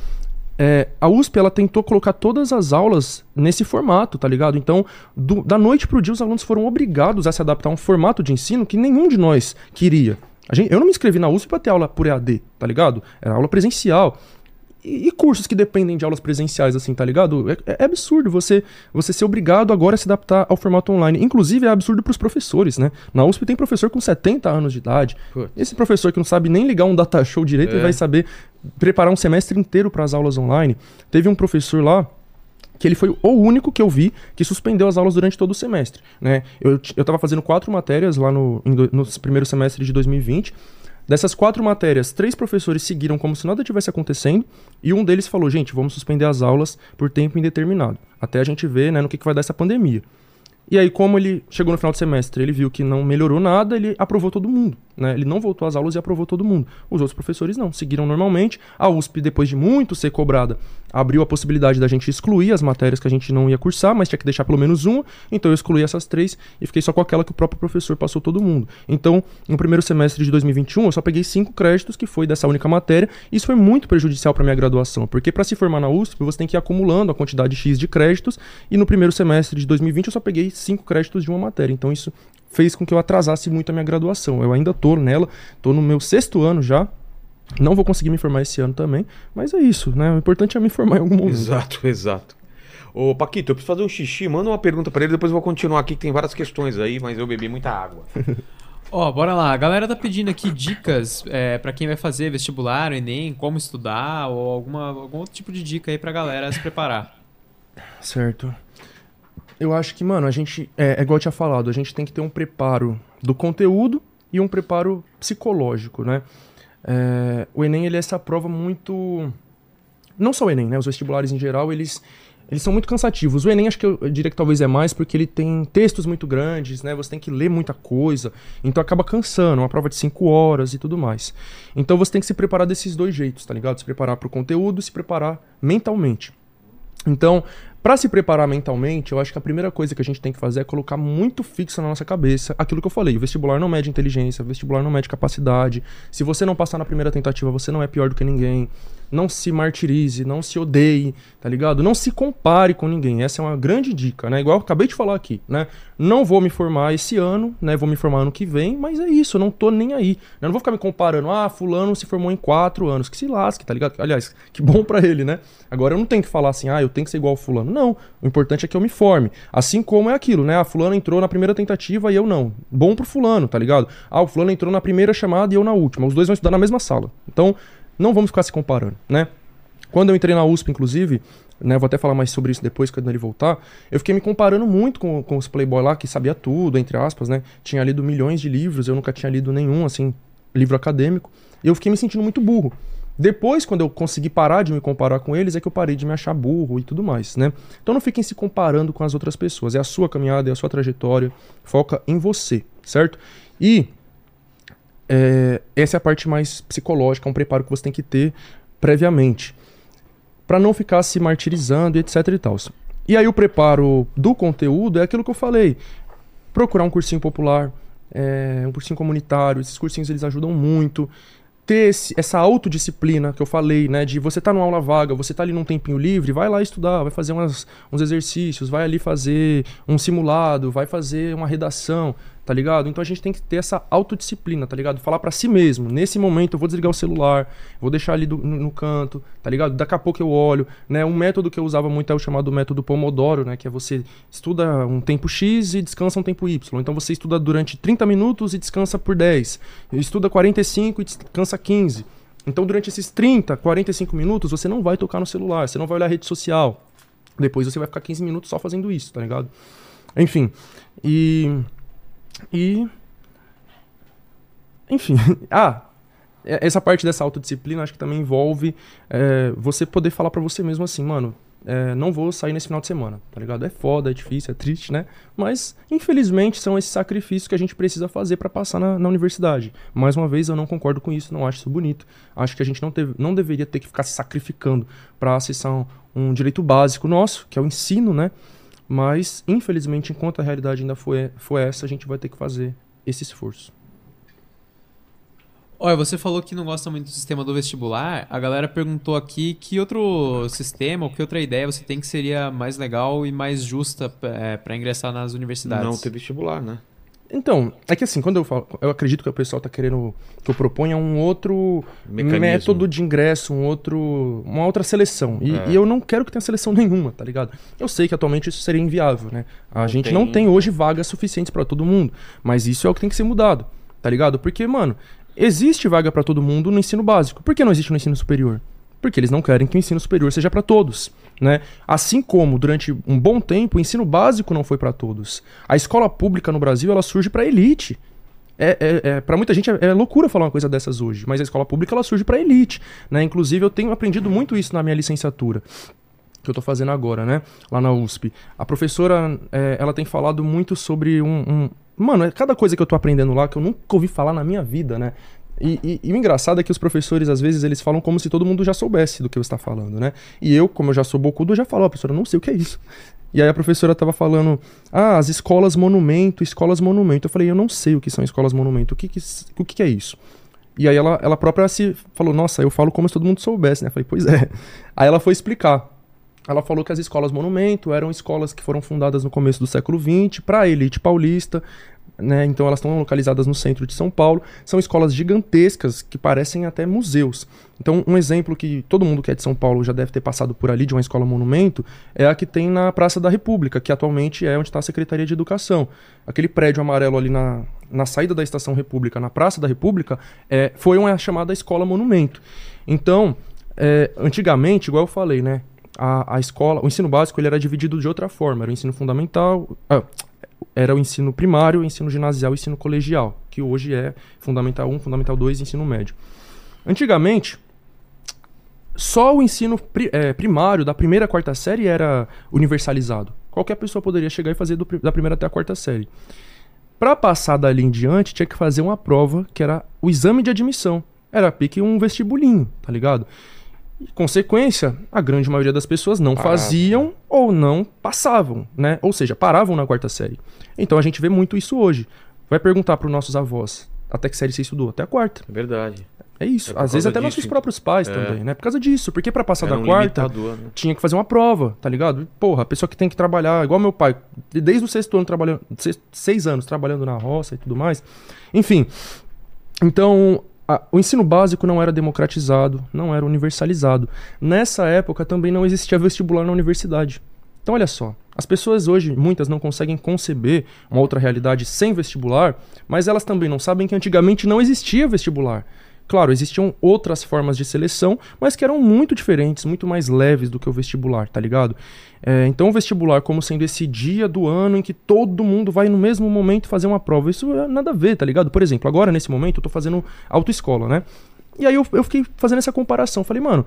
é, a USP ela tentou colocar todas as aulas nesse formato, tá ligado? Então, do, da noite pro dia, os alunos foram obrigados a se adaptar a um formato de ensino que nenhum de nós queria. Gente, eu não me inscrevi na USP para ter aula por EAD, tá ligado? Era aula presencial. E, cursos que dependem de aulas presenciais, assim, tá ligado? É, é, absurdo você, você ser obrigado agora a se adaptar ao formato online. Inclusive, é absurdo pros professores, né? Na USP tem professor com 70 anos de idade. Putz. Esse professor que não sabe nem ligar um data show direito, é. vai saber preparar um semestre inteiro para as aulas online. Teve um professor lá que ele foi o único que eu vi que suspendeu as aulas durante todo o semestre, né? Eu, eu tava fazendo quatro matérias lá no, no primeiro semestre de 2020 Dessas quatro matérias, três professores seguiram como se nada tivesse acontecendo e um deles falou: gente, vamos suspender as aulas por tempo indeterminado, até a gente ver né, no que, que vai dar essa pandemia. E aí, como ele chegou no final do semestre, ele viu que não melhorou nada, ele aprovou todo mundo. Né? Ele não voltou às aulas e aprovou todo mundo. Os outros professores não, seguiram normalmente. A USP, depois de muito ser cobrada, abriu a possibilidade da gente excluir as matérias que a gente não ia cursar, mas tinha que deixar pelo menos uma. Então eu excluí essas três e fiquei só com aquela que o próprio professor passou todo mundo. Então, no primeiro semestre de 2021, eu só peguei cinco créditos que foi dessa única matéria. Isso foi muito prejudicial para minha graduação, porque para se formar na USP, você tem que ir acumulando a quantidade X de créditos. E no primeiro semestre de 2020, eu só peguei cinco créditos de uma matéria. Então isso fez com que eu atrasasse muito a minha graduação. Eu ainda tô nela, tô no meu sexto ano já, Não vou conseguir me formar esse ano também, mas é isso, né? O importante é me formar em algum momento. Exato, exato. Ô, Paquito, eu preciso fazer um xixi. Manda uma pergunta pra ele, depois eu vou continuar aqui, que tem várias questões aí, mas eu bebi muita água. Ó, bora lá. A galera tá pedindo aqui dicas é, para quem vai fazer vestibular, Enem, como estudar, ou alguma, algum outro tipo de dica aí pra galera se preparar. Certo. Eu acho que, mano, a gente. É, é igual eu tinha falado, a gente tem que ter um preparo do conteúdo e um preparo psicológico, né? É, o Enem, ele é essa prova muito. Não só o Enem, né? Os vestibulares em geral, eles eles são muito cansativos. O Enem acho que eu, diria que talvez é mais porque ele tem textos muito grandes, né? Você tem que ler muita coisa, então acaba cansando, uma prova de 5 horas e tudo mais. Então você tem que se preparar desses dois jeitos, tá ligado? Se preparar para o conteúdo e se preparar mentalmente. Então, para se preparar mentalmente, eu acho que a primeira coisa que a gente tem que fazer é colocar muito fixo na nossa cabeça aquilo que eu falei. O vestibular não mede inteligência, o vestibular não mede capacidade. Se você não passar na primeira tentativa, você não é pior do que ninguém. Não se martirize, não se odeie, tá ligado? Não se compare com ninguém. Essa é uma grande dica, né? Igual eu acabei de falar aqui, né? Não vou me formar esse ano, né? Vou me formar ano que vem, mas é isso, eu não tô nem aí. Eu não vou ficar me comparando, ah, fulano se formou em quatro anos. Que se lasque, tá ligado? Aliás, que bom para ele, né? Agora eu não tenho que falar assim, ah, eu tenho que ser igual fulano. Não, o importante é que eu me forme. Assim como é aquilo, né? A fulano entrou na primeira tentativa e eu não. Bom pro fulano, tá ligado? Ah, o fulano entrou na primeira chamada e eu na última. Os dois vão estudar na mesma sala. Então, não vamos ficar se comparando, né? Quando eu entrei na USP, inclusive, né, vou até falar mais sobre isso depois, quando ele voltar, eu fiquei me comparando muito com, com os playboy lá, que sabia tudo, entre aspas, né? Tinha lido milhões de livros, eu nunca tinha lido nenhum, assim, livro acadêmico. E eu fiquei me sentindo muito burro. Depois, quando eu consegui parar de me comparar com eles, é que eu parei de me achar burro e tudo mais, né? Então não fiquem se comparando com as outras pessoas. É a sua caminhada, é a sua trajetória. Foca em você, certo? E é, essa é a parte mais psicológica, é um preparo que você tem que ter previamente, para não ficar se martirizando, etc e tal. E aí o preparo do conteúdo é aquilo que eu falei, procurar um cursinho popular, é, um cursinho comunitário, esses cursinhos eles ajudam muito. Ter esse, essa autodisciplina que eu falei, né? De você tá numa aula vaga, você tá ali num tempinho livre, vai lá estudar, vai fazer umas, uns exercícios, vai ali fazer um simulado, vai fazer uma redação tá ligado? Então a gente tem que ter essa autodisciplina, tá ligado? Falar para si mesmo, nesse momento eu vou desligar o celular, vou deixar ali do, no, no, canto, tá ligado? Daqui a pouco eu olho, né? Um método que eu usava muito é o chamado método Pomodoro, né? Que é você estuda um tempo X e descansa um tempo Y. Então você estuda durante 30 minutos e descansa por 10. Estuda 45 e descansa 15. Então durante esses 30, 45 minutos você não vai tocar no celular, você não vai olhar a rede social. Depois você vai ficar 15 minutos só fazendo isso, tá ligado? Enfim. E e. Enfim. ah, essa parte dessa autodisciplina acho que também envolve é, você poder falar para você mesmo assim, mano. É, não vou sair nesse final de semana, tá ligado? É foda, é difícil, é triste, né? Mas, infelizmente, são esses sacrifícios que a gente precisa fazer para passar na, na, universidade. Mais uma vez, eu não concordo com isso, não acho isso bonito. Acho que a gente não, teve, não deveria ter que ficar se sacrificando para acessar um, um direito básico nosso, que é o ensino, né? Mas, infelizmente, enquanto a realidade ainda for, for essa, a gente vai ter que fazer esse esforço. Olha, você falou que não gosta muito do sistema do vestibular. A galera perguntou aqui que outro sistema ou que outra ideia você tem que seria mais legal e mais justa é, para ingressar nas universidades. Não ter vestibular, né? Então, é que assim, quando eu falo, eu acredito que o pessoal tá querendo que eu proponha um outro Mecanismo. método de ingresso, um outro, uma outra seleção. E, é. e, eu não quero que tenha seleção nenhuma, tá ligado? Eu sei que atualmente isso seria inviável, né? A não gente tem... não tem hoje vagas suficientes para todo mundo, mas isso é o que tem que ser mudado, tá ligado? Porque, mano, existe vaga para todo mundo no ensino básico. Por que não existe no ensino superior? Porque eles não querem que o ensino superior seja para todos. Né? Assim como durante um bom tempo o ensino básico não foi para todos. A escola pública no Brasil ela surge para elite. É, é, é para muita gente é, é, loucura falar uma coisa dessas hoje, mas a escola pública ela surge para elite. Né? Inclusive eu tenho aprendido muito isso na minha licenciatura que eu estou fazendo agora, né? Lá na USP. A professora, é, ela tem falado muito sobre um, um... Mano, é cada coisa que eu estou aprendendo lá que eu nunca ouvi falar na minha vida, né? E, e, e, o engraçado é que os professores, às vezes, eles falam como se todo mundo já soubesse do que você está falando, né? E eu, como eu já sou bocudo, eu já falo, oh, professora, não sei o que é isso. E aí a professora estava falando, ah, as escolas monumento, escolas monumento. Eu falei, eu não sei o que são escolas monumento, o que, que, o que, que é isso? E aí ela, ela própria se falou, nossa, eu falo como se todo mundo soubesse, né? Eu falei, pois é. Aí ela foi explicar. Ela falou que as escolas monumento eram escolas que foram fundadas no começo do século XX para a elite paulista, né? Então elas estão localizadas no centro de São Paulo. São escolas gigantescas que parecem até museus. Então, um exemplo que todo mundo que é de São Paulo já deve ter passado por ali, de uma escola monumento, é a que tem na Praça da República, que atualmente é onde está a Secretaria de Educação. Aquele prédio amarelo ali na, na saída da Estação República, na Praça da República, é, foi uma chamada escola monumento. Então, é, antigamente, igual eu falei, né? A, a escola, o ensino básico ele era dividido de outra forma. Era o ensino fundamental, ah, era o ensino primário, o ensino ginasial e ensino colegial, que hoje é Fundamental 1, Fundamental 2 e ensino médio. Antigamente, só o ensino pri é, primário, da primeira à quarta série, era universalizado. Qualquer pessoa poderia chegar e fazer da primeira até a quarta série. Para passar dali em diante, tinha que fazer uma prova que era o exame de admissão. Era pique um vestibulinho, tá ligado? Consequência, a grande maioria das pessoas não faziam ou não passavam, né? Ou seja, paravam na quarta série. Então a gente vê muito isso hoje. Vai perguntar para os nossos avós, até que série você estudou? Até a quarta. É verdade. É isso. É Às vezes até disso, nossos próprios pais é. também, né? Por causa disso. Porque para passar Era da um quarta, né? tinha que fazer uma prova, tá ligado? Porra, a pessoa que tem que trabalhar, igual meu pai, desde o sexto ano trabalhando, seis, seis anos trabalhando na roça e tudo mais. Enfim. Então, a- o ensino básico não era democratizado, não era universalizado. Nessa época também não existia vestibular na universidade. Então, olha só, as pessoas hoje, muitas não conseguem conceber uma outra realidade sem vestibular, mas elas também não sabem que antigamente não existia vestibular. Claro, existiam outras formas de seleção, mas que eram muito diferentes, muito mais leves do que o vestibular, tá ligado? É, então, o vestibular, como sendo esse dia do ano em que todo mundo vai no mesmo momento fazer uma prova, isso é nada a ver, tá ligado? Por exemplo, agora, nesse momento, eu tô fazendo autoescola, né? E aí eu, eu fiquei fazendo essa comparação. Falei, mano,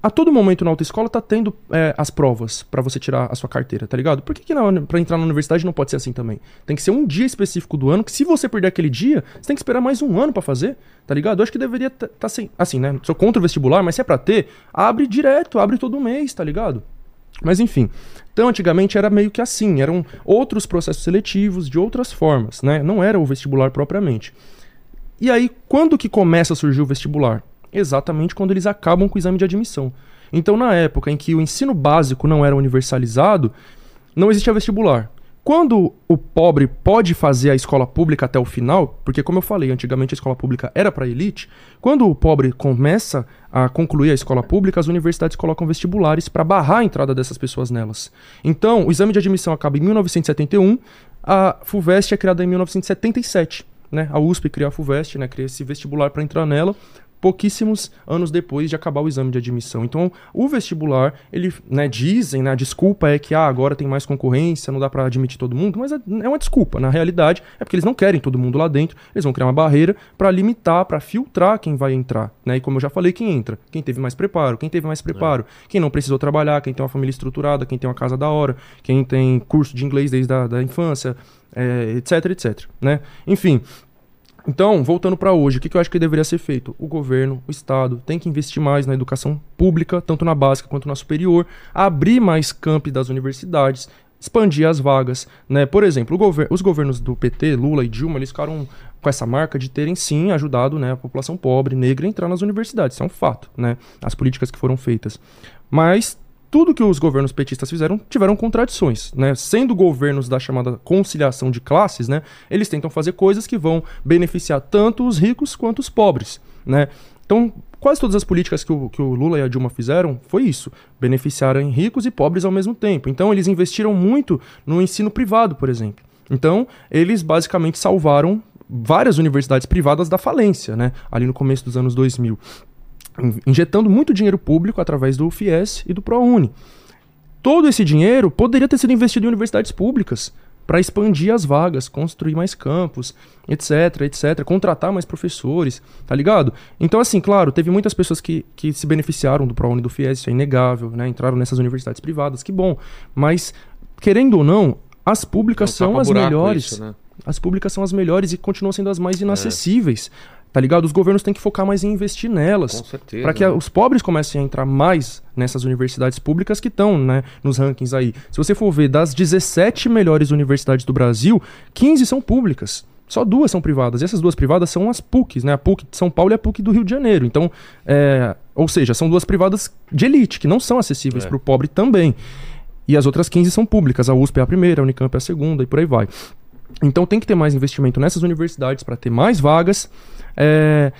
a todo momento na autoescola tá tendo é, as provas pra você tirar a sua carteira, tá ligado? Por que, que na, pra entrar na universidade não pode ser assim também? Tem que ser um dia específico do ano, que se você perder aquele dia, você tem que esperar mais um ano pra fazer, tá ligado? Eu acho que deveria estar tá, assim, né? Sou contra o vestibular, mas se é pra ter, abre direto, abre todo mês, tá ligado? Mas enfim, então antigamente era meio que assim, eram outros processos seletivos de outras formas, né? Não era o vestibular propriamente. E aí, quando que começa a surgir o vestibular? Exatamente quando eles acabam com o exame de admissão. Então, na época em que o ensino básico não era universalizado, não existia vestibular. Quando o pobre pode fazer a escola pública até o final, porque como eu falei, antigamente a escola pública era para elite, quando o pobre começa a concluir a escola pública, as universidades colocam vestibulares para barrar a entrada dessas pessoas nelas. Então, o exame de admissão acaba em 1971, a FUVEST é criada em 1977, né? A USP cria a FUVEST, né? Cria esse vestibular para entrar nela pouquíssimos anos depois de acabar o exame de admissão. Então, o vestibular, ele, né, dizem, né, a desculpa é que ah, agora tem mais concorrência, não dá pra admitir todo mundo, mas é, é uma desculpa. Na realidade, é porque eles não querem todo mundo lá dentro, eles vão criar uma barreira pra limitar, pra filtrar quem vai entrar, né? E como eu já falei, quem entra, quem teve mais preparo, quem teve mais preparo, quem não precisou trabalhar, quem tem uma família estruturada, quem tem uma casa da hora, quem tem curso de inglês desde a da infância, é, etc, etc, né? Enfim, então, voltando para hoje, o que, que eu acho que deveria ser feito? O governo, o Estado, tem que investir mais na educação pública, tanto na básica quanto na superior, abrir mais campi das universidades, expandir as vagas. Né? Por exemplo, gover os governos do PT, Lula e Dilma, eles ficaram com essa marca de terem sim ajudado né, a população pobre, negra, a entrar nas universidades. Isso é um fato, né? As políticas que foram feitas. Mas tudo que os governos petistas fizeram tiveram contradições, né? Sendo governos da chamada conciliação de classes, né? Eles tentam fazer coisas que vão beneficiar tanto os ricos quanto os pobres, né? Então, quase todas as políticas que o, que o Lula e a Dilma fizeram foi isso: beneficiarem ricos e pobres ao mesmo tempo. Então, eles investiram muito no ensino privado, por exemplo. Então, eles basicamente salvaram várias universidades privadas da falência, né? Ali no começo dos anos 2000 injetando muito dinheiro público através do FIES e do ProUni. Todo esse dinheiro poderia ter sido investido em universidades públicas para expandir as vagas, construir mais campos, etc, etc, contratar mais professores, tá ligado? Então, assim, claro, teve muitas pessoas que, que se beneficiaram do ProUni e do FIES, isso é inegável, né? Entraram nessas universidades privadas, que bom. Mas, querendo ou não, as públicas É um são as melhores. isso, né? As públicas são as melhores e continuam sendo as É. mais inacessíveis. Tá ligado? Os governos têm que focar mais em investir nelas. Com certeza. Para que a- os pobres comecem a entrar mais nessas universidades públicas que estão né, nos rankings aí. Se você for ver, das 17 melhores universidades do Brasil, 15 são públicas. Só duas são privadas. E essas duas privadas são as PUCs, né? A PUC de São Paulo e a PUC do Rio de Janeiro. Então, é, ou seja, são duas privadas de elite, que não são acessíveis É. para o pobre também. E as outras 15 são públicas. A USP é a primeira, a Unicamp é a segunda e por aí vai. Então tem que ter mais investimento nessas universidades para ter mais vagas. É,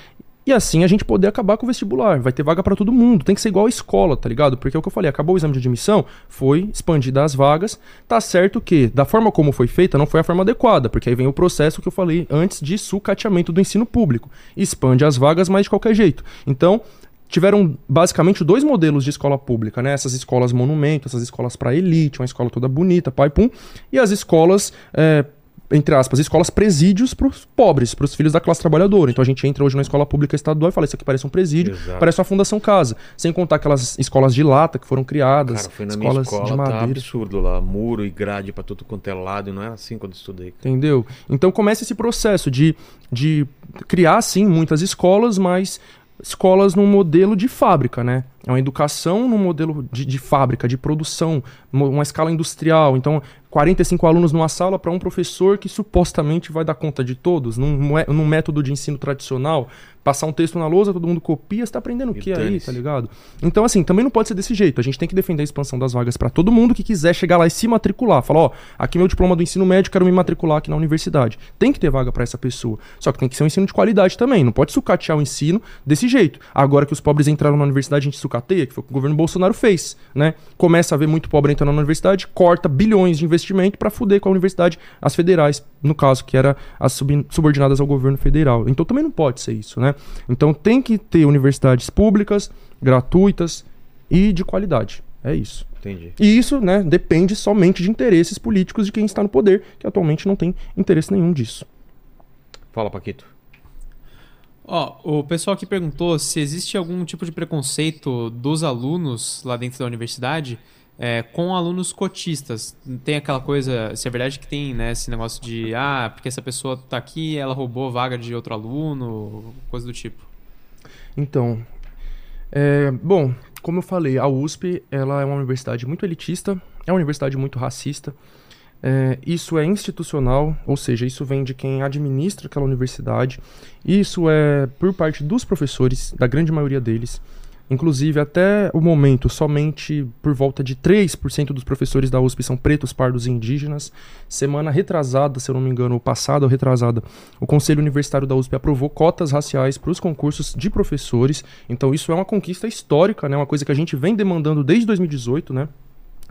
e assim a gente poder acabar com o vestibular. Vai ter vaga para todo mundo. Tem que ser igual a escola, tá ligado? Porque é o que eu falei, acabou o exame de admissão, foi expandida as vagas. Tá certo que, da forma como foi feita, não foi a forma adequada, porque aí vem o processo que eu falei antes de sucateamento do ensino público. Expande as vagas, mas de qualquer jeito. Então, tiveram basicamente dois modelos de escola pública, né? Essas escolas monumento, essas escolas para elite, uma escola toda bonita, pai pum, e as escolas é, entre aspas, escolas presídios para os pobres, para os filhos da classe trabalhadora. Então a gente entra hoje na escola pública estadual e fala: Isso aqui parece um presídio, Exato. parece uma fundação casa. Sem contar aquelas escolas de lata que foram criadas, Cara, foi na minha escolas escola, de tá madeira. absurdo lá. Muro e grade pra tudo quanto é lado. E não era assim quando estudei. Entendeu? Então começa esse processo de, de criar, sim, muitas escolas, mas escolas num modelo de fábrica, né? É uma educação num modelo de, de fábrica, de produção, uma escala industrial. Então, 45 alunos numa sala para um professor que supostamente vai dar conta de todos, num, num método de ensino tradicional. Passar um texto na lousa, todo mundo copia, você tá aprendendo o que aí, tá ligado? Então, assim, também não pode ser desse jeito. A gente tem que defender a expansão das vagas para todo mundo que quiser chegar lá e se matricular. Falar, ó, aqui meu diploma do ensino médio, quero me matricular aqui na universidade. Tem que ter vaga para essa pessoa. Só que tem que ser um ensino de qualidade também. Não pode sucatear o ensino desse jeito. Agora que os pobres entraram na universidade, a gente sucateia, que foi o que o governo Bolsonaro fez, né? Começa a ver muito pobre entrando na universidade, corta bilhões de investimento para fuder com a universidade, as federais, no caso, que era as sub- subordinadas ao governo federal. Então também não pode ser isso, né? Então tem que ter universidades públicas, gratuitas e de qualidade. É isso. Entendi. E isso, né, depende somente de interesses políticos de quem está no poder, que atualmente não tem interesse nenhum disso. Fala, Paquito. Ó, o pessoal aqui perguntou se existe algum tipo de preconceito dos alunos lá dentro da universidade é, com alunos cotistas. Tem aquela coisa, se é verdade que tem, né, esse negócio de, ah, porque essa pessoa tá aqui, ela roubou vaga de outro aluno, coisa do tipo. Então, é, bom, como eu falei, a USP ela é uma universidade muito elitista, é uma universidade muito racista. É, isso é institucional, ou seja, isso vem de quem administra aquela universidade. Isso é por parte dos professores, da grande maioria deles. Inclusive, até o momento, somente por volta de 3% dos professores da USP são pretos, pardos e indígenas. Semana retrasada, se eu não me engano, passada ou retrasada, o Conselho Universitário da USP aprovou cotas raciais para os concursos de professores. Então, isso é uma conquista histórica, né? Uma coisa que a gente vem demandando desde 2018, né?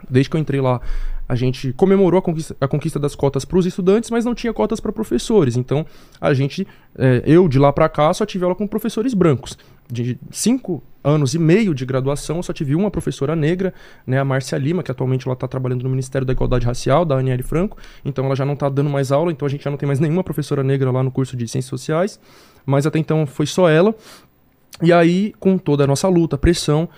Desde que eu entrei lá, a gente comemorou a conquista, a conquista das cotas para os estudantes, mas não tinha cotas para professores. Então, a gente, é, eu de lá para cá, só tive aula com professores brancos. De cinco anos e meio de graduação, eu só tive uma professora negra, né, a Márcia Lima, que atualmente ela está trabalhando no Ministério da Igualdade Racial, da Aniele Franco. Então, ela já não está dando mais aula, então a gente já não tem mais nenhuma professora negra lá no curso de Ciências Sociais. Mas até então foi só ela. E aí, com toda a nossa luta, pressão,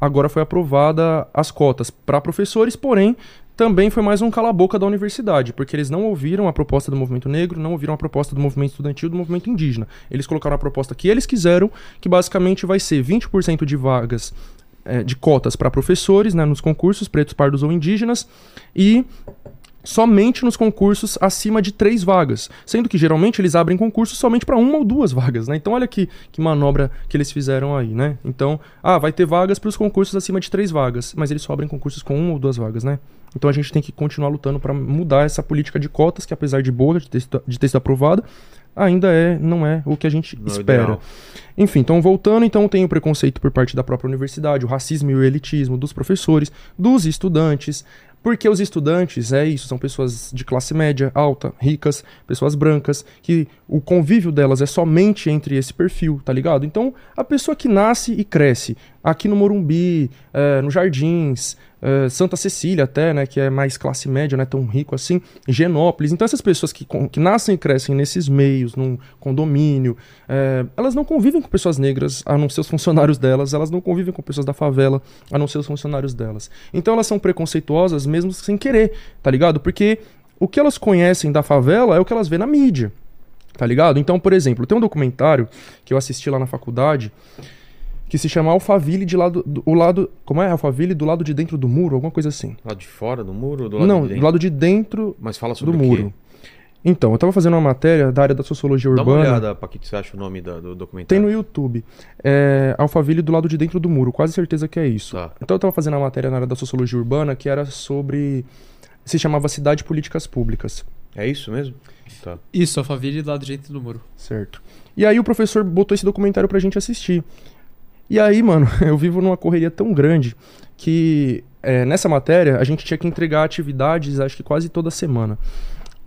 agora foi aprovada as cotas para professores, porém também foi mais um cala-boca da universidade, porque eles não ouviram a proposta do movimento negro, não ouviram a proposta do movimento estudantil, do movimento indígena. Eles colocaram a proposta que eles quiseram, que basicamente vai ser 20% de vagas eh, de cotas para professores né, nos concursos, pretos, pardos ou indígenas, e somente nos concursos acima de três vagas, sendo que geralmente eles abrem concursos somente para uma ou duas vagas, né? Então olha que, que manobra que eles fizeram aí, né? Então, ah, vai ter vagas para os concursos acima de três vagas, mas eles só abrem concursos com uma ou duas vagas, né? Então a gente tem que continuar lutando para mudar essa política de cotas, que apesar de boa, de ter, sido- de ter sido aprovada, ainda é, não é o que a gente Não é espera. ideal. Enfim, então voltando, então tem o preconceito por parte da própria universidade, o racismo e o elitismo dos professores, dos estudantes, porque os estudantes, é isso, são pessoas de classe média, alta, ricas, pessoas brancas, que o convívio delas é somente entre esse perfil, tá ligado? Então, a pessoa que nasce e cresce aqui no Morumbi, eh, no Jardins, eh, Santa Cecília até, né, que é mais classe média, não é tão rico assim, Genópolis. Então, essas pessoas que, que nascem e crescem nesses meios, num condomínio, eh, elas não convivem com pessoas negras, a não ser os funcionários delas, elas não convivem com pessoas da favela, a não ser os funcionários delas. Então, elas são preconceituosas mesmo sem querer, tá ligado? Porque o que elas conhecem da favela é o que elas vêem na mídia. Tá ligado? Então, por exemplo, tem um documentário que eu assisti lá na faculdade que se chama Alphaville de lado do o lado, como é? Alphaville do lado de dentro do muro, alguma coisa assim. Lá de fora do muro do lado Não, de dentro? do lado de dentro Mas fala sobre do muro. Então, eu tava fazendo uma matéria da área da sociologia Dá uma urbana. olhada, Paquito, você acha o nome do Tem documentário. no YouTube. É, Alphaville do lado de dentro do muro, quase certeza que é isso. Tá. Então eu tava fazendo uma matéria na área da sociologia urbana que era sobre. Se chamava Cidade Políticas Públicas. É isso mesmo? Tá. Isso, Alphaville do lado direito do muro. Certo. E aí o professor botou esse documentário pra gente assistir. E aí, mano, eu vivo numa correria tão grande que é, nessa matéria a gente tinha que entregar atividades, acho que quase toda semana.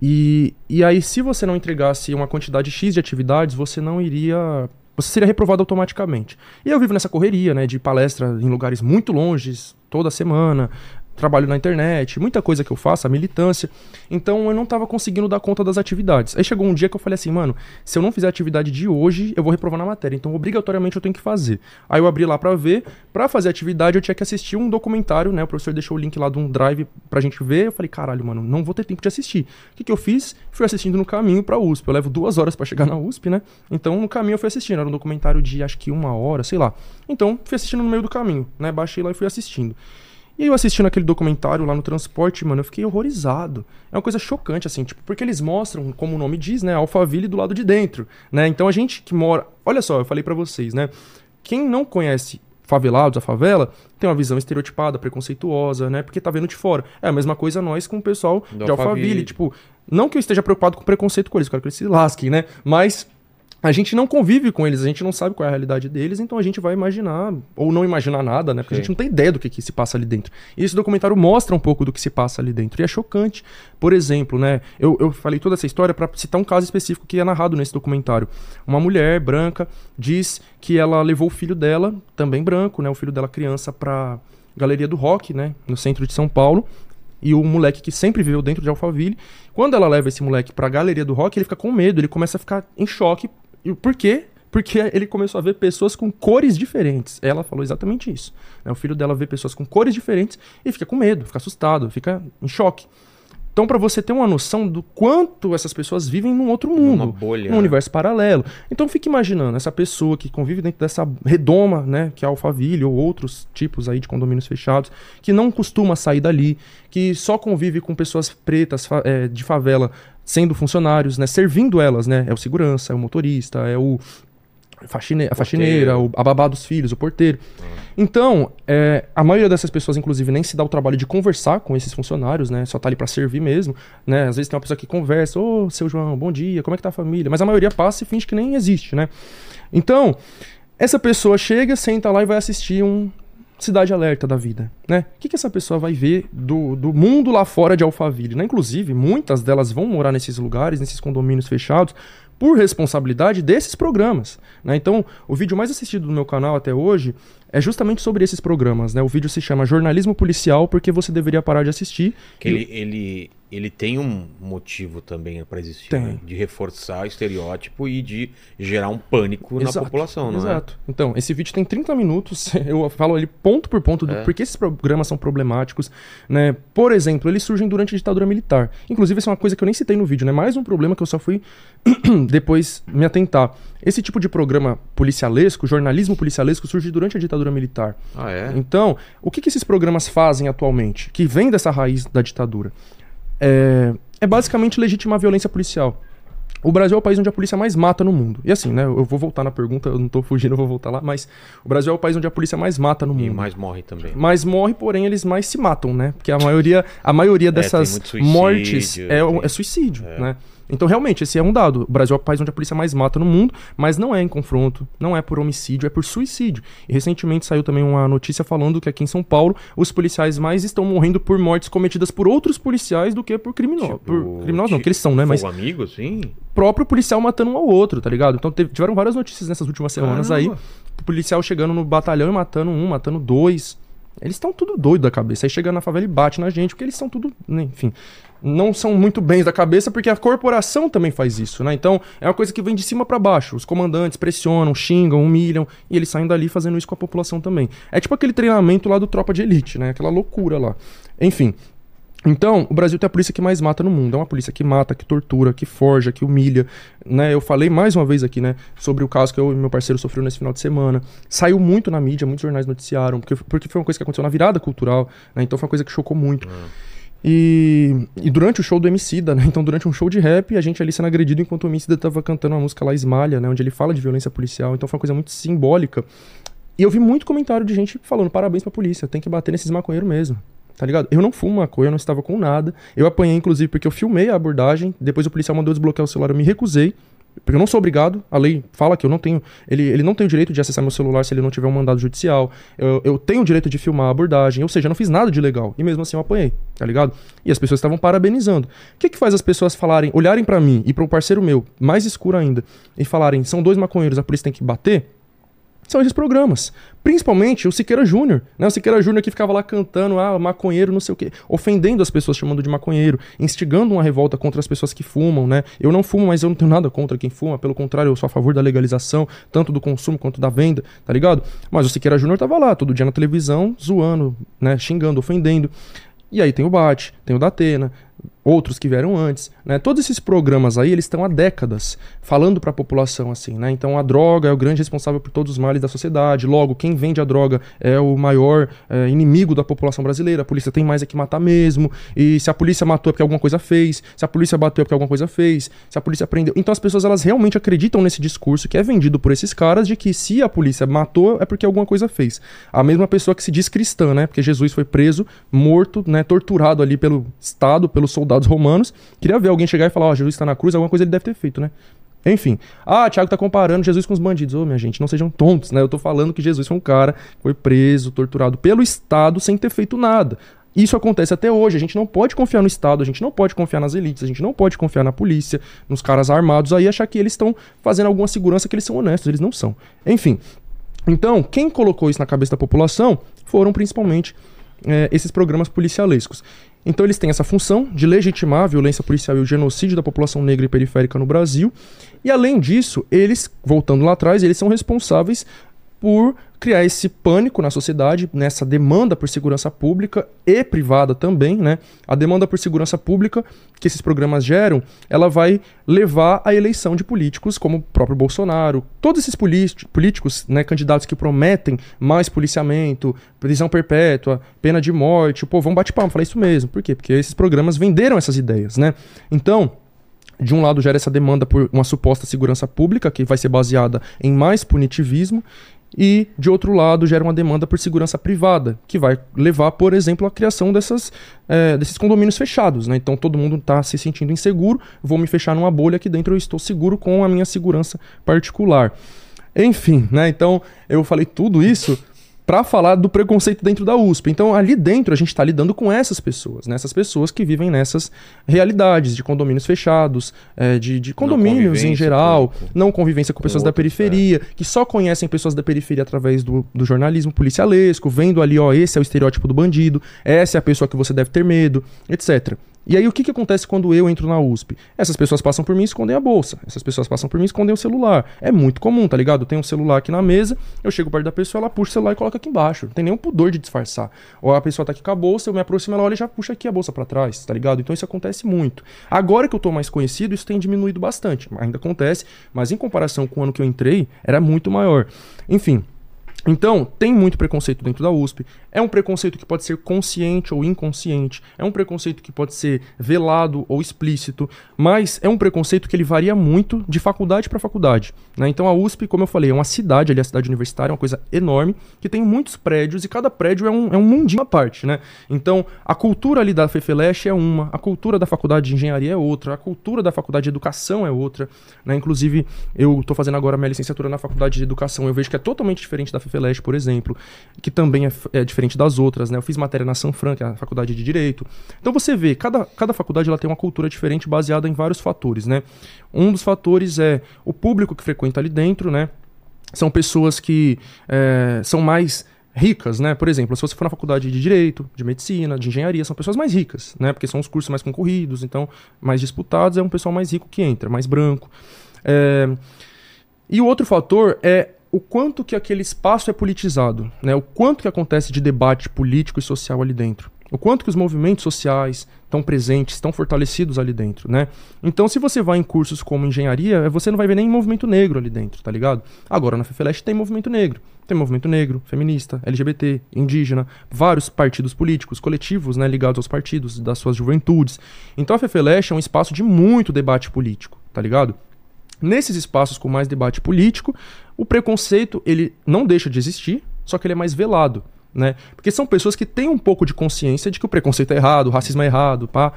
E, e aí, se você não entregasse uma quantidade X de atividades, você não iria. Você seria reprovado automaticamente. E eu vivo nessa correria, né? De palestra em lugares muito longes, toda semana, trabalho na internet, muita coisa que eu faço, a militância. Então eu não tava conseguindo dar conta das atividades. Aí chegou um dia que eu falei assim, mano, se eu não fizer a atividade de hoje, eu vou reprovar na matéria. Então obrigatoriamente eu tenho que fazer. Aí eu abri lá pra ver. Pra fazer a atividade eu tinha que assistir um documentário, né? O professor deixou o link lá de um drive pra gente ver. Eu falei, caralho, mano, não vou ter tempo de assistir. O que, que eu fiz? Fui assistindo no caminho pra USP. Eu levo duas horas pra chegar na USP, né? Então no caminho eu fui assistindo. Era um documentário de acho que uma hora, sei lá. Então fui assistindo no meio do caminho, né? Baixei lá e fui assistindo. E eu assistindo aquele documentário lá no transporte, mano, eu fiquei horrorizado. É uma coisa chocante, assim, tipo, porque eles mostram, como o nome diz, né, Alphaville do lado de dentro, né? Então a gente que mora. Olha só, eu falei para vocês, né? Quem não conhece favelados, a favela, tem uma visão estereotipada, preconceituosa, né? Porque tá vendo de fora. É a mesma coisa nós com o pessoal Do de Alphaville. Alphaville. Tipo, não que eu esteja preocupado com preconceito com eles, quero que eles se lasquem, né? Mas a gente não convive com eles, a gente não sabe qual é a realidade deles, então a gente vai imaginar, ou não imaginar nada, né? Porque a Sim. gente não tem ideia do que, que se passa ali dentro. E esse documentário mostra um pouco do que se passa ali dentro. E é chocante. Por exemplo, né? Eu, eu falei toda essa história para citar um caso específico que é narrado nesse documentário. Uma mulher branca diz que ela levou o filho dela, também branco, né? O filho dela criança pra Galeria do Rock, né? No centro de São Paulo. E o moleque que sempre viveu dentro de Alphaville, quando ela leva esse moleque pra Galeria do Rock, ele fica com medo, ele começa a ficar em choque. E por quê? Porque ele começou a ver pessoas com cores diferentes. Ela falou exatamente isso. né? O filho dela vê pessoas com cores diferentes e fica com medo, fica assustado, fica em choque. Então, pra você ter uma noção do quanto essas pessoas vivem num outro mundo, Numa bolha, num universo paralelo. Então, fique imaginando essa pessoa que convive dentro dessa redoma, né, que é a Alphaville ou outros tipos aí de condomínios fechados, que não costuma sair dali, que só convive com pessoas pretas é, de favela sendo funcionários, né, servindo elas, né, é o segurança, é o motorista, é o faxine- a faxineira, o, a babá dos filhos, o porteiro. Então, é, a maioria dessas pessoas, inclusive, nem se dá o trabalho de conversar com esses funcionários, né? Só tá ali pra servir mesmo, né? Às vezes tem uma pessoa que conversa, ô, seu João, bom dia, como é que tá a família? Mas a maioria passa e finge que nem existe, né? Então, essa pessoa chega, senta lá e vai assistir um Cidade Alerta da vida, né? O que, que essa pessoa vai ver do, do mundo lá fora de Alphaville, né? Inclusive, muitas delas vão morar nesses lugares, nesses condomínios fechados, por responsabilidade desses programas, né? Então, o vídeo mais assistido do meu canal até hoje é justamente sobre esses programas, né? O vídeo se chama Jornalismo Policial, porque você deveria parar de assistir. Que ele, ele, ele tem um motivo também pra existir, Tem. né? De reforçar o estereótipo e de gerar um pânico na Exato, população, não Exato. Então, esse vídeo tem 30 minutos. Eu falo ali ponto por ponto do É. por que esses programas são problemáticos. Né? Por exemplo, eles surgem durante a ditadura militar. Inclusive, isso é uma coisa que eu nem citei no vídeo, né? Mais um problema que eu só fui depois me atentar. Esse tipo de programa policialesco, jornalismo policialesco, surge durante a ditadura militar. é? Ah, é? Então, o que, que esses programas fazem atualmente, que vem dessa raiz da ditadura? É, é basicamente legitimar a violência policial. O Brasil é o país onde a polícia mais mata no mundo. E assim, né? Eu vou voltar na pergunta, eu não tô fugindo, eu vou voltar lá, mas o Brasil é o país onde a polícia mais mata no E mundo. mais morre também. Mas morre, porém, eles mais se matam, né? Porque a maioria, a maioria dessas É, suicídio, mortes é, tem- é suicídio, né? Então, realmente, esse é um dado. O Brasil é o país onde a polícia mais mata no mundo, mas não é em confronto, não é por homicídio, é por suicídio. E recentemente saiu também uma notícia falando que aqui em São Paulo os policiais mais estão morrendo por mortes cometidas por outros policiais do que por criminosos. Tipo, por criminosos não, que eles são, né? Mas amigo, sim? próprio policial matando um ao outro, tá ligado? Então teve- tiveram várias notícias nessas últimas semanas Caramba. aí. O policial chegando no batalhão e matando um, matando dois. Eles estão tudo doido da cabeça. Aí chega na favela e bate na gente, porque eles são tudo, né, enfim, não são muito bens da cabeça, porque a corporação também faz isso, né? Então é uma coisa que vem de cima pra baixo. Os comandantes pressionam, xingam, humilham, e eles saem dali fazendo isso com a população também. É tipo aquele treinamento lá do tropa de elite, né? Aquela loucura lá. Enfim, então, o Brasil tem a polícia que mais mata no mundo. É uma polícia que mata, que tortura, que forja, que humilha. Né? Eu falei mais uma vez aqui, né, sobre o caso que eu e meu parceiro sofreu nesse final de semana. Saiu muito na mídia, muitos jornais noticiaram, porque, porque foi uma coisa que aconteceu na virada cultural, né? Então foi uma coisa que chocou muito. E, e durante o show do Emicida, né? Então, durante um show de rap, a gente ali sendo agredido enquanto o Emicida tava cantando uma música lá, Esmalha, né? Onde ele fala de violência policial. Então foi uma coisa muito simbólica. E eu vi muito comentário de gente falando parabéns pra polícia, tem que bater nesses maconheiros mesmo. tá ligado? Eu não fumo maconha, eu não estava com nada. Eu apanhei, inclusive, porque eu filmei a abordagem. Depois o policial mandou desbloquear o celular, eu me recusei. Porque eu não sou obrigado, a lei fala que eu não tenho. Ele, ele não tem o direito de acessar meu celular se ele não tiver um mandado judicial. Eu, eu tenho o direito de filmar a abordagem, ou seja, eu não fiz nada de legal. E mesmo assim eu apanhei, tá ligado? E as pessoas estavam parabenizando. O que, que faz as pessoas falarem, olharem para mim e para um parceiro meu, mais escuro ainda, e falarem, são dois maconheiros, a polícia tem que bater? São esses programas. Principalmente o Siqueira Júnior, né? O Siqueira Júnior que ficava lá cantando, ah, maconheiro, não sei o quê, ofendendo as pessoas, chamando de maconheiro, instigando uma revolta contra as pessoas que fumam, né? Eu não fumo, mas eu não tenho nada contra quem fuma, pelo contrário, eu sou a favor da legalização, tanto do consumo quanto da venda, tá ligado? Mas o Siqueira Júnior tava lá, todo dia na televisão, zoando, né? Xingando, ofendendo. E aí tem o Bate, tem o Datena, outros que vieram antes, né? Todos esses programas aí, eles estão há décadas falando para a população assim, né? Então a droga é o grande responsável por todos os males da sociedade. Logo, quem vende a droga é o maior é, inimigo da população brasileira. A polícia tem mais é que matar mesmo. E se a polícia matou é porque alguma coisa fez. Se a polícia bateu é porque alguma coisa fez. Se a polícia prendeu. Então as pessoas elas realmente acreditam nesse discurso que é vendido por esses caras de que se a polícia matou é porque alguma coisa fez. A mesma pessoa que se diz cristã, né? Porque Jesus foi preso, morto, né? Torturado ali pelo Estado, pelos soldados soldados romanos. Queria ver alguém chegar e falar, ó, oh, Jesus está na cruz, alguma coisa ele deve ter feito, né? Enfim. Ah, Tiago tá comparando Jesus com os bandidos. Ô, oh, minha gente, não sejam tontos, né? Eu tô falando que Jesus foi um cara que foi preso, torturado pelo Estado sem ter feito nada. Isso acontece até hoje. A gente não pode confiar no Estado, a gente não pode confiar nas elites, a gente não pode confiar na polícia, nos caras armados aí, achar que eles estão fazendo alguma segurança que eles são honestos. Eles não são. Enfim. Então, quem colocou isso na cabeça da população foram principalmente é, esses programas policialescos. Então eles têm essa função de legitimar a violência policial e o genocídio da população negra e periférica no Brasil. E além disso, eles, voltando lá atrás, eles são responsáveis por criar esse pânico na sociedade, nessa demanda por segurança pública e privada também, né? A demanda por segurança pública que esses programas geram, ela vai levar à eleição de políticos como o próprio Bolsonaro, todos esses políticos, né, candidatos que prometem mais policiamento, prisão perpétua, pena de morte, o povão bate palma, fala isso mesmo. Por quê? Porque esses programas venderam essas ideias, né? Então, de um lado gera essa demanda por uma suposta segurança pública que vai ser baseada em mais punitivismo e, de outro lado, gera uma demanda por segurança privada, que vai levar, por exemplo, à criação dessas, é, desses condomínios fechados. Né? Então, todo mundo está se sentindo inseguro, vou me fechar numa bolha aqui dentro, eu estou seguro com a minha segurança particular. Enfim, né? então eu falei tudo isso para falar do preconceito dentro da USP. Então, ali dentro, a gente está lidando com essas pessoas, né? essas pessoas que vivem nessas realidades de condomínios fechados, é, de, de, condomínios em geral, com, não convivência com, com pessoas outros, da periferia, é. que só conhecem pessoas da periferia através do, do jornalismo policialesco, vendo ali, ó, esse é o estereótipo do bandido, essa é a pessoa que você deve ter medo, etc. E aí o que, que acontece quando eu entro na USP? Essas pessoas passam por mim e escondem a bolsa. Essas pessoas passam por mim e escondem o celular. É muito comum, tá ligado? Eu tenho um celular aqui na mesa, eu chego perto da pessoa, ela puxa o celular e coloca aqui embaixo. Não tem nenhum pudor de disfarçar. Ou a pessoa tá aqui com a bolsa, eu me aproximo, ela olha e já puxa aqui a bolsa para trás, tá ligado? Então isso acontece muito. Agora que eu tô mais conhecido, isso tem diminuído bastante. Ainda acontece, mas em comparação com o ano que eu entrei, era muito maior. Enfim, então, tem muito preconceito dentro da USP. É um preconceito que pode ser consciente ou inconsciente. É um preconceito que pode ser velado ou explícito. Mas é um preconceito que ele varia muito de faculdade para faculdade. Né? Então, a USP, como eu falei, é uma cidade ali, a cidade universitária, é uma coisa enorme, que tem muitos prédios e cada prédio é um, é um mundinho à parte. Né? Então, a cultura ali da FEFELESH é uma, a cultura da faculdade de engenharia é outra, a cultura da faculdade de educação é outra. Né? Inclusive, eu estou fazendo agora minha licenciatura na faculdade de educação, eu vejo que é totalmente diferente da FEFELESH por exemplo, que também é, é, diferente das outras, né? Eu fiz matéria na Sanfran, que é a faculdade de Direito. Então você vê, cada, cada faculdade ela tem uma cultura diferente baseada em vários fatores, né? Um dos fatores é o público que frequenta ali dentro, né? São pessoas que é, são mais ricas, né? Por exemplo, se você for na faculdade de direito, de medicina, de engenharia, são pessoas mais ricas, né? Porque são os cursos mais concorridos, então mais disputados, é um pessoal mais rico que entra, mais branco. É... E o outro fator é o quanto que aquele espaço é politizado, né? O quanto que acontece de debate político e social ali dentro. O quanto que os movimentos sociais estão presentes, estão fortalecidos ali dentro, né? Então, se você vai em cursos como engenharia, você não vai ver nem movimento negro ali dentro, tá ligado? Agora, na FEFELESH tem movimento negro. Tem movimento negro, feminista, LGBT, indígena, vários partidos políticos, coletivos, né, ligados aos partidos, das suas juventudes. Então, a FEFELESH é um espaço de muito debate político, tá ligado? Nesses espaços com mais debate político, o preconceito ele não deixa de existir, só que ele é mais velado. né? Porque são pessoas que têm um pouco de consciência de que o preconceito é errado, o racismo é errado, pá.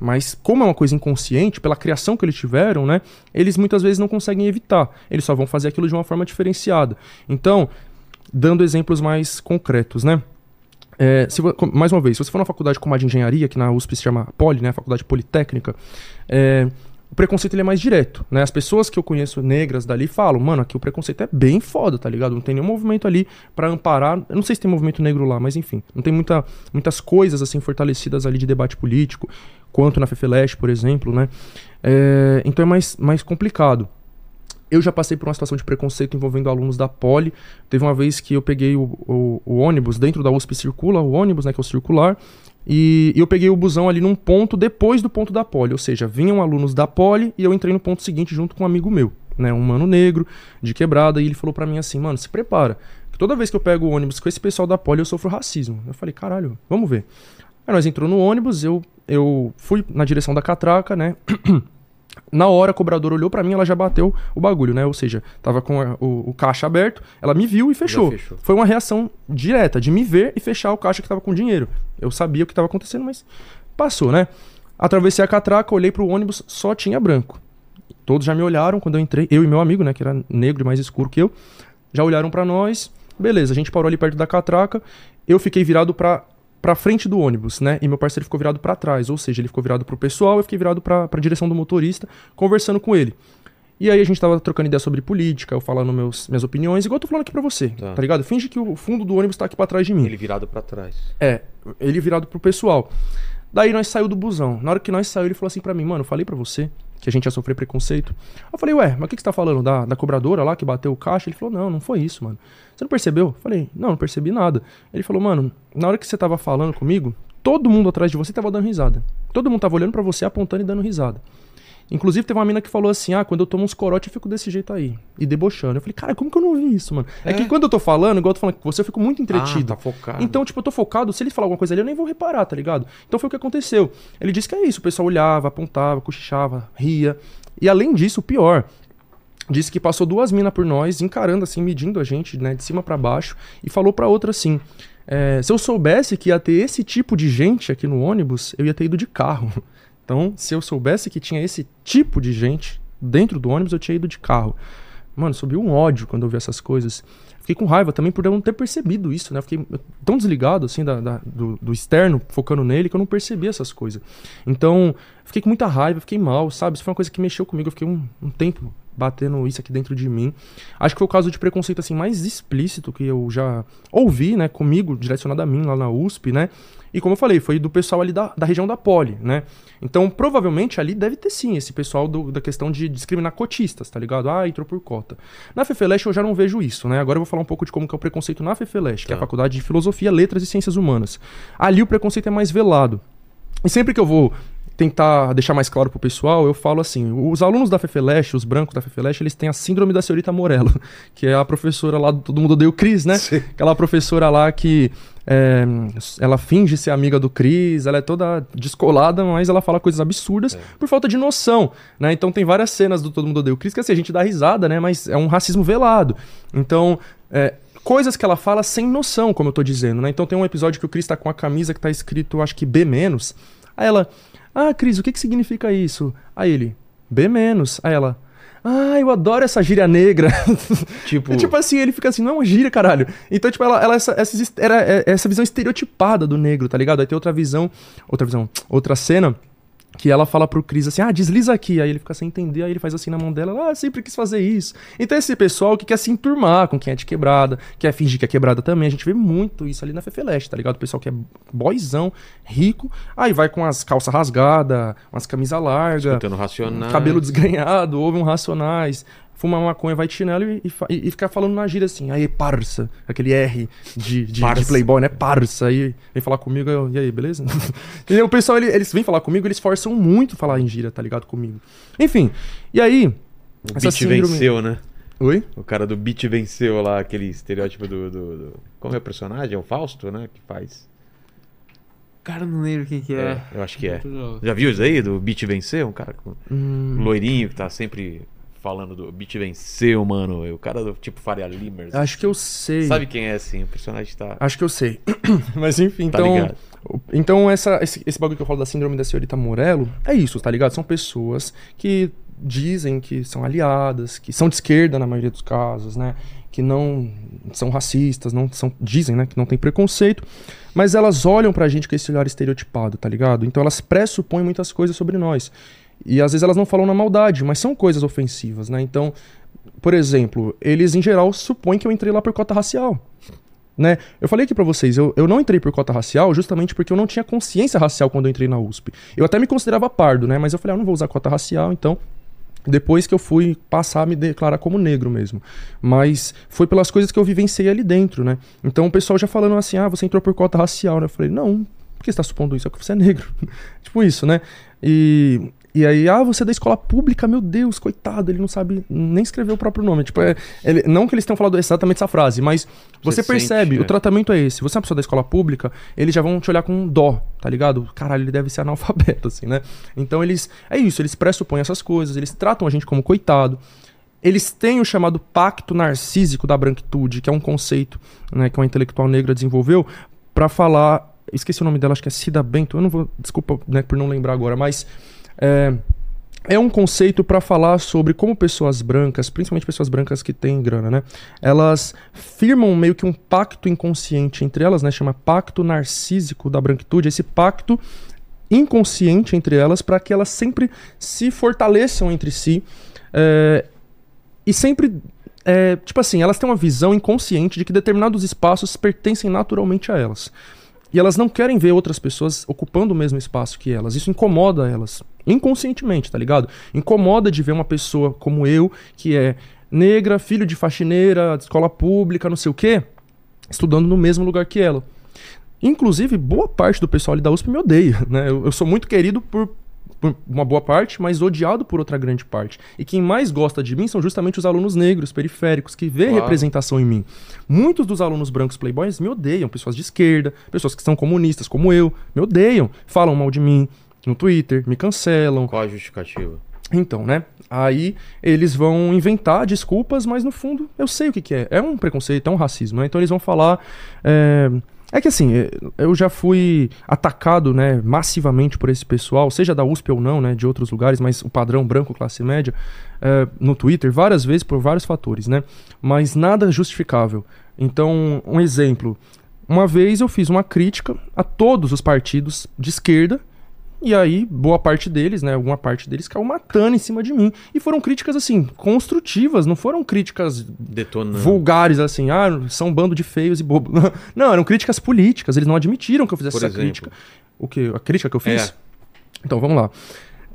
Mas como é uma coisa inconsciente, pela criação que eles tiveram, né? Eles muitas vezes não conseguem evitar. Eles só vão fazer aquilo de uma forma diferenciada. Então, dando exemplos mais concretos, né? É, se, mais uma vez, se você for na faculdade como a de engenharia, que na USP se chama Poli, né? Faculdade Politécnica, é, o preconceito ele é mais direto, né? As pessoas que eu conheço negras dali falam, mano, aqui o preconceito é bem foda, tá ligado? Não tem nenhum movimento ali para amparar. Eu não sei se tem movimento negro lá, mas enfim, não tem muita, muitas coisas assim fortalecidas ali de debate político, quanto na FEFELESH, por exemplo, né? É, então é mais, mais complicado. Eu já passei por uma situação de preconceito envolvendo alunos da Poli. Teve uma vez que eu peguei o, o, o ônibus, dentro da USP Circula, o ônibus, né, que é o circular, e, eu peguei o busão ali num ponto depois do ponto da Poli, ou seja, vinham alunos da Poli e eu entrei no ponto seguinte junto com um amigo meu, né, um mano negro, de quebrada, e ele falou para mim assim, mano, se prepara, que toda vez que eu pego o ônibus com esse pessoal da Poli eu sofro racismo. Eu falei, caralho, vamos ver. Aí nós entrou no ônibus, eu, eu fui na direção da catraca, né, Na hora, a cobradora olhou para mim, ela já bateu o bagulho, né? Ou seja, tava com a, o, o, caixa aberto, ela me viu e fechou. fechou. Foi uma reação direta de me ver e fechar o caixa que tava com dinheiro. Eu sabia o que tava acontecendo, mas passou, né? Atravessei a catraca, olhei pro ônibus, só tinha branco. Todos já me olharam quando eu entrei, eu e meu amigo, né, que era negro e mais escuro que eu, já olharam para nós. Beleza, a gente parou ali perto da catraca. Eu fiquei virado para pra frente do ônibus, né? E meu parceiro ficou virado para trás, ou seja, ele ficou virado pro pessoal, eu fiquei virado pra, pra direção do motorista, conversando com ele. E aí a gente tava trocando ideia sobre política, eu falando meus, minhas opiniões, igual eu tô falando aqui pra você, tá, tá ligado? Finge que o fundo do ônibus tá aqui pra trás de mim. Ele virado para trás. É, ele virado pro pessoal. Daí nós saiu do busão. Na hora que nós saiu, ele falou assim para mim, mano, falei para você que a gente ia sofrer preconceito. Eu falei, ué, mas o que, que você tá falando? Da, da cobradora lá que bateu o caixa? Ele falou, não, não foi isso, mano. Você não percebeu? Eu falei, não, não percebi nada. Ele falou, mano, na hora que você tava falando comigo, todo mundo atrás de você tava dando risada. Todo mundo tava olhando para você, apontando e dando risada. Inclusive, teve uma mina que falou assim: ah, quando eu tomo uns corote, eu fico desse jeito aí. E debochando. Eu falei, cara, como que eu não vi isso, mano? É, é que quando eu tô falando, igual eu tô falando com você, eu fico muito entretido. Ah, tá focado. Então, tipo, eu tô focado, se ele falar alguma coisa ali, eu nem vou reparar, tá ligado? Então foi o que aconteceu. Ele disse que é isso, o pessoal olhava, apontava, cochichava, ria. E além disso, o pior, disse que passou duas minas por nós, encarando assim, medindo a gente, né, de cima para baixo, e falou pra outra assim: é, se eu soubesse que ia ter esse tipo de gente aqui no ônibus, eu ia ter ido de carro. Então, se eu soubesse que tinha esse tipo de gente dentro do ônibus, eu tinha ido de carro. Mano, subiu um ódio quando eu vi essas coisas. Fiquei com raiva também por eu não ter percebido isso, né? Fiquei tão desligado, assim, da, da do, do, externo, focando nele, que eu não percebi essas coisas. Então, fiquei com muita raiva, fiquei mal, sabe? Isso foi uma coisa que mexeu comigo. Eu fiquei um, um tempo batendo isso aqui dentro de mim. Acho que foi o caso de preconceito, assim, mais explícito que eu já ouvi, né? Comigo, direcionado a mim, lá na USP, né? E como eu falei, foi do pessoal ali da, da região da Poli, né? Então, provavelmente ali deve ter sim esse pessoal do, da questão de discriminar cotistas, tá ligado? Ah, entrou por cota. Na FEFELESH eu já não vejo isso, né? Agora eu vou falar um pouco de como que é o preconceito na FEFELESH, que é a tá. Faculdade de Filosofia, Letras e Ciências Humanas. Ali o preconceito é mais velado. E sempre que eu vou tentar deixar mais claro pro pessoal, eu falo assim: os alunos da FEFELESH, os brancos da FEFELESH, eles têm a síndrome da senhorita Morello, que é a professora lá do Todo Mundo Odeia o Cris, né? Sim. Aquela professora lá que é, ela finge ser amiga do Cris, ela é toda descolada, mas ela fala coisas absurdas é. por falta de noção, né? Então tem várias cenas do Todo Mundo Odeia o Cris que assim, a gente dá risada, né? Mas é um racismo velado. Então, é, coisas que ela fala sem noção, como eu tô dizendo, né? Então tem um episódio que o Cris tá com a camisa que tá escrito, acho que B-. Aí ela, ah, Cris, o que que significa isso? Aí ele, B-. Aí ela, ah, eu adoro essa gíria negra. Tipo... tipo assim, ele fica assim, não é uma gíria, caralho. Então, tipo, ela, ela essa, essa, era, é, essa visão estereotipada do negro, tá ligado? Aí tem outra visão, outra visão, outra cena que ela fala pro Chris assim, ah, desliza aqui. Aí ele fica sem entender, aí ele faz assim na mão dela, ah, sempre quis fazer isso. Então esse pessoal que quer se enturmar com quem é de quebrada, quer fingir que é quebrada também, a gente vê muito isso ali na Fefeleste, tá ligado? O pessoal que é boizão, rico, aí vai com as calças rasgadas, umas camisas largas, cabelo desganhado, ouve um racionais, fuma maconha, vai de chinelo e, e, e ficar falando na gíria assim, aí, parça, aquele R de, de, de playboy, né? Parça, aí vem falar comigo, eu, e aí, beleza? e o pessoal, ele, eles vêm falar comigo, eles forçam muito falar em gíria, tá ligado? Comigo. Enfim, e aí... O beat síndrome... venceu, né? Oi? O cara do beat venceu lá, aquele estereótipo do, do, do... Como é o personagem? É o Fausto, né? Que faz... Cara, não lembro quem que é. é eu acho que é. Já viu isso aí, do beat venceu? Um cara com... Hum... loirinho que tá sempre falando do Beat venceu, mano. O cara do tipo Faria Limers. Acho que eu sei. Sabe quem é assim? O personagem tá. Acho que eu sei. Mas enfim, Tá então. ligado. então, essa, esse, esse bagulho que eu falo da síndrome da senhorita Morello é isso, tá ligado? São pessoas que dizem que são aliadas, que são de esquerda na maioria dos casos, né? Que não são racistas, não são, dizem, né, que não tem preconceito, mas elas olham pra gente com esse olhar estereotipado, tá ligado? Então elas pressupõem muitas coisas sobre nós. E às vezes elas não falam na maldade, mas são coisas ofensivas, né? Então, por exemplo, eles em geral supõem que eu entrei lá por cota racial. Né? Eu falei aqui pra vocês, eu, eu não entrei por cota racial justamente porque eu não tinha consciência racial quando eu entrei na USP. Eu até me considerava pardo, né? Mas eu falei, ah, eu não vou usar cota racial, então depois que eu fui passar a me declarar como negro mesmo. Mas foi pelas coisas que eu vivenciei ali dentro, né? Então o pessoal já falando assim, ah, você entrou por cota racial, né? Eu falei, não, por que você tá supondo isso? É que você é negro. tipo isso, né? E, e aí, ah, você é da escola pública, meu Deus, coitado, ele não sabe nem escrever o próprio nome. Tipo, é, ele- não que eles tenham falado exatamente essa frase, mas você, Você percebe, sente, o é. tratamento é esse. Você é uma pessoa da escola pública, eles já vão te olhar com dó, tá ligado? Caralho, ele deve ser analfabeto, assim, né? Então eles. É isso, eles pressupõem essas coisas, eles tratam a gente como coitado. Eles têm o chamado pacto narcísico da branquitude, que é um conceito né, que uma intelectual negra desenvolveu pra falar. Esqueci o nome dela, acho que é Cida Bento. Eu não vou. Desculpa né, por não lembrar agora, mas. É, é um conceito para falar sobre como pessoas brancas, principalmente pessoas brancas que têm grana, né? Elas firmam meio que um pacto inconsciente entre elas, né? Chama pacto narcísico da branquitude. Esse pacto inconsciente entre elas para que elas sempre se fortaleçam entre si é, e sempre é, tipo assim elas têm uma visão inconsciente de que determinados espaços pertencem naturalmente a elas e elas não querem ver outras pessoas ocupando o mesmo espaço que elas. Isso incomoda elas. Inconscientemente, tá ligado? Incomoda de ver uma pessoa como eu, que é negra, filho de faxineira, de escola pública, não sei o quê, estudando no mesmo lugar que ela. Inclusive, boa parte do pessoal ali da USP me odeia, né? Eu, eu sou muito querido por, por uma boa parte, mas odiado por outra grande parte. E quem mais gosta de mim são justamente os alunos negros, periféricos, que vê Claro. representação em mim. Muitos dos alunos brancos playboys me odeiam, pessoas de esquerda, pessoas que são comunistas como eu, me odeiam, falam mal de mim no Twitter, me cancelam, Qual a justificativa? então, né? Aí eles vão inventar desculpas, mas no fundo eu sei o que, que é. É um preconceito, é um racismo, né? Então eles vão falar. É... é que assim, eu já fui atacado, né, massivamente por esse pessoal, seja da USP ou não, né, de outros lugares, mas o padrão branco, classe média, é, no Twitter, várias vezes por vários fatores, né? Mas nada justificável. Então, um exemplo. Uma vez eu fiz uma crítica a todos os partidos de esquerda e aí, boa parte deles, né? Alguma parte deles caiu matando em cima de mim. E foram críticas, assim, construtivas, não foram críticas Detonando. vulgares, assim, ah, são um bando de feios e bobos. Não, eram críticas políticas, eles não admitiram que eu fizesse Por essa exemplo? crítica. O que? A crítica que eu fiz? É. Então, vamos lá.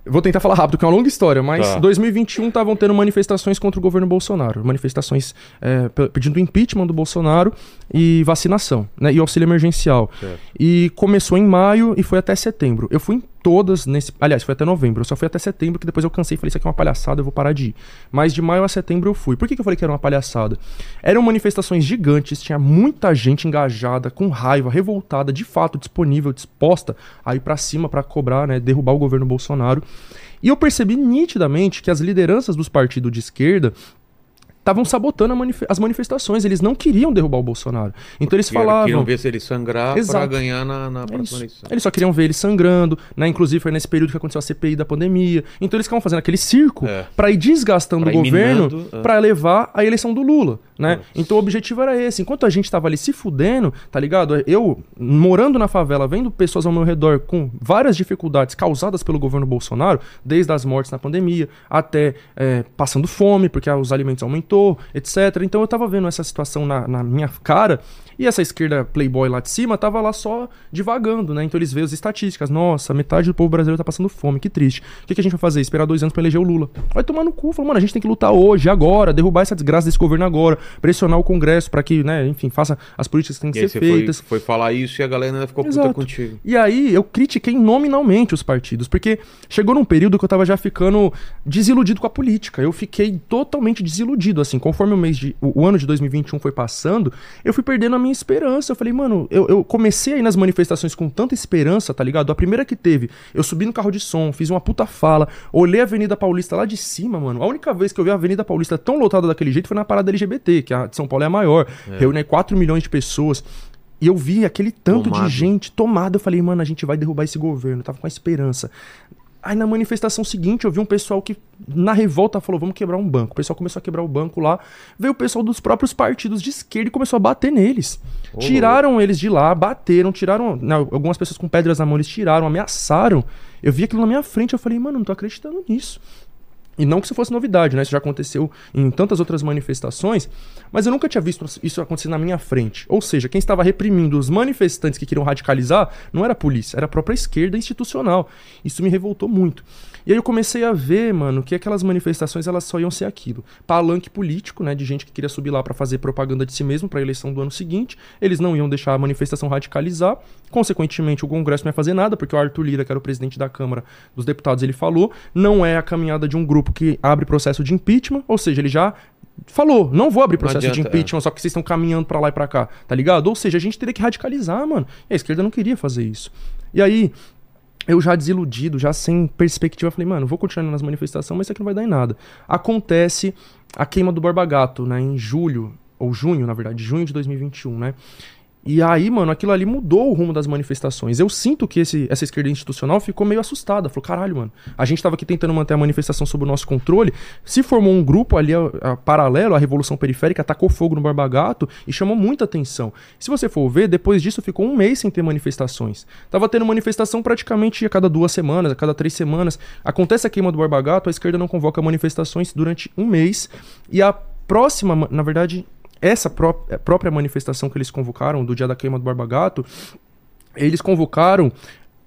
Vou tentar falar rápido, que é uma longa história, mas Tá. 2021 estavam tendo manifestações contra o governo Bolsonaro. Manifestações é, pe- pedindo impeachment do Bolsonaro e vacinação, né? E auxílio emergencial. Certo. E começou em maio e foi até setembro. Eu fui em todas nesse. Aliás, foi até novembro. Eu só fui até setembro, que depois eu cansei e falei: Isso aqui é uma palhaçada, eu vou parar de ir. Mas de maio a setembro eu fui. Por que, que eu falei que era uma palhaçada? Eram manifestações gigantes, tinha muita gente engajada, com raiva, revoltada, de fato, disponível, disposta a ir pra cima pra cobrar, né? Derrubar o governo Bolsonaro. E eu percebi nitidamente que as lideranças dos partidos de esquerda estavam sabotando manif- as manifestações. Eles não queriam derrubar o Bolsonaro. Então eles falavam. Queriam ver se ele sangrar pra Exato. ganhar na, na É próxima eleição. Eles só queriam ver ele sangrando, né? Inclusive foi nesse período que aconteceu a CPI da pandemia. Então eles ficavam fazendo aquele circo É. pra ir desgastando Pra o ir governo minando, é. pra levar a eleição do Lula, né? Então o objetivo era esse. Enquanto a gente tava ali se fudendo, tá ligado? Eu morando na favela, vendo pessoas ao meu redor com várias dificuldades causadas pelo governo Bolsonaro, desde as mortes na pandemia até é, passando fome, porque os alimentos aumentou, etc. Então eu tava vendo essa situação na, na minha cara e essa esquerda playboy lá de cima tava lá só divagando, né? Então eles veem as estatísticas. Nossa, metade do povo brasileiro tá passando fome, que triste. O que, que a gente vai fazer? Esperar dois anos pra eleger o Lula. Vai tomar no cu. Falou, mano, a gente tem que lutar hoje, agora, derrubar essa desgraça desse governo agora. Pressionar o Congresso para que, né, enfim, faça as políticas que têm que E ser você foi, feitas. foi falar isso e a galera ainda ficou puta Exato. contigo. E aí eu critiquei nominalmente os partidos, porque chegou num período que eu tava já ficando desiludido com a política. Eu fiquei totalmente desiludido, assim, conforme o mês de. O, o ano de 2021 foi passando, eu fui perdendo a minha esperança. Eu falei, mano, eu, eu comecei aí nas manifestações com tanta esperança, tá ligado? A primeira que teve, eu subi no carro de som, fiz uma puta fala, olhei a Avenida Paulista lá de cima, mano. A única vez que eu vi a Avenida Paulista tão lotada daquele jeito foi na parada LGBT, que a de São Paulo é a maior. Reúne 4 milhões de pessoas. E eu vi aquele tanto Tomado. de gente tomada. Eu falei, mano, a gente vai derrubar esse governo. Eu tava com a esperança. Aí na manifestação seguinte, eu vi um pessoal que, na revolta, falou: vamos quebrar um banco. O pessoal começou a quebrar o banco lá. Veio o pessoal dos próprios partidos de esquerda e começou a bater neles. Ô, tiraram eles de lá, bateram, tiraram. não, algumas pessoas com pedras na mão, eles tiraram, ameaçaram. Eu vi aquilo na minha frente, eu falei, mano, não tô acreditando nisso. E não que isso fosse novidade, né? Isso já aconteceu em tantas outras manifestações, mas eu nunca tinha visto isso acontecer na minha frente. Ou seja, quem estava reprimindo os manifestantes que queriam radicalizar não era a polícia, era a própria esquerda institucional. Isso me revoltou muito. E aí eu comecei a ver, mano, que aquelas manifestações elas só iam ser aquilo. Palanque político, né, de gente que queria subir lá para fazer propaganda de si mesmo para a eleição do ano seguinte. Eles não iam deixar a manifestação radicalizar. Consequentemente, o Congresso não ia fazer nada, porque o Arthur Lira, que era o presidente da Câmara dos Deputados, ele falou, não é a caminhada de um grupo que abre processo de impeachment, ou seja, ele já falou, não vou abrir processo de adianta, é. impeachment, só que vocês estão caminhando pra lá e pra cá, tá ligado? Ou seja, a gente teria que radicalizar, mano. E a esquerda não queria fazer isso. E aí, eu já desiludido, já sem perspectiva, falei, mano, vou continuar nas manifestações, mas isso aqui não vai dar em nada. Acontece a queima do Borba Gato, né, em julho, ou junho, na verdade, junho de 2021, né? E aí, mano, aquilo ali mudou o rumo das manifestações. Eu sinto que esse- essa esquerda institucional ficou meio assustada. Falou, caralho, mano, a gente tava aqui tentando manter a manifestação sob o nosso controle. Se formou um grupo ali a- a- paralelo à Revolução Periférica, atacou fogo no Barba Gato e chamou muita atenção. Se você for ver, depois disso ficou um mês sem ter manifestações. Tava tendo manifestação praticamente a cada duas semanas, a cada três semanas. Acontece a queima do Barba Gato, a esquerda não convoca manifestações durante um mês. E a próxima, ma- na verdade, essa pró- eh, própria manifestação que eles convocaram do dia da queima do Barba Gato, eles convocaram,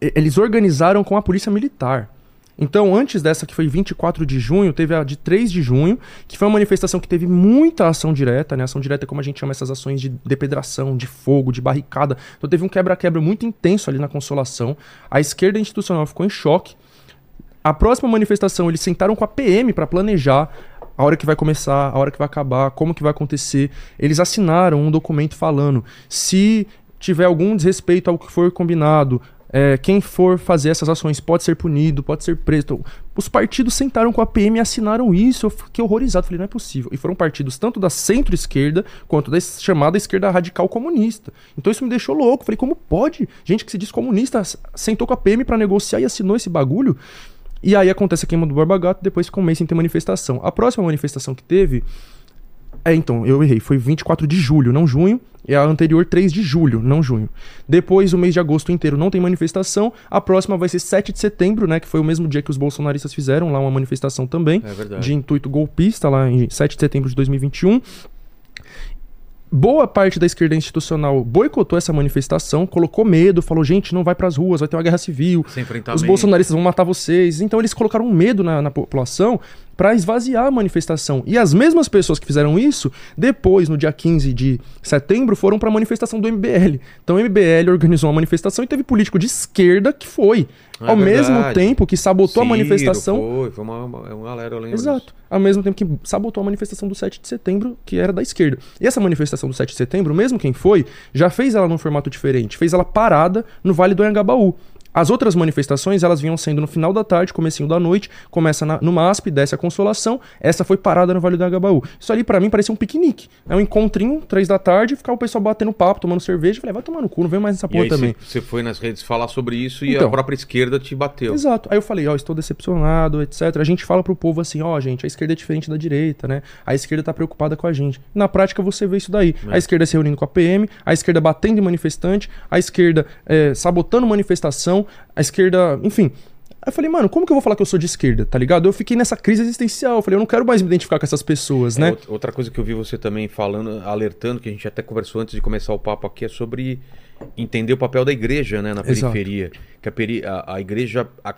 eles organizaram com a polícia militar. Então, antes dessa, que foi 24 de junho, teve a de 3 de junho, que foi uma manifestação que teve muita ação direta, né? Ação direta é como a gente chama essas ações de depedração, de fogo, de barricada. Então, teve um quebra-quebra muito intenso ali na consolação. A esquerda institucional ficou em choque. A próxima manifestação, eles sentaram com a PM para planejar a hora que vai começar, a hora que vai acabar, como que vai acontecer. Eles assinaram um documento falando se tiver algum desrespeito ao que for combinado, é, quem for fazer essas ações pode ser punido, pode ser preso. Então, os partidos sentaram com a PM e assinaram isso. Eu fiquei horrorizado. Falei, não é possível. E foram partidos tanto da centro-esquerda quanto da chamada esquerda radical comunista. Então isso me deixou louco. Falei, como pode? Gente que se diz comunista sentou com a PM para negociar e assinou esse bagulho. E aí acontece a queima do Borba Gato, depois ficou um mês sem ter manifestação. A próxima manifestação que teve. É, então, eu errei. Foi 24 de julho, não junho. E a anterior, 3 de julho, não junho. Depois, o mês de agosto inteiro não tem manifestação. A próxima vai ser 7 de setembro, né? Que foi o mesmo dia que os bolsonaristas fizeram lá uma manifestação também. É verdade. De intuito golpista, lá em 7 de setembro de 2021. Boa parte da esquerda institucional boicotou essa manifestação, colocou medo, falou: gente, não vai pras ruas, vai ter uma guerra civil, os bolsonaristas vão matar vocês. Então eles colocaram medo na, na população para esvaziar a manifestação. E as mesmas pessoas que fizeram isso, depois, no dia 15 de setembro, foram para a manifestação do MBL. Então o MBL organizou uma manifestação e teve político de esquerda que foi. É ao mesmo verdade. tempo que sabotou a Ciro, manifestação. Foi, foi uma, uma, uma galera, eu lembro. Exato. Ao mesmo tempo que sabotou a manifestação do 7 de setembro, que era da esquerda. E essa manifestação do 7 de setembro, mesmo quem foi, já fez ela num formato diferente. Fez ela parada no Vale do Anhangabaú. As outras manifestações, elas vinham sendo no final da tarde, comecinho da noite, começa na- no MASP, desce a Consolação, essa foi parada no Vale do Anhangabaú. Isso ali pra mim parecia um piquenique. É um encontrinho, três da tarde, ficar o pessoal batendo papo, tomando cerveja. Falei, vai tomar no cu, não vem mais nessa porra também. você foi nas redes falar sobre isso e Então. a própria esquerda te bateu. Exato. Aí eu falei, ó, estou decepcionado, etc. A gente fala pro povo assim, ó, gente, a esquerda é diferente da direita, né? A esquerda tá preocupada com a gente. Na prática você vê isso daí. A esquerda se reunindo com a PM, a esquerda batendo em manifestante, a esquerda é, sabotando manifestação, a esquerda, enfim. Aí eu falei, mano, como que eu vou falar que eu sou de esquerda, tá ligado? Eu fiquei nessa crise existencial. Eu falei, eu não quero mais me identificar com essas pessoas, É, né? out- Outra coisa que eu vi você também falando, alertando, que a gente até conversou antes de começar o papo aqui, é sobre entender o papel da igreja né, na Exato. periferia. Que a, peri- a- a igreja, a-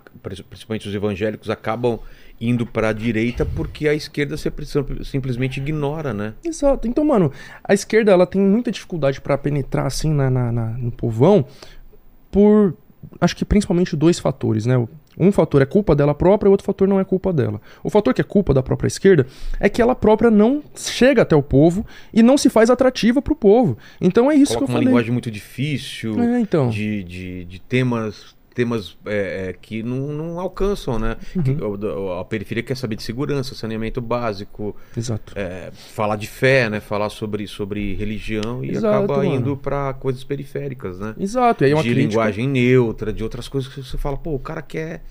principalmente os evangélicos, acabam indo pra direita porque a esquerda simplesmente ignora, né? Exato. Então, mano, a esquerda ela tem muita dificuldade pra penetrar assim na, na- na- no povão por acho que principalmente dois fatores, né? Um fator é culpa dela própria, o outro fator não é culpa dela. O fator que é culpa da própria esquerda é que ela própria não chega até o povo e não se faz atrativa pro povo. Então é isso Coloca que eu uma falei. linguagem muito difícil, É, então. de, de, de temas temas é, é, que não, não alcançam, né? Uhum. O- a periferia quer saber de segurança, saneamento básico, Exato. é, falar de fé, né? Falar sobre, sobre religião e Exato, acaba mano. indo pra coisas periféricas, né? Exato. E aí uma de crítica. linguagem neutra, de outras coisas que você fala, pô, o cara quer,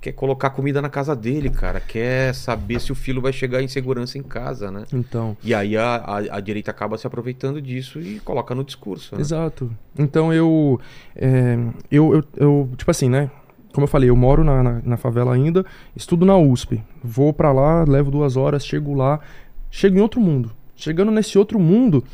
quer colocar comida na casa dele, cara, quer saber se o filho vai chegar em segurança em casa, né? Então. E aí a, a, a direita acaba se aproveitando disso e coloca no discurso. Né? Exato. Então eu, é, eu, eu, eu, tipo assim, né? Como eu falei, eu moro na, na, na favela ainda, estudo na USP. Vou pra lá, levo duas horas, chego lá, chego em outro mundo. Chegando nesse outro mundo,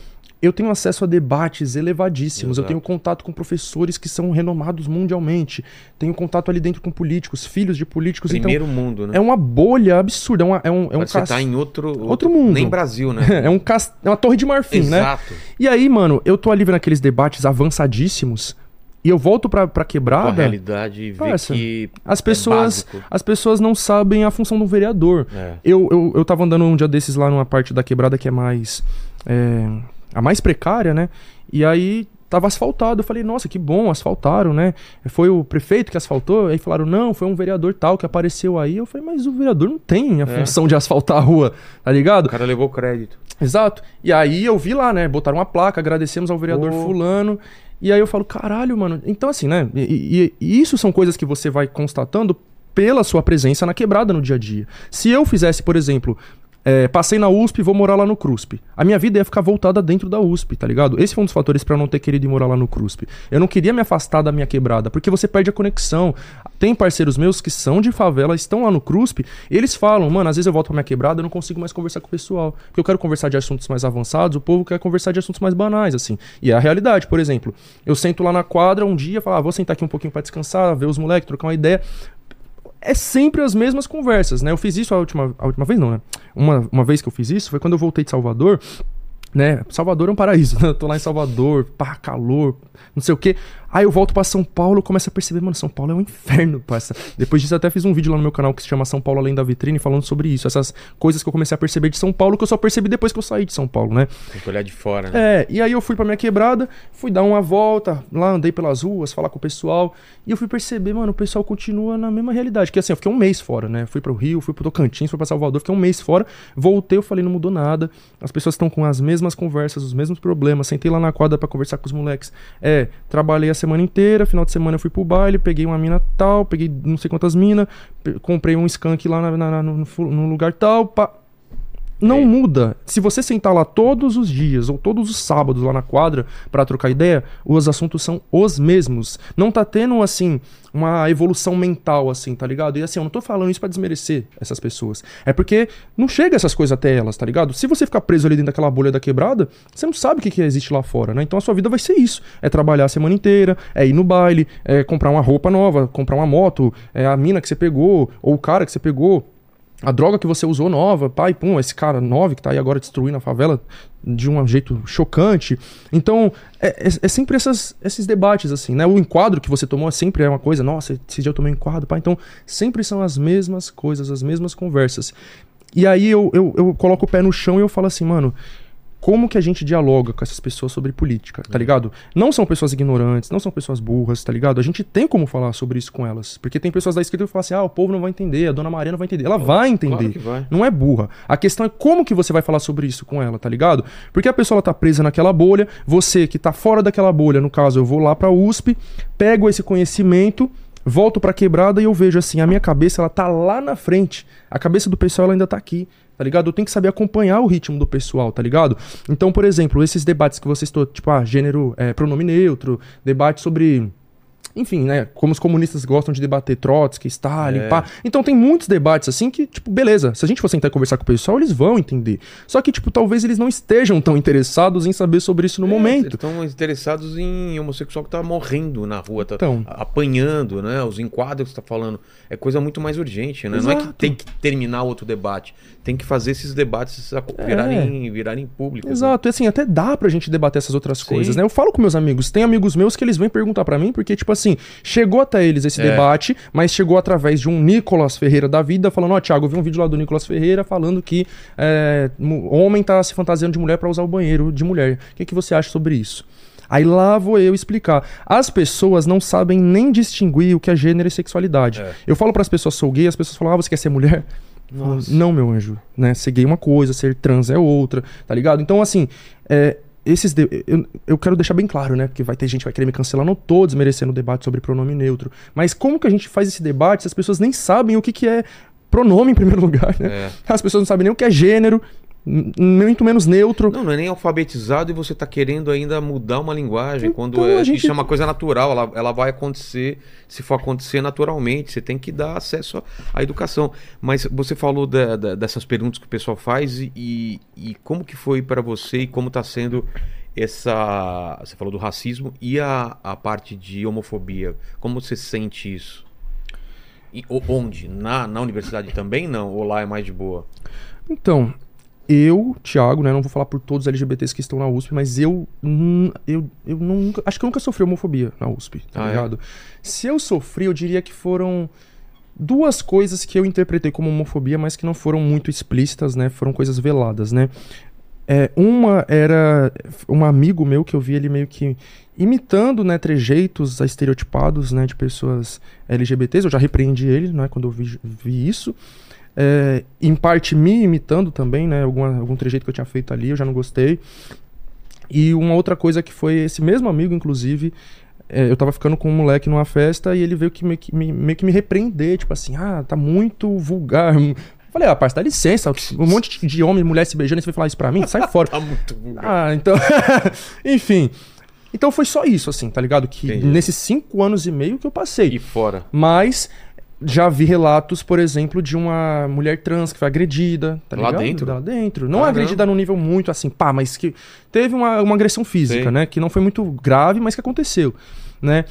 eu tenho acesso a debates elevadíssimos. Eu Exato. tenho contato com professores que são renomados mundialmente. Tenho contato ali dentro com políticos, filhos de políticos. Primeiro mundo, né? Então, é uma bolha absurda. É, uma, é um, é um você cas- tá em outro, outro mundo. Nem Brasil, né? é um cas- é uma torre de marfim, né? Exato. E aí, mano, eu tô ali vendo aqueles debates avançadíssimos e eu volto pra, pra Com a quebrada. realidade e ver que As é pessoas, básico. as pessoas não sabem a função do vereador. É. Eu, eu, eu tava andando um dia desses lá numa parte da quebrada que é mais. é, a mais precária, né? E aí tava asfaltado. Eu falei, nossa, que bom, asfaltaram, né? Foi o prefeito que asfaltou? Aí falaram, não, foi um vereador tal que apareceu aí. Eu falei, mas o vereador não tem a É. função de asfaltar a rua, tá ligado? O cara levou crédito. Exato. E aí eu vi lá, né? Botaram uma placa, agradecemos ao vereador Pô. fulano. E aí eu falo, caralho, mano. Então, assim, né? E, e- e isso são coisas que você vai constatando pela sua presença na quebrada no dia a dia. Se eu fizesse, por exemplo, é, passei na USP vou morar lá no CRUSP. A minha vida ia ficar voltada dentro da USP, tá ligado? Esse foi um dos fatores eu não ter querido ir morar lá no CRUSP. Eu não queria me afastar da minha quebrada, porque você perde a conexão. Tem parceiros meus que são de favela, estão lá no CRUSP, eles falam, mano, às vezes eu volto pra minha quebrada, eu não consigo mais conversar com o pessoal. Porque eu quero conversar de assuntos mais avançados, o povo quer conversar de assuntos mais banais, assim. E é a realidade, por exemplo. Eu sento lá na quadra um dia, falo, ah, vou sentar aqui um pouquinho pra descansar, ver os moleques, trocar uma ideia é sempre as mesmas conversas, né? Eu fiz isso a última, a última vez, não, né? Uma, uma vez que eu fiz isso foi quando eu voltei de Salvador, né? Salvador é um paraíso, né? Eu tô lá em Salvador, pá, calor, não sei o quê. Aí eu volto pra São Paulo, começo a perceber, mano, São Paulo é um inferno, parça. Depois disso, eu até fiz um vídeo lá no meu canal que se chama São Paulo Além da Vitrine, falando sobre isso. Essas coisas que eu comecei a perceber de São Paulo, que eu só percebi depois que eu saí de São Paulo, né? Tem que olhar de fora, né? É, e aí eu fui pra minha quebrada, fui dar uma volta, lá andei pelas ruas, falar com o pessoal, e eu fui perceber, mano, o pessoal continua na mesma realidade. Que assim, eu fiquei um mês fora, né? Fui pro Rio, fui pro Tocantins, fui pra Salvador, fiquei um mês fora, voltei, eu falei, não mudou nada. As pessoas estão com as mesmas conversas, os mesmos problemas. Sentei lá na quadra pra conversar com os moleques. É, trabalhei a semana inteira, final de semana eu fui pro baile, peguei uma mina tal, peguei não sei quantas minas, comprei um skunk lá na- na- no, no lugar tal, pá. Não É. muda. Se você sentar lá todos os dias ou todos os sábados lá na quadra pra trocar ideia, os assuntos são os mesmos. Não tá tendo assim uma evolução mental assim, tá ligado? E assim, eu não tô falando isso pra desmerecer essas pessoas. É porque não chega essas coisas até elas, tá ligado? Se você ficar preso ali dentro daquela bolha da quebrada, você não sabe o que, que existe lá fora, né? Então a sua vida vai ser isso. É trabalhar a semana inteira, é ir no baile, é comprar uma roupa nova, comprar uma moto, é a mina que você pegou, ou o cara que você pegou a droga que você usou nova, pai, pum, esse cara nove que tá aí agora destruindo a favela de um jeito chocante. Então, é, é- é sempre essas- esses debates, assim, né? O enquadro que você tomou é sempre é uma coisa, nossa, esse dia eu tomei um enquadro, pá. Então, sempre são as mesmas coisas, as mesmas conversas. E aí eu, eu, eu coloco o pé no chão e eu falo assim, mano, como que a gente dialoga com essas pessoas sobre política, tá ligado? Não são pessoas ignorantes, não são pessoas burras, tá ligado? A gente tem como falar sobre isso com elas. Porque tem pessoas da esquerda que falam assim, ah, o povo não vai entender, a dona Maria não vai entender. Ela vai entender. Claro que vai. Não é burra. A questão é como que você vai falar sobre isso com ela, tá ligado? Porque a pessoa ela tá presa naquela bolha, você que tá fora daquela bolha, no caso, eu vou lá pra USP, pego esse conhecimento, volto pra quebrada e eu vejo assim, a minha cabeça ela tá lá na frente. A cabeça do pessoal ela ainda tá aqui. Tá ligado? Eu tenho que saber acompanhar o ritmo do pessoal, tá ligado? Então, por exemplo, esses debates que vocês estão, tipo, ah, gênero, é, pronome neutro, debate sobre enfim, né? Como os comunistas gostam de debater Trotsky, Stalin, É. pá. Então tem muitos debates assim que, tipo, beleza, se a gente for sentar e conversar com o pessoal, eles vão entender. Só que, tipo, talvez eles não estejam tão interessados em saber sobre isso no É, momento. Estão interessados em homossexual que tá morrendo na rua, tá Então. apanhando, né? Os enquadros que você tá falando. É coisa muito mais urgente, né? Não é que Exato. tem que terminar outro debate. Tem que fazer esses debates virarem, virarem públicos. né? Exato, e assim, até dá pra gente debater essas outras Sim. coisas, né? Eu falo com meus amigos, tem amigos meus que eles vêm perguntar pra mim, porque, tipo assim, chegou até eles esse É. debate, mas chegou através de um Nicolas Ferreira da vida, falando, ó, Thiago, eu vi um vídeo lá do Nicolas Ferreira falando que é, homem tá se fantasiando de mulher pra usar o banheiro de mulher. O que, que você acha sobre isso? Aí lá vou eu explicar. As pessoas não sabem nem distinguir o que é gênero e sexualidade. É. Eu falo pras pessoas, sou gay, as pessoas falam, ah, você quer ser mulher? Nossa. Não, meu anjo, né? Ser gay é uma coisa, ser trans é outra, tá ligado? Então, assim, é, esses de- eu, eu quero deixar bem claro, né? Porque vai ter gente que vai querer me cancelar, não tô desmerecendo o debate sobre pronome neutro. Mas como que a gente faz esse debate se as pessoas nem sabem o que, que é pronome em primeiro lugar, né? É. As pessoas não sabem nem o que é gênero, muito menos neutro. Não, não é nem alfabetizado e você tá querendo ainda mudar uma linguagem. Então, quando é, gente- isso é uma coisa natural, ela, ela vai acontecer, se for acontecer naturalmente, você tem que dar acesso à, educação. Mas você falou da- da- dessas perguntas que o pessoal faz e, e- como que foi para você e como tá sendo essa. Você falou do racismo e a, a parte de homofobia. Como você sente isso? E, onde? Na, na universidade também não? Ou lá é mais de boa? Então, eu, Thiago, né? Não vou falar por todos os LGBTs que estão na USP, mas eu. hum, Eu, eu nunca. Acho que eu nunca sofri homofobia na USP, tá Ah, é? ligado? Se eu sofri, eu diria que foram duas coisas que eu interpretei como homofobia, mas que não foram muito explícitas, né? Foram coisas veladas, né? É, uma era um amigo meu que eu vi ele meio que imitando, né, trejeitos estereotipados, né, de pessoas LGBTs. Eu já repreendi ele, né, quando eu vi, vi isso. É, em parte me imitando também, né, alguma, algum trejeito que eu tinha feito ali, eu já não gostei. E uma outra coisa que foi esse mesmo amigo, inclusive, é, eu tava ficando com um moleque numa festa e ele veio que meio que me, meio que me repreender, tipo assim, ah, tá muito vulgar. Falei, ah, parça, dá licença, um monte de- de homem e mulher se beijando, e você vai falar isso pra mim? Sai fora. Tá muito vulgar. Ah, então. Enfim. Então foi só isso, assim, tá ligado? Que Entendi. nesses cinco anos e meio que eu passei. E fora? Mas já vi relatos, por exemplo, de uma mulher trans que foi agredida, tá Lá ligado? dentro? Lá dentro. Não Caramba. agredida num nível muito assim, pá, mas que teve uma, uma agressão física, Sei. né? Que não foi muito grave, mas que aconteceu, né?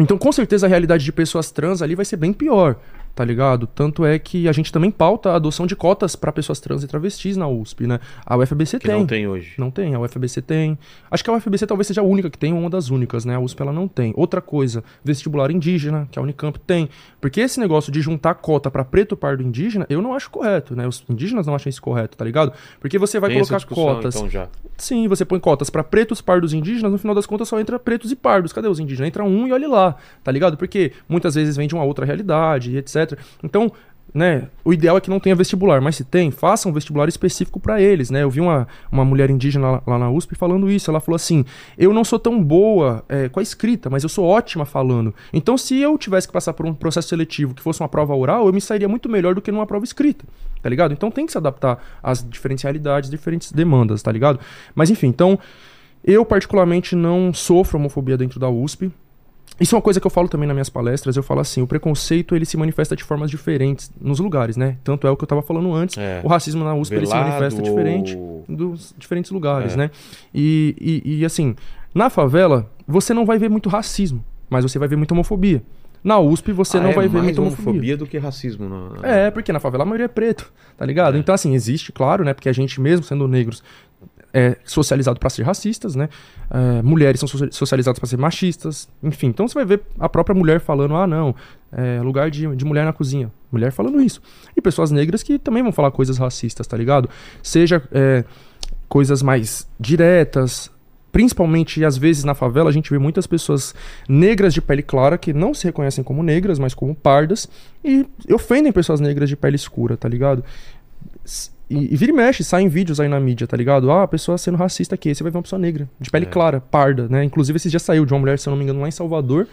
Então, com certeza, a realidade de pessoas trans ali vai ser bem pior, tá ligado? Tanto é que a gente também pauta a adoção de cotas pra pessoas trans e travestis na USP, né? A UFBC Que tem. não tem hoje. Não tem, a UFBC tem. Acho que a UFBC talvez seja a única que tem, ou uma das únicas, né? A USP ela não tem. Outra coisa, vestibular indígena, que a Unicamp tem. Porque esse negócio de juntar cota pra preto, pardo indígena, eu não acho correto, né? Os indígenas não acham isso correto, tá ligado? Porque você vai tem colocar discussão, cotas. então já. Sim, você põe cotas pra pretos, pardos e indígenas, no final das contas só entra pretos e pardos. Cadê os indígenas? Entra um e olhe lá, tá ligado? Porque muitas vezes vem de uma outra realidade e Então, né, o ideal é que não tenha vestibular, mas se tem, faça um vestibular específico pra eles, né? Eu vi uma, uma mulher indígena lá, lá na USP falando isso. Ela falou assim: Eu não sou tão boa é, com a escrita, mas eu sou ótima falando. Então, se eu tivesse que passar por um processo seletivo que fosse uma prova oral, eu me sairia muito melhor do que numa prova escrita, tá ligado? Então tem que se adaptar às diferentes realidades, diferentes demandas, tá ligado? Mas enfim, então. Eu, particularmente, não sofro homofobia dentro da USP. Isso é uma coisa que eu falo também nas minhas palestras. Eu falo assim, o preconceito ele se manifesta de formas diferentes nos lugares, né? Tanto é o que eu tava falando antes. É. O racismo na USP ele se manifesta diferente ou- dos diferentes lugares, É. né? E, e, e, assim, na favela, você não vai ver muito racismo, mas você vai ver muita homofobia. Na USP, você Ah, não é vai ver muita homofobia. homofobia do que racismo. É, porque na favela a maioria é preto, tá ligado? É. Então, assim, existe, claro, né? Porque a gente, mesmo sendo negros, é socializado pra ser racistas, né? É, mulheres são socia- socializadas pra ser machistas, enfim. Então você vai ver a própria mulher falando, ah, não, é lugar de, de mulher na cozinha. Mulher falando isso. E pessoas negras que também vão falar coisas racistas, tá ligado? Seja é, coisas mais diretas. Principalmente, às vezes, na favela, a gente vê muitas pessoas negras de pele clara que não se reconhecem como negras, mas como pardas, e ofendem pessoas negras de pele escura, tá ligado? E, e vira e mexe, saem vídeos aí na mídia, tá ligado? Ah, a pessoa sendo racista aqui, aí você vai ver uma pessoa negra, de pele É. clara, parda, né? Inclusive, esse dia saiu de uma mulher, se eu não me engano, lá em Salvador,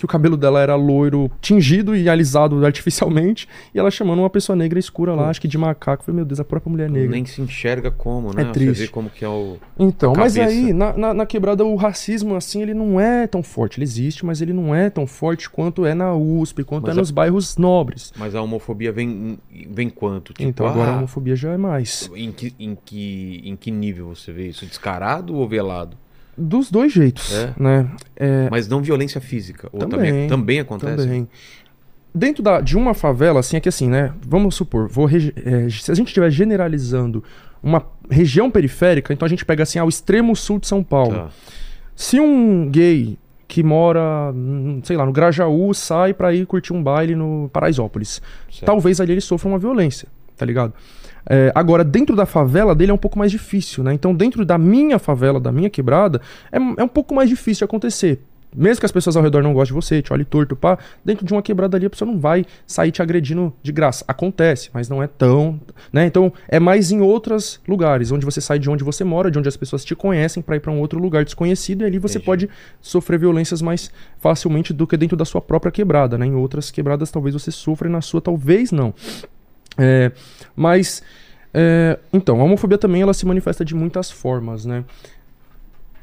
que o cabelo dela era loiro, tingido e alisado artificialmente, e ela chamando uma pessoa negra escura lá, acho que de macaco. Eu falei, meu Deus, a própria mulher negra. Nem se enxerga como, né? É triste. Você vê como que é o. Então, a mas aí, na, na, na quebrada, o racismo, assim, ele não é tão forte. Ele existe, mas ele não é tão forte quanto é na USP, quanto Mas é a- nos bairros nobres. Mas a homofobia vem, vem quanto? Tipo, então agora a ah, homofobia já é mais. Em que, em, que, em que nível você vê isso? Descarado ou velado? Dos dois jeitos, É? né? É, Mas não violência física. Ou também, Também, também, acontece? Também. Dentro da, de uma favela, assim, é que assim, né? Vamos supor, vou é, se a gente estiver generalizando uma região periférica, então a gente pega assim, ao extremo sul de São Paulo. Tá. Se um gay que mora, hum, sei lá, no Grajaú sai pra ir curtir um baile no Paraisópolis, Certo. talvez ali ele sofra uma violência, tá ligado? É, agora, dentro da favela dele é um pouco mais difícil, né? Então, dentro da minha favela, da minha quebrada, é, é um pouco mais difícil de acontecer. Mesmo que as pessoas ao redor não gostem de você, te olhem torto, pá, dentro de uma quebrada ali a pessoa não vai sair te agredindo de graça. Acontece, mas não é tão, né? Então, é mais em outros lugares, onde você sai de onde você mora, de onde as pessoas te conhecem pra ir pra um outro lugar desconhecido e ali você Entendi. pode sofrer violências mais facilmente do que dentro da sua própria quebrada, né? Em outras quebradas talvez você sofra e na sua talvez não. É, mas, é, então, a homofobia também ela se manifesta de muitas formas, né?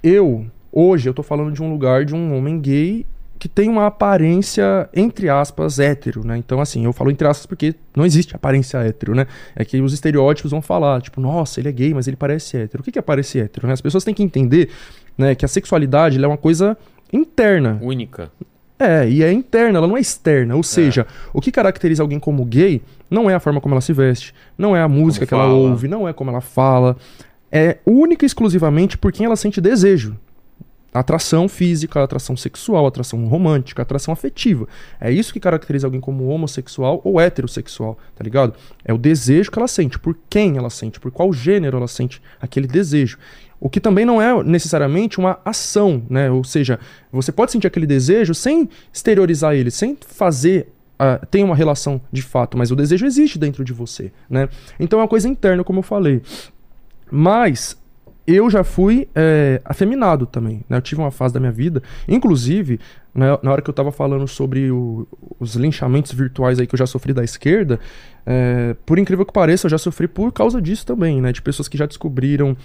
Eu, hoje, eu tô falando de um lugar de um homem gay que tem uma aparência, entre aspas, hétero, né? Então, assim, eu falo entre aspas porque não existe aparência hétero, né? É que os estereótipos vão falar, tipo, nossa, ele é gay, mas ele parece hétero. O que que é parecer hétero, né? As pessoas têm que entender, né, que a sexualidade é uma coisa interna, Única. É, e é interna, ela não é externa. Ou seja, o que caracteriza alguém como gay não é a forma como ela se veste, não é a música Como que ela fala. ouve, não é como ela fala. É única e exclusivamente por quem ela sente desejo. Atração física, atração sexual, atração romântica, atração afetiva. É isso que caracteriza alguém como homossexual ou heterossexual, tá ligado? É o desejo que ela sente, por quem ela sente, por qual gênero ela sente aquele desejo. O que também não é necessariamente uma ação, né? Ou seja, você pode sentir aquele desejo sem exteriorizar ele, sem fazer ah, tem uma relação de fato, mas o desejo existe dentro de você, né? Então é uma coisa interna, como eu falei. Mas eu já fui é, afeminado também, né? Eu tive uma fase da minha vida, inclusive, na, na hora que eu tava falando sobre o- os linchamentos virtuais aí que eu já sofri da esquerda, é, por incrível que pareça, eu já sofri por causa disso também, né? De pessoas que já descobriram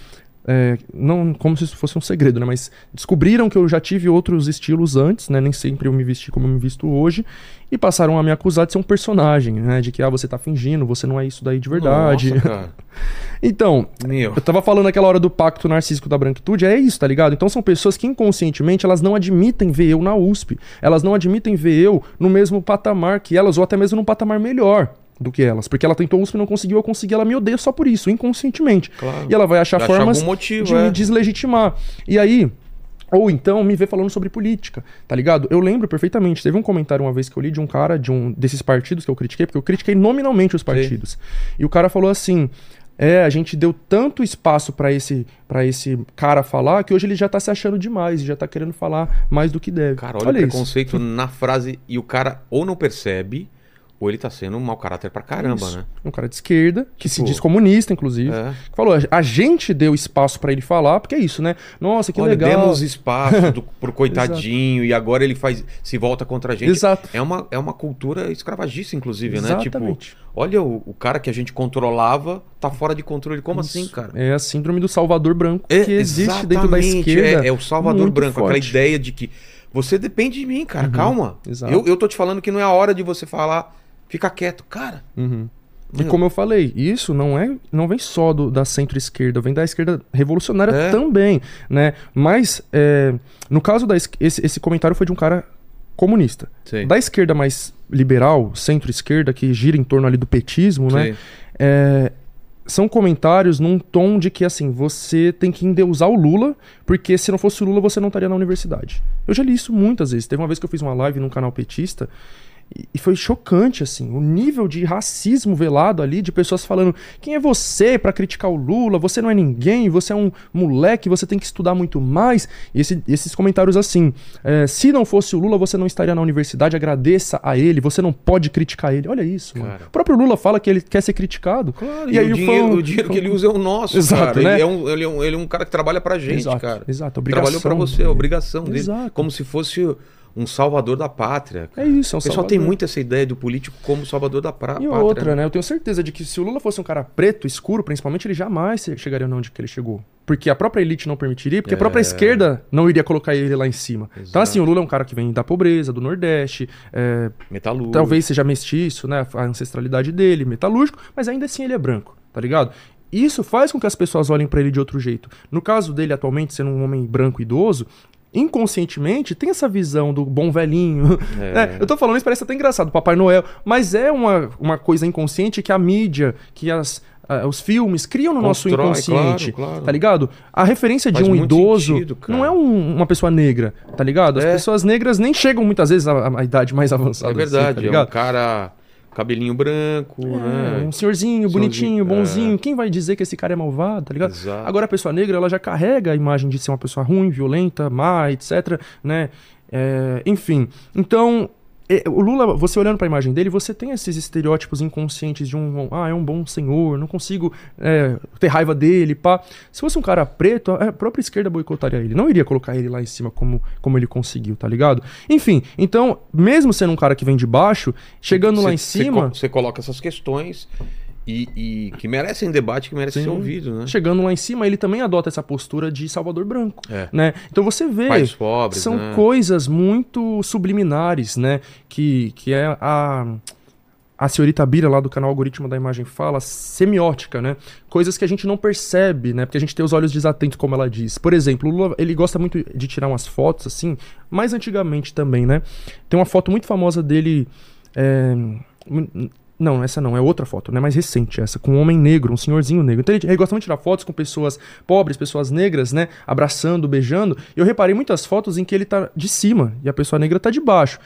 é, não como se isso fosse um segredo, né? Mas descobriram que eu já tive outros estilos antes, né? Nem sempre eu me vesti como eu me visto hoje. E passaram a me acusar de ser um personagem, né? De que, ah, você tá fingindo, você não é isso daí de verdade. Nossa, então, Meu. eu tava falando naquela hora do pacto narcísico da branquitude, é isso, tá ligado? Então são pessoas que inconscientemente elas não admitem ver eu na USP. Elas não admitem ver eu no mesmo patamar que elas, ou até mesmo num patamar melhor do que elas. Porque ela tentou USP e não conseguiu, eu consegui, ela me odeia só por isso, inconscientemente. Claro. E ela vai achar Vai achar formas algum motivo, de é. me deslegitimar. E aí, ou então me ver falando sobre política, tá ligado? Eu lembro perfeitamente, teve um comentário uma vez que eu li de um cara de um desses partidos que eu critiquei, porque eu critiquei nominalmente os partidos. E o cara falou assim: "É, a gente deu tanto espaço pra esse para esse cara falar que hoje ele já tá se achando demais, e já tá querendo falar mais do que deve". Cara, olha, o isso. preconceito na frase e o cara ou não percebe, ou ele tá sendo um mau caráter pra caramba, Isso. né? Um cara de esquerda, que se Tipo, diz comunista, inclusive. É. que Falou, a gente deu espaço pra ele falar, porque é isso, né? Nossa, que Olha, legal. demos espaço do, pro coitadinho e agora ele faz se volta contra a gente. Exato. É uma, é uma cultura escravagista, inclusive, né? Exatamente. Tipo, olha, o, o cara que a gente controlava tá fora de controle. Como assim, cara? É a síndrome do Salvador branco É, que existe dentro da exatamente, esquerda. É, é o Salvador Branco, aquela forte. ideia de que você depende de mim, cara. Calma. exato. Eu, eu tô te falando que não é a hora de você falar, fica quieto. Cara, Uhum. E como eu falei, isso não é, não vem só do- da centro-esquerda, vem da esquerda revolucionária É. também, né? Mas é, no caso da es- esse, esse comentário foi de um cara comunista. Sei. Da esquerda mais liberal, centro-esquerda, que gira em torno ali do petismo, né? Sei. É, são comentários num tom de que, assim, você tem que endeusar o Lula, porque se não fosse o Lula, você não estaria na universidade. Eu já li isso muitas vezes. Teve uma vez que eu fiz uma live num canal petista e- foi chocante, assim, o nível de racismo velado ali, de pessoas falando: quem é você pra criticar o Lula? Você não é ninguém, você é um moleque, você tem que estudar muito mais. E esse- esses comentários assim: é, se não fosse o Lula, você não estaria na universidade, agradeça a ele, você não pode criticar ele. Olha isso, mano. Cara. O próprio Lula fala que ele quer ser criticado. Claro, E e, aí o, dinheiro, o dinheiro que ele usa é o nosso, Exato, cara. né? Ele, é um, ele, é um, ele é um cara que trabalha pra gente, Exato, cara. exato, obrigação Trabalhou pra você, é a obrigação dele. Exato. Como se fosse um salvador da pátria. É isso, é um O pessoal salvador. tem muito essa ideia do político como salvador da pra- E pátria. outra, né? Eu tenho certeza de que se o Lula fosse um cara preto, escuro, principalmente, ele jamais chegaria onde que ele chegou. Porque a própria elite não permitiria, porque a própria É. esquerda não iria colocar ele lá em cima. Então, Exato. assim, o Lula é um cara que vem da pobreza, do Nordeste, é, Metalúrgico. talvez seja mestiço, né? A ancestralidade dele, metalúrgico, mas ainda assim ele é branco, tá ligado? Isso faz com que as pessoas olhem pra ele de outro jeito. No caso dele, atualmente, sendo um homem branco idoso, inconscientemente tem essa visão do bom velhinho. É. né? Eu tô falando isso, parece até engraçado, Papai Noel, mas é uma, uma coisa inconsciente que a mídia, que as, ah, os filmes criam no nosso Constrói, inconsciente. claro, claro. Tá ligado? A referência de Faz um muito idoso sentido, não é um- uma pessoa negra, tá ligado? As É. pessoas negras nem chegam muitas vezes à, à idade mais avançada. É verdade, assim, tá é um cara cabelinho branco, É, né? um senhorzinho, bonitinho, é. bonzinho. Quem vai dizer que esse cara é malvado, tá ligado? Exato. Agora a pessoa negra, ela já carrega a imagem de ser uma pessoa ruim, violenta, má, etc, né? É, enfim, então... é, O Lula, você olhando pra imagem dele, você tem esses estereótipos inconscientes de um, ah, é um bom senhor, não consigo é, ter raiva dele, pá. Se fosse um cara preto, a própria esquerda boicotaria ele, não iria colocar ele lá em cima como, como ele conseguiu, tá ligado? Enfim, então, mesmo sendo um cara que vem de baixo, chegando lá Você- em cima... Você coloca essas questões e, e que merecem debate, que merecem Sim. ser ouvido, né? Chegando lá em cima, ele também adota essa postura de Salvador Branco, É. né? Então você vê, Pais pobres, são né? coisas muito subliminares, né? Que, que é a a senhorita Bira lá do canal Algoritmo da Imagem fala, semiótica, né? Coisas que a gente não percebe, né? Porque a gente tem os olhos desatentos, como ela diz. Por exemplo, o Lula, ele gosta muito de tirar umas fotos, assim, mais antigamente também, né? Tem uma foto muito famosa dele... é, Não, essa não, é outra foto, né? Mais recente essa, com um homem negro, um senhorzinho negro. Então ele, ele gosta muito de tirar fotos com pessoas pobres, pessoas negras, né? Abraçando, beijando. E eu reparei muitas fotos em que ele tá de cima e a pessoa negra tá de baixo.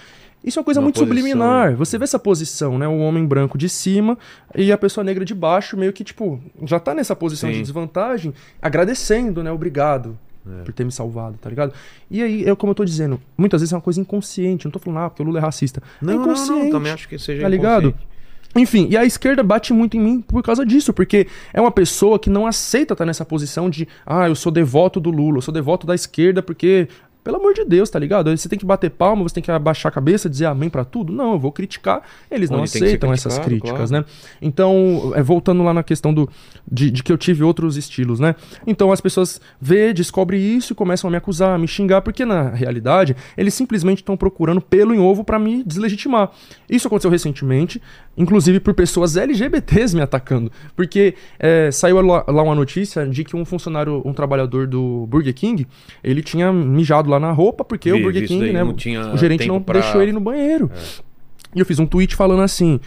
Isso é uma coisa Uma muito posição, subliminar. né? Você vê essa posição, né? O homem branco de cima e a pessoa negra de baixo, meio que, tipo, já tá nessa posição Sim. de desvantagem, agradecendo, né? Obrigado. É. Por ter me salvado, tá ligado? E aí, é como eu tô dizendo, muitas vezes é uma coisa inconsciente. Não tô falando, ah, porque o Lula é racista. é Não, não, inconsciente. não, também acho que seja Tá ligado? Enfim, e a esquerda bate muito em mim por causa disso, porque é uma pessoa que não aceita estar nessa posição de, ah, eu sou devoto do Lula, eu sou devoto da esquerda porque, pelo amor de Deus, tá ligado? Você tem que bater palma, você tem que abaixar a cabeça, dizer amém pra tudo. Não, eu vou criticar, eles não aceitam essas críticas, claro. né? Então, é, voltando lá na questão do, de, de que eu tive outros estilos, né? Então as pessoas vê, descobrem isso e começam a me acusar, a me xingar, porque na realidade eles simplesmente estão procurando pelo em ovo pra me deslegitimar. Isso aconteceu recentemente, inclusive por pessoas LGBTs me atacando, porque é, saiu lá, lá uma notícia de que um funcionário, um trabalhador do Burger King, ele tinha mijado lá na roupa porque Vi, o Burger King, né? o gerente não pra- deixou ele no banheiro. E eu fiz um tweet falando assim.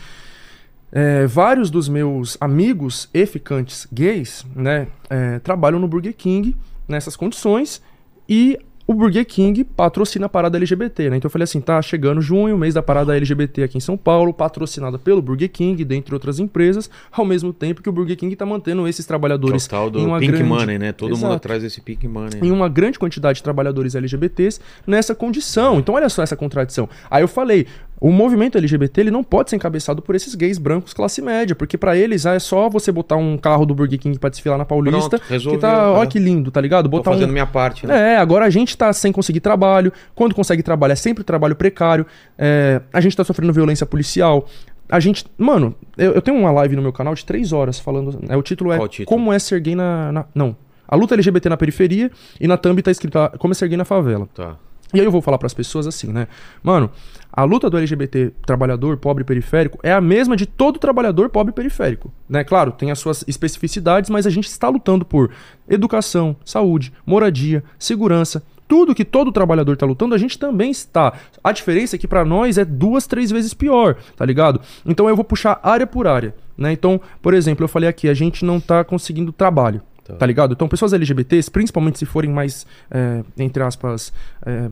é, vários dos meus amigos e ficantes gays, né, é, trabalham no Burger King nessas condições e o Burger King patrocina a parada LGBT, né? Então eu falei assim, tá chegando junho, mês da parada LGBT aqui em São Paulo, patrocinada pelo Burger King, dentre outras empresas, ao mesmo tempo que o Burger King tá mantendo esses trabalhadores Total em do uma Pink grande... Money, né? Todo mundo Exato atrás desse Pink Money. em uma grande quantidade de trabalhadores LGBTs nessa condição. Então olha só essa contradição. Aí eu falei, o movimento LGBT ele não pode ser encabeçado por esses gays brancos classe média, porque pra eles ah, é só você botar um carro do Burger King pra desfilar na Paulista, Pronto, resolveu, que tá, olha é. que lindo, tá ligado? Tô Botar fazendo um minha parte, né? é, agora a gente tá sem conseguir trabalho. Quando consegue trabalho, é sempre trabalho precário. É, a gente tá sofrendo violência policial. A gente. Mano, eu, eu tenho uma live no meu canal de três horas falando. né, o título é o título? Como é ser gay na, na- Não. A luta LGBT na periferia e na thumb tá escrito ah, Como é ser gay na favela. Tá. E aí eu vou falar pras pessoas assim, né? Mano, a luta do LGBT trabalhador pobre periférico é a mesma de todo trabalhador pobre periférico, né? Claro, tem as suas especificidades, mas a gente está lutando por educação, saúde, moradia, segurança, tudo que todo trabalhador está lutando, a gente também está. A diferença é que para nós é duas, três vezes pior, tá ligado? Então eu vou puxar área por área, né? Então, por exemplo, eu falei aqui, a gente não tá conseguindo trabalho. Tá. Tá ligado? Então, pessoas LGBTs, principalmente se forem mais, é, entre aspas, é,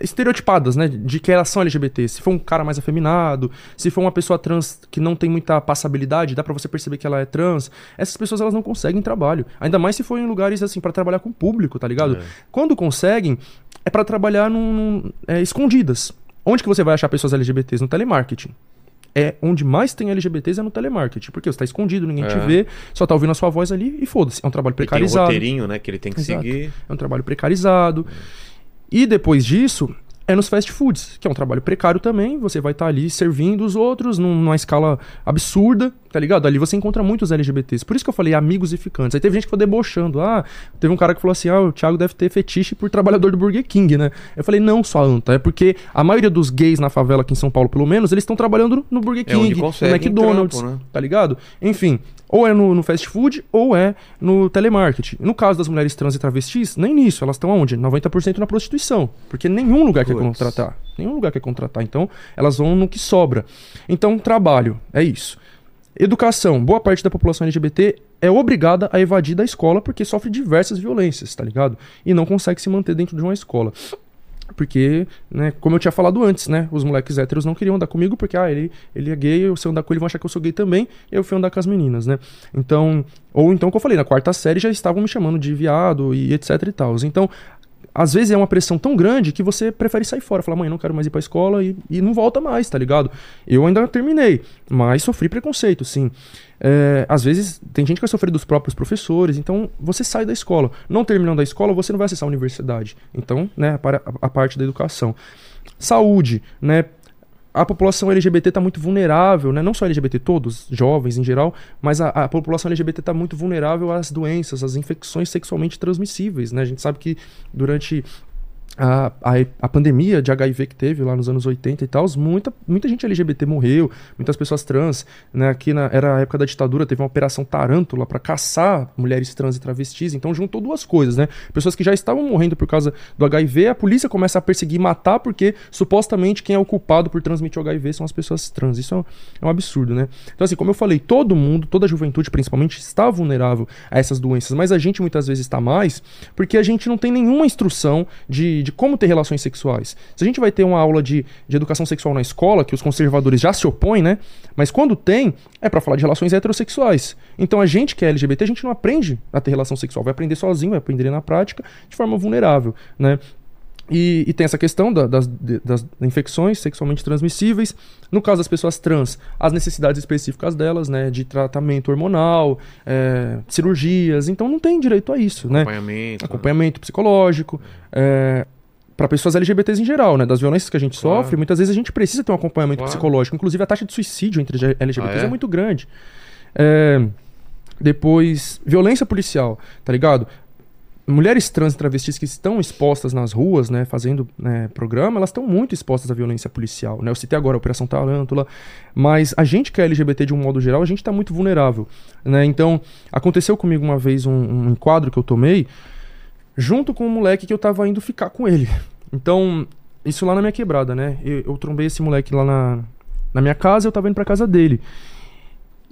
estereotipadas, né? De que elas são LGBT. Se for um cara mais afeminado, se for uma pessoa trans que não tem muita passabilidade, dá pra você perceber que ela é trans, essas pessoas elas não conseguem trabalho. Ainda mais se for em lugares assim pra trabalhar com o público, tá ligado? É. Quando conseguem, é pra trabalhar num, num- é, escondidas. Onde que você vai achar pessoas LGBTs? No telemarketing. É onde mais tem LGBTs é no telemarketing. Porque você tá escondido, ninguém te É. vê, só tá ouvindo a sua voz ali e foda-se. É um trabalho E tem um precarizado. roteirinho, né? Que ele tem que Exato. seguir. É um trabalho precarizado. E depois disso, é nos fast foods, que é um trabalho precário também. Você vai estar ali servindo os outros num- numa escala absurda, tá ligado? Ali você encontra muitos LGBTs. Por isso que eu falei amigos e ficantes. Aí teve gente que ficou debochando. Ah, teve um cara que falou assim: ah, o Thiago deve ter fetiche por trabalhador do Burger King, né? Eu falei: não, só anta. É porque a maioria dos gays na favela aqui em São Paulo, pelo menos, eles estão trabalhando no Burger É King, no conseguem McDonald's, trampo, né? tá ligado? Enfim, ou é no, no fast food ou é no telemarketing. No caso das mulheres trans e travestis, nem nisso. Elas estão aonde? 90% na prostituição. Porque nenhum lugar quer Puts. contratar. Nenhum lugar quer contratar. Então, elas vão no que sobra. Então, trabalho. É isso. Educação. Boa parte da população LGBT é obrigada a evadir da escola porque sofre diversas violências, tá ligado? E não consegue se manter dentro de uma escola. Porque, né, como eu tinha falado antes, né? Os moleques héteros não queriam andar comigo porque, ah, ele, ele é gay, se eu andar com ele vão achar que eu sou gay também, eu fui andar com as meninas, né? Então, ou então, como eu falei, na quarta série já estavam me chamando de viado e etc e tal. Então, às vezes é uma pressão tão grande que você prefere sair fora, falar, mãe, não quero mais ir pra escola e, e não volta mais, tá ligado? Eu ainda terminei, mas sofri preconceito, sim. É, às vezes tem gente que vai sofrer dos próprios professores, então você sai da escola. Não terminando a escola, você não vai acessar a universidade. Então, né, para a, a parte da educação. Saúde, né? A população LGBT está muito vulnerável, né? não só LGBT, todos, jovens em geral, mas a, a população LGBT está muito vulnerável às doenças, às infecções sexualmente transmissíveis. Né? A gente sabe que durante a, a, a pandemia de HIV que teve lá nos anos 80 e tal, muita, muita gente LGBT morreu, muitas pessoas trans, né? Aqui na, era a época da ditadura, teve uma operação Tarântula para caçar mulheres trans e travestis, então juntou duas coisas, né? Pessoas que já estavam morrendo por causa do HIV, a polícia começa a perseguir e matar porque supostamente quem é o culpado por transmitir o HIV são as pessoas trans. Isso é um, é um absurdo, né? Então, assim, como eu falei, todo mundo, toda a juventude principalmente, está vulnerável a essas doenças, mas a gente muitas vezes está mais porque a gente não tem nenhuma instrução de, de como ter relações sexuais. Se a gente vai ter uma aula de, de educação sexual na escola, que os conservadores já se opõem, né? Mas quando tem, é para falar de relações heterossexuais. Então a gente que é LGBT, a gente não aprende a ter relação sexual, vai aprender sozinho, vai aprender na prática, de forma vulnerável, né? E, e tem essa questão da- das, de- das infecções sexualmente transmissíveis. No caso das pessoas trans, as necessidades específicas delas, né? De tratamento hormonal, é, cirurgias. Então não tem direito a isso, né? Acompanhamento. acompanhamento psicológico, é, para pessoas LGBTs em geral, né? Das violências que a gente Claro. sofre, muitas vezes a gente precisa ter um acompanhamento Claro. psicológico. Inclusive a taxa de suicídio entre LGBTs Ah, é? é? muito grande. É, depois, violência policial, tá ligado? Mulheres trans e travestis que estão expostas nas ruas, né, fazendo né, programa, elas estão muito expostas à violência policial, né? Eu citei agora a Operação Tarântula, mas a gente que é LGBT de um modo geral, a gente está muito vulnerável, né? Então, aconteceu comigo uma vez um, um enquadro que eu tomei, junto com um moleque que eu tava indo ficar com ele. Então, isso lá na minha quebrada, né? Eu, eu trombei esse moleque lá na, na minha casa, eu tava indo pra casa dele.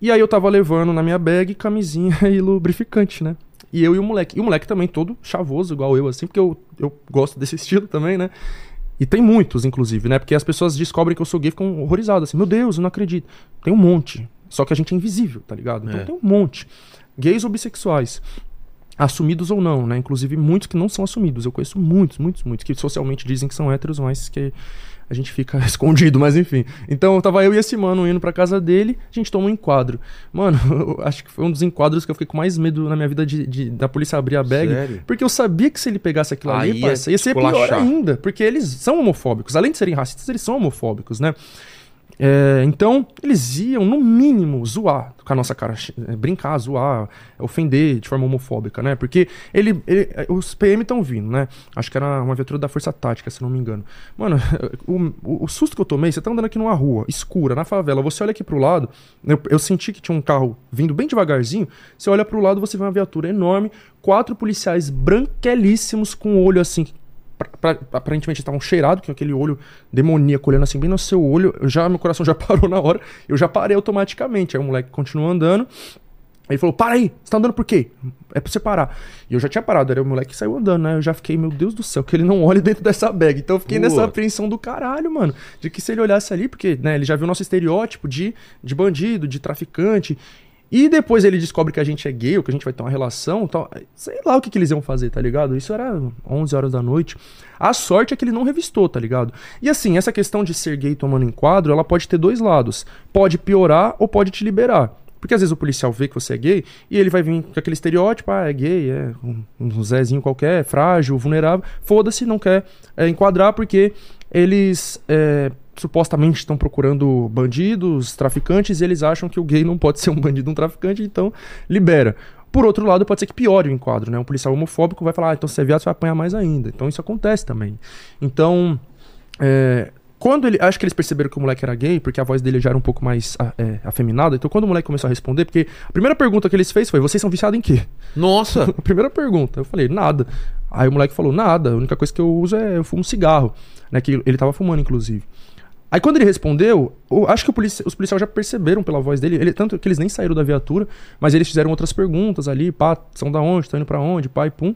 E aí eu tava levando na minha bag camisinha e lubrificante, né? E eu e o moleque. E o moleque também todo chavoso, igual eu, assim, porque eu, eu gosto desse estilo também, né? E tem muitos, inclusive, né? Porque as pessoas descobrem que eu sou gay e ficam horrorizadas, assim, meu Deus, eu não acredito. Tem um monte. Só que a gente é invisível, tá ligado? Então É. tem um monte. Gays ou bissexuais. Assumidos ou não, né? Inclusive muitos que não são assumidos. Eu conheço muitos, muitos, muitos, que socialmente dizem que são héteros, mas que a gente fica escondido, mas enfim. Então tava eu e esse mano indo pra casa dele, a gente toma um enquadro. Mano, eu acho que foi um dos enquadros que eu fiquei com mais medo na minha vida de, de- da polícia abrir a bag. Sério? Porque eu sabia que se ele pegasse aquilo Aí ali, ia parça, ia ser pior ainda. Porque eles são homofóbicos. Além de serem racistas, eles são homofóbicos, né? É, então, eles iam, no mínimo, zoar com a nossa cara, é, brincar, zoar, ofender de forma homofóbica, né? Porque ele, ele- os PM estão vindo, né? Acho que era uma viatura da Força Tática, se não me engano. Mano, o- o susto que eu tomei, você tá andando aqui numa rua escura, na favela, você olha aqui pro lado, eu, eu senti que tinha um carro vindo bem devagarzinho, você olha pro lado, você vê uma viatura enorme, quatro policiais branquelíssimos com o olho assim, pra- pra- aparentemente estavam cheirados, com aquele olho demoníaco olhando assim bem no seu olho. Eu já, meu coração já parou na hora. Eu já parei automaticamente. Aí o moleque continuou andando. Aí ele falou: Para aí, você tá andando por quê? É pra você parar. E eu já tinha parado, era o moleque que saiu andando, né? Eu já fiquei, meu Deus do céu, que ele não olhe dentro dessa bag. Então eu fiquei nessa apreensão do caralho, mano. De que se ele olhasse ali, porque, né, ele já viu o nosso estereótipo de, de bandido, de traficante. E depois ele descobre que a gente é gay, ou que a gente vai ter uma relação, tal. sei lá o que, que eles iam fazer, tá ligado? Isso era 11 horas da noite. A sorte é que ele não revistou, tá ligado? E assim, essa questão de ser gay tomando enquadro, ela pode ter dois lados. Pode piorar ou pode te liberar. Porque às vezes o policial vê que você é gay e ele vai vir com aquele estereótipo, ah, é gay, é um, um Zezinho qualquer, frágil, vulnerável. Foda-se, não quer é, enquadrar porque eles é, supostamente estão procurando bandidos, traficantes, e eles acham que o gay não pode ser um bandido, um traficante, então libera. Por outro lado, pode ser que piore o enquadro, né? Um policial homofóbico vai falar, ah, então se é viado, você vai apanhar mais ainda. Então isso acontece também. Então, é, quando ele. Acho que eles perceberam que o moleque era gay, porque a voz dele já era um pouco mais é, afeminada. Então, quando o moleque começou a responder, porque a primeira pergunta que eles fez foi: Vocês são viciados em quê? Nossa! a primeira pergunta. Eu falei: Nada. Aí o moleque falou: Nada. A única coisa que eu uso é eu fumo cigarro. Né, que ele tava fumando, inclusive. Aí quando ele respondeu, eu acho que policia, os policiais já perceberam pela voz dele, ele, tanto que eles nem saíram da viatura, mas eles fizeram outras perguntas ali, pá, são da onde, estão indo pra onde, pá e pum.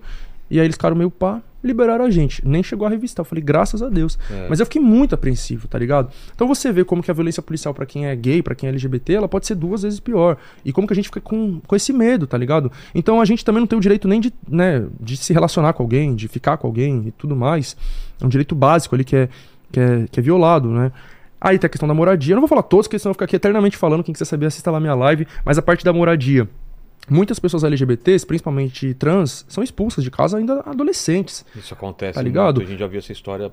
E aí eles ficaram meio pá, liberaram a gente. Nem chegou a revistar. Eu falei, graças a Deus. É. Mas eu fiquei muito apreensivo, tá ligado? Então você vê como que a violência policial para quem é gay, para quem é LGBT, ela pode ser duas vezes pior. E como que a gente fica com, com esse medo, tá ligado? Então a gente também não tem o direito nem de, né, de se relacionar com alguém, de ficar com alguém e tudo mais. É um direito básico ali que é, que é, que é violado, né? Aí tem a questão da moradia. Eu não vou falar todos, porque senão eu vou ficar aqui eternamente falando. Quem quiser saber, assista lá minha live. Mas a parte da moradia. Muitas pessoas LGBTs, principalmente trans, são expulsas de casa ainda adolescentes. Isso acontece tá ligado? Muito. A gente já viu essa história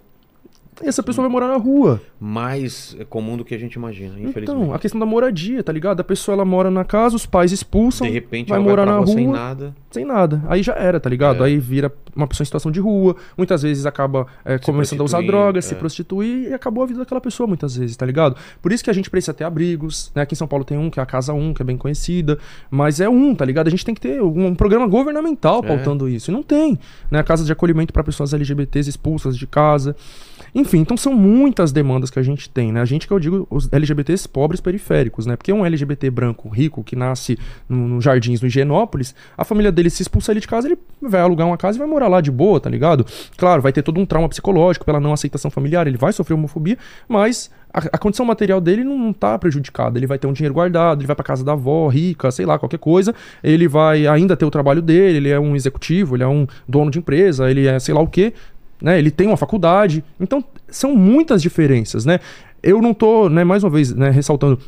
essa pessoa vai morar na rua. Mais comum do que a gente imagina, então, infelizmente. Então, a questão da moradia, tá ligado? A pessoa ela mora na casa, os pais expulsam, de repente vai morar vai na rua sem nada. Sem nada. Aí já era, tá ligado? É. Aí vira uma pessoa em situação de rua, muitas vezes acaba é, começando a usar drogas, é. se prostituir e acabou a vida daquela pessoa muitas vezes, tá ligado? Por isso que a gente precisa ter abrigos, né? Aqui em São Paulo tem um que é a Casa 1, que é bem conhecida, mas é um, tá ligado? A gente tem que ter um, um programa governamental é. pautando isso. E não tem, né? Casa de acolhimento para pessoas LGBTs expulsas de casa. Enfim, então são muitas demandas que a gente tem, né? A gente que eu digo os LGBTs pobres periféricos, né? Porque um LGBT branco rico que nasce nos no Jardins, no Higienópolis, a família dele se expulsa ali de casa, ele vai alugar uma casa e vai morar lá de boa, tá ligado? Claro, vai ter todo um trauma psicológico pela não aceitação familiar, ele vai sofrer homofobia, mas a, a, condição material dele não tá prejudicada. Ele vai ter um dinheiro guardado, ele vai pra casa da avó, rica, sei lá, qualquer coisa. Ele vai ainda ter o trabalho dele, ele é um executivo, ele é um dono de empresa, ele é sei lá o quê né? Ele tem uma faculdade. Então, são muitas diferenças, né? Eu não tô, né, mais uma vez, né, ressaltando,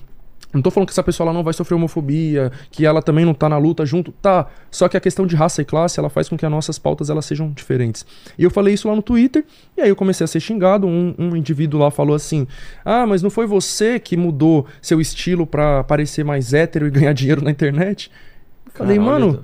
não tô falando que essa pessoa ela não vai sofrer homofobia, que ela também não tá na luta junto, tá. Só que a questão de raça e classe, ela faz com que as nossas pautas elas sejam diferentes. E eu falei isso lá no Twitter, e aí eu comecei a ser xingado, um, um indivíduo lá falou assim: "Ah, mas não foi você que mudou seu estilo para parecer mais hétero e ganhar dinheiro na internet?" Falei, mano,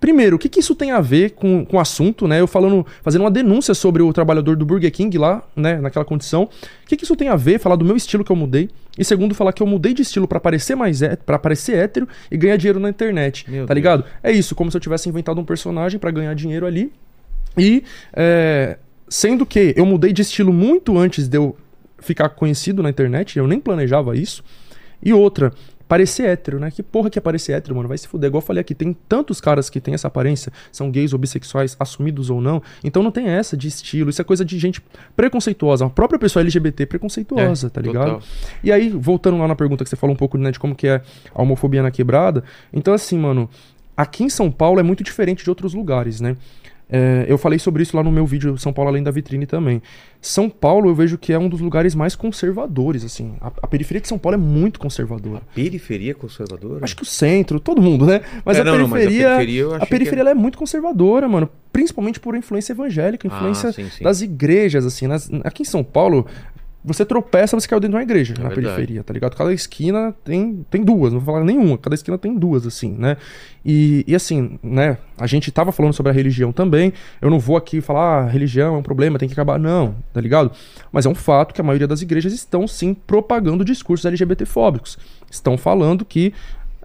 Primeiro, o que, que isso tem a ver com, com o assunto, né? Eu falando, fazendo uma denúncia sobre o trabalhador do Burger King lá, né? Naquela condição. O que, que isso tem a ver? Falar do meu estilo que eu mudei. E segundo, falar que eu mudei de estilo para parecer mais é, para parecer hétero e ganhar dinheiro na internet. Meu tá Deus. ligado? É isso, como se eu tivesse inventado um personagem para ganhar dinheiro ali. E é, sendo que eu mudei de estilo muito antes de eu ficar conhecido na internet, eu nem planejava isso. E outra, parecer hétero, né? Que porra que é parecer hétero, mano? Vai se fuder. Igual eu falei aqui, tem tantos caras que têm essa aparência, são gays ou bissexuais, assumidos ou não. Então não tem essa de estilo. Isso é coisa de gente preconceituosa. A própria pessoa LGBT preconceituosa, é, tá ligado? Total. E aí, voltando lá na pergunta que você falou um pouco, né, de como que é a homofobia na quebrada. Então, assim, mano, aqui em São Paulo é muito diferente de outros lugares, né? É, eu falei sobre isso lá no meu vídeo São Paulo Além da Vitrine também. São Paulo eu vejo que é um dos lugares mais conservadores, assim. A, a periferia de São Paulo é muito conservadora. A periferia conservadora? Acho que o centro, todo mundo, né? Mas, é, a, não, periferia, não, mas a periferia, a periferia é... é... muito conservadora, mano. Principalmente por influência evangélica, ah, influência ah, sim, sim. das igrejas, assim. Nas, aqui em São Paulo, você tropeça, você caiu dentro de uma igreja é na verdade. periferia, tá ligado? Cada esquina tem, tem duas, não vou falar nenhuma, cada esquina tem duas, assim, né? E, e assim, né? A gente tava falando sobre a religião também. Eu não vou aqui falar, ah, religião é um problema, tem que acabar. Não, tá ligado? Mas é um fato que a maioria das igrejas estão sim propagando discursos LGBTfóbicos. Estão falando que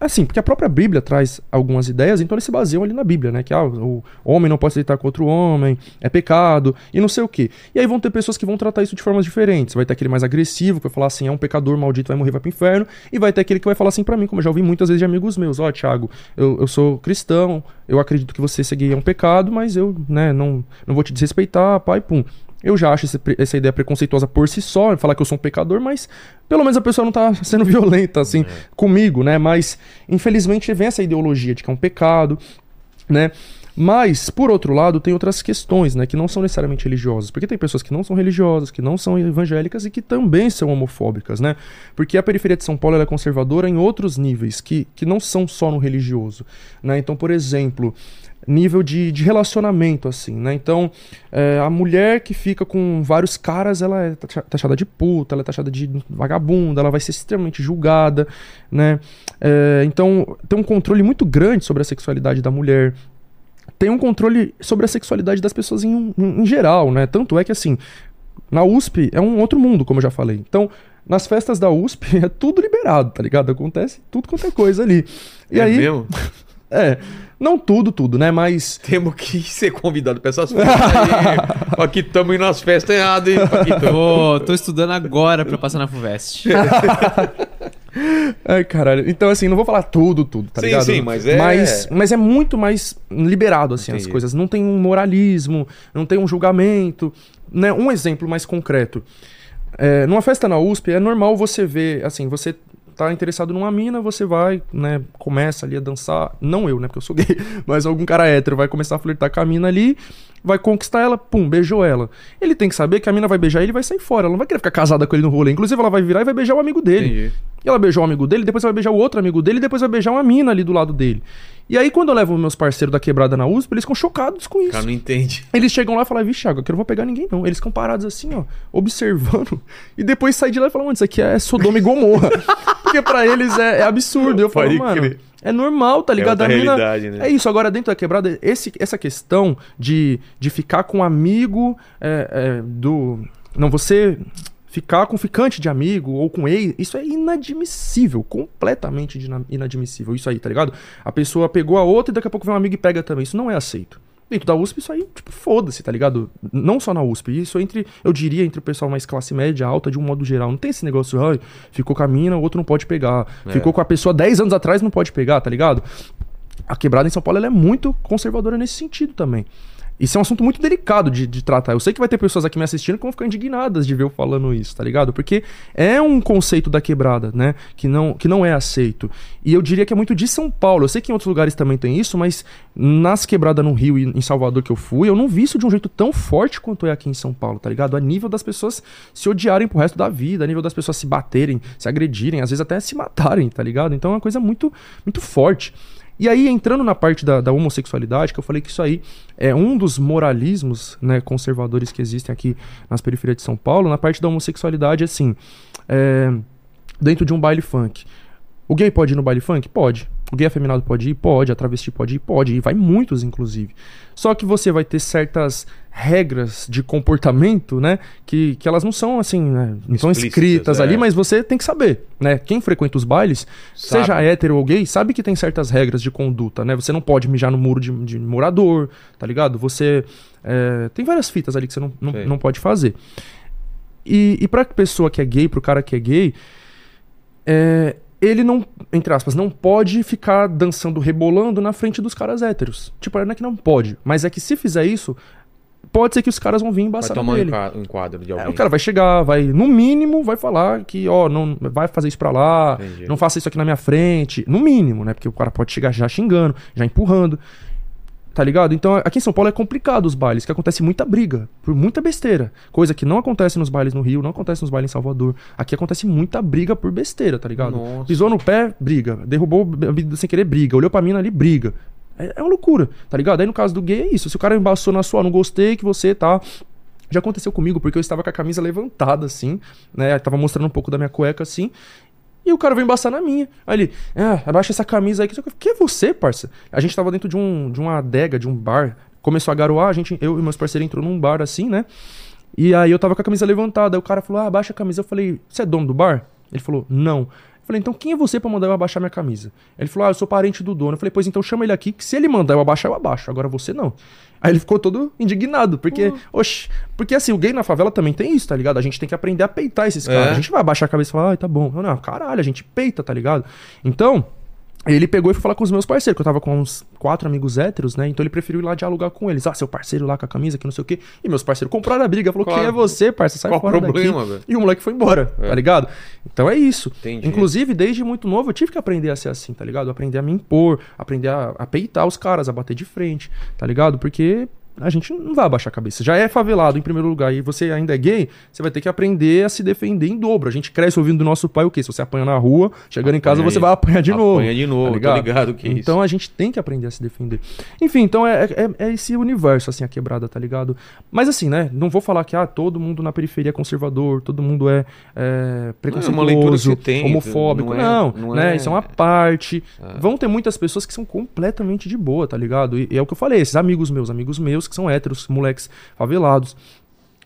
Assim, porque a própria Bíblia traz algumas ideias, então eles se baseiam ali na Bíblia, né? Que ah, o homem não pode se deitar com outro homem, é pecado, e não sei o quê. E aí vão ter pessoas que vão tratar isso de formas diferentes. Vai ter aquele mais agressivo, que vai falar assim, é um pecador maldito, vai morrer, vai pro inferno. E vai ter aquele que vai falar assim para mim, como eu já ouvi muitas vezes de amigos meus, ó, oh, Thiago, eu, eu sou cristão, eu acredito que você seguir é um pecado, mas eu, né, não, não vou te desrespeitar, pai, pum. Eu já acho esse, essa ideia preconceituosa por si só, falar que eu sou um pecador, mas pelo menos a pessoa não tá sendo violenta, assim, é. comigo, né? Mas, infelizmente, vem essa ideologia de que é um pecado, né? Mas, por outro lado, tem outras questões, né, que não são necessariamente religiosas. Porque tem pessoas que não são religiosas, que não são evangélicas e que também são homofóbicas, né? Porque a periferia de São Paulo é conservadora em outros níveis, que, que não são só no religioso, né? Então, por exemplo, nível de, de relacionamento, assim, né? Então, é, a mulher que fica com vários caras, ela é taxada de puta, ela é taxada de vagabunda, ela vai ser extremamente julgada, né? É, então, tem um controle muito grande sobre a sexualidade da mulher, tem um controle sobre a sexualidade das pessoas em, em, em, geral, né? Tanto é que, assim, na USP é um outro mundo, como eu já falei. Então, nas festas da USP é tudo liberado, tá ligado? Acontece tudo quanto é coisa ali. E é aí. Mesmo? É. Não tudo, tudo, né? Mas. Temos que ser convidado pra essas festas aí. Aqui estamos indo nas festas erradas, hein? Tô, tô estudando agora pra passar na FUVEST. Ai, caralho. Então, assim, não vou falar tudo, tudo, tá sim, ligado? Sim, mas é. Mas, mas é muito mais liberado, assim, Entendi. as coisas. Não tem um moralismo, não tem um julgamento. Né? Um exemplo mais concreto. É, numa festa na USP, é normal você ver, assim, você tá interessado numa mina, você vai, né, começa ali a dançar, não eu, né, porque eu sou gay, mas algum cara hétero vai começar a flertar com a mina ali, vai conquistar ela, pum, beijou ela. Ele tem que saber que a mina vai beijar ele e vai sair fora, ela não vai querer ficar casada com ele no rolê, inclusive ela vai virar e vai beijar o amigo dele. Entendi. E ela beijou o amigo dele, depois vai beijar o outro amigo dele, depois vai beijar uma mina ali do lado dele. E aí, quando eu levo meus parceiros da quebrada na USP, eles ficam chocados com isso. O cara não entende. Eles chegam lá e falam, vixe, aqui eu não vou pegar ninguém, não. Eles ficam parados assim, ó, observando. E depois saem de lá e falam, mano, isso aqui é Sodoma e Gomorra. Porque para eles é, é, absurdo. Eu falo, mano, crer. É normal, tá ligado? É a mina. Né? É isso, agora dentro da quebrada, esse, essa questão de, de ficar com um amigo é, é, do. Não, você ficar com ficante de amigo ou com ex, isso é inadmissível, completamente inadmissível, isso aí, tá ligado? A pessoa pegou a outra e daqui a pouco vem um amigo e pega também, isso não é aceito. Dentro da USP, isso aí, tipo, foda-se, tá ligado? Não só na USP, isso entre, eu diria, entre o pessoal mais classe média, alta, de um modo geral. Não tem esse negócio, ai, ficou com a mina, o outro não pode pegar. É. Ficou com a pessoa 10 anos atrás, não pode pegar, tá ligado? A quebrada em São Paulo, ela é muito conservadora nesse sentido também. Isso é um assunto muito delicado de, de, tratar. Eu sei que vai ter pessoas aqui me assistindo que vão ficar indignadas de ver eu falando isso, tá ligado? Porque é um conceito da quebrada, né? Que não, que não é aceito. E eu diria que é muito de São Paulo. Eu sei que em outros lugares também tem isso, mas nas quebradas no Rio e em Salvador que eu fui, eu não vi isso de um jeito tão forte quanto é aqui em São Paulo, tá ligado? A nível das pessoas se odiarem pro resto da vida, a nível das pessoas se baterem, se agredirem, às vezes até se matarem, tá ligado? Então é uma coisa muito, muito forte. E aí, entrando na parte da, da, homossexualidade, que eu falei que isso aí é um dos moralismos né, conservadores que existem aqui nas periferias de São Paulo, na parte da homossexualidade, assim, é, dentro de um baile funk. O gay pode ir no baile funk? Pode. O gay afeminado pode ir? Pode. A travesti pode ir? Pode. E vai muitos, inclusive. Só que você vai ter certas regras de comportamento, né? Que, que elas não são assim, né? Não são escritas é. ali, mas você tem que saber, né? Quem frequenta os bailes, sabe. seja hétero ou gay, sabe que tem certas regras de conduta, né? Você não pode mijar no muro de, de morador, tá ligado? Você. É, tem várias fitas ali que você não, não, não pode fazer. E, e pra pessoa que é gay, pro cara que é gay, é, ele não, entre aspas, não pode ficar dançando, rebolando na frente dos caras héteros. Tipo, não é que não pode, mas é que se fizer isso, pode ser que os caras vão vir embaçar vai tomar ele. um quadro de alguém. É, o cara vai chegar, vai, no mínimo, vai falar que, ó, não vai fazer isso pra lá, Entendi. não faça isso aqui na minha frente. No mínimo, né? Porque o cara pode chegar já xingando, já empurrando. Tá ligado? Então aqui em São Paulo é complicado os bailes, que acontece muita briga, por muita besteira. Coisa que não acontece nos bailes no Rio, não acontece nos bailes em Salvador. Aqui acontece muita briga por besteira, tá ligado? Nossa. Pisou no pé, briga. Derrubou a bebida sem querer, briga. Olhou pra mina ali, briga. É, é uma loucura, tá ligado? Aí no caso do gay é isso. Se o cara embaçou na sua, não gostei que você tá já aconteceu comigo, porque eu estava com a camisa levantada, assim, né? Eu tava mostrando um pouco da minha cueca, assim. E o cara veio embaçar na minha. Aí ele, ah, abaixa essa camisa aí. Que é você, parça? A gente tava dentro de, um, de uma adega, de um bar. Começou a garoar, a gente, eu e meus parceiros entrou num bar assim, né? E aí eu tava com a camisa levantada. Aí o cara falou, ah, abaixa a camisa. Eu falei, você é dono do bar? Ele falou, não. Eu falei, então quem é você para mandar eu abaixar minha camisa? Ele falou, ah, eu sou parente do dono. Eu falei, pois então chama ele aqui, que se ele mandar eu abaixar, eu abaixo. Agora você não. Aí ele ficou todo indignado, porque, uhum. oxe, porque assim, o gay na favela também tem isso, tá ligado? A gente tem que aprender a peitar esses caras. É. A gente vai abaixar a cabeça e falar, ai, tá bom. Não, caralho, a gente peita, tá ligado? Então, Ele pegou e foi falar com os meus parceiros, que eu tava com uns quatro amigos héteros, né? Então ele preferiu ir lá dialogar com eles. Ah, seu parceiro lá com a camisa, que não sei o quê. E meus parceiros compraram a briga. Falou, Claro. quem é você, parceiro? Sai Qual fora o problema, daqui. velho? E o moleque foi embora, É. tá ligado? Então é isso. Entendi. Inclusive, desde muito novo, eu tive que aprender a ser assim, tá ligado? Aprender a me impor, aprender a, a peitar os caras, a bater de frente, tá ligado? Porque a gente não vai abaixar a cabeça. Já é favelado em primeiro lugar e você ainda é gay, você vai ter que aprender a se defender em dobro. A gente cresce ouvindo do nosso pai o quê? Se você apanha na rua, chegando em casa Apanha você aí. vai apanhar de novo. Apanha de novo, tô ligado que é. Então a gente tem que aprender a se defender. Enfim, então é, é, é esse universo, assim, a quebrada, tá ligado? Mas assim, né? Não vou falar que ah, todo mundo na periferia é conservador, todo mundo é, é preconceituoso, tem, homofóbico. não é- Não, não né? é- Isso é uma parte. Ah. Vão ter muitas pessoas que são completamente de boa, tá ligado? E, e é o que eu falei, esses amigos meus, amigos meus que são héteros, moleques favelados.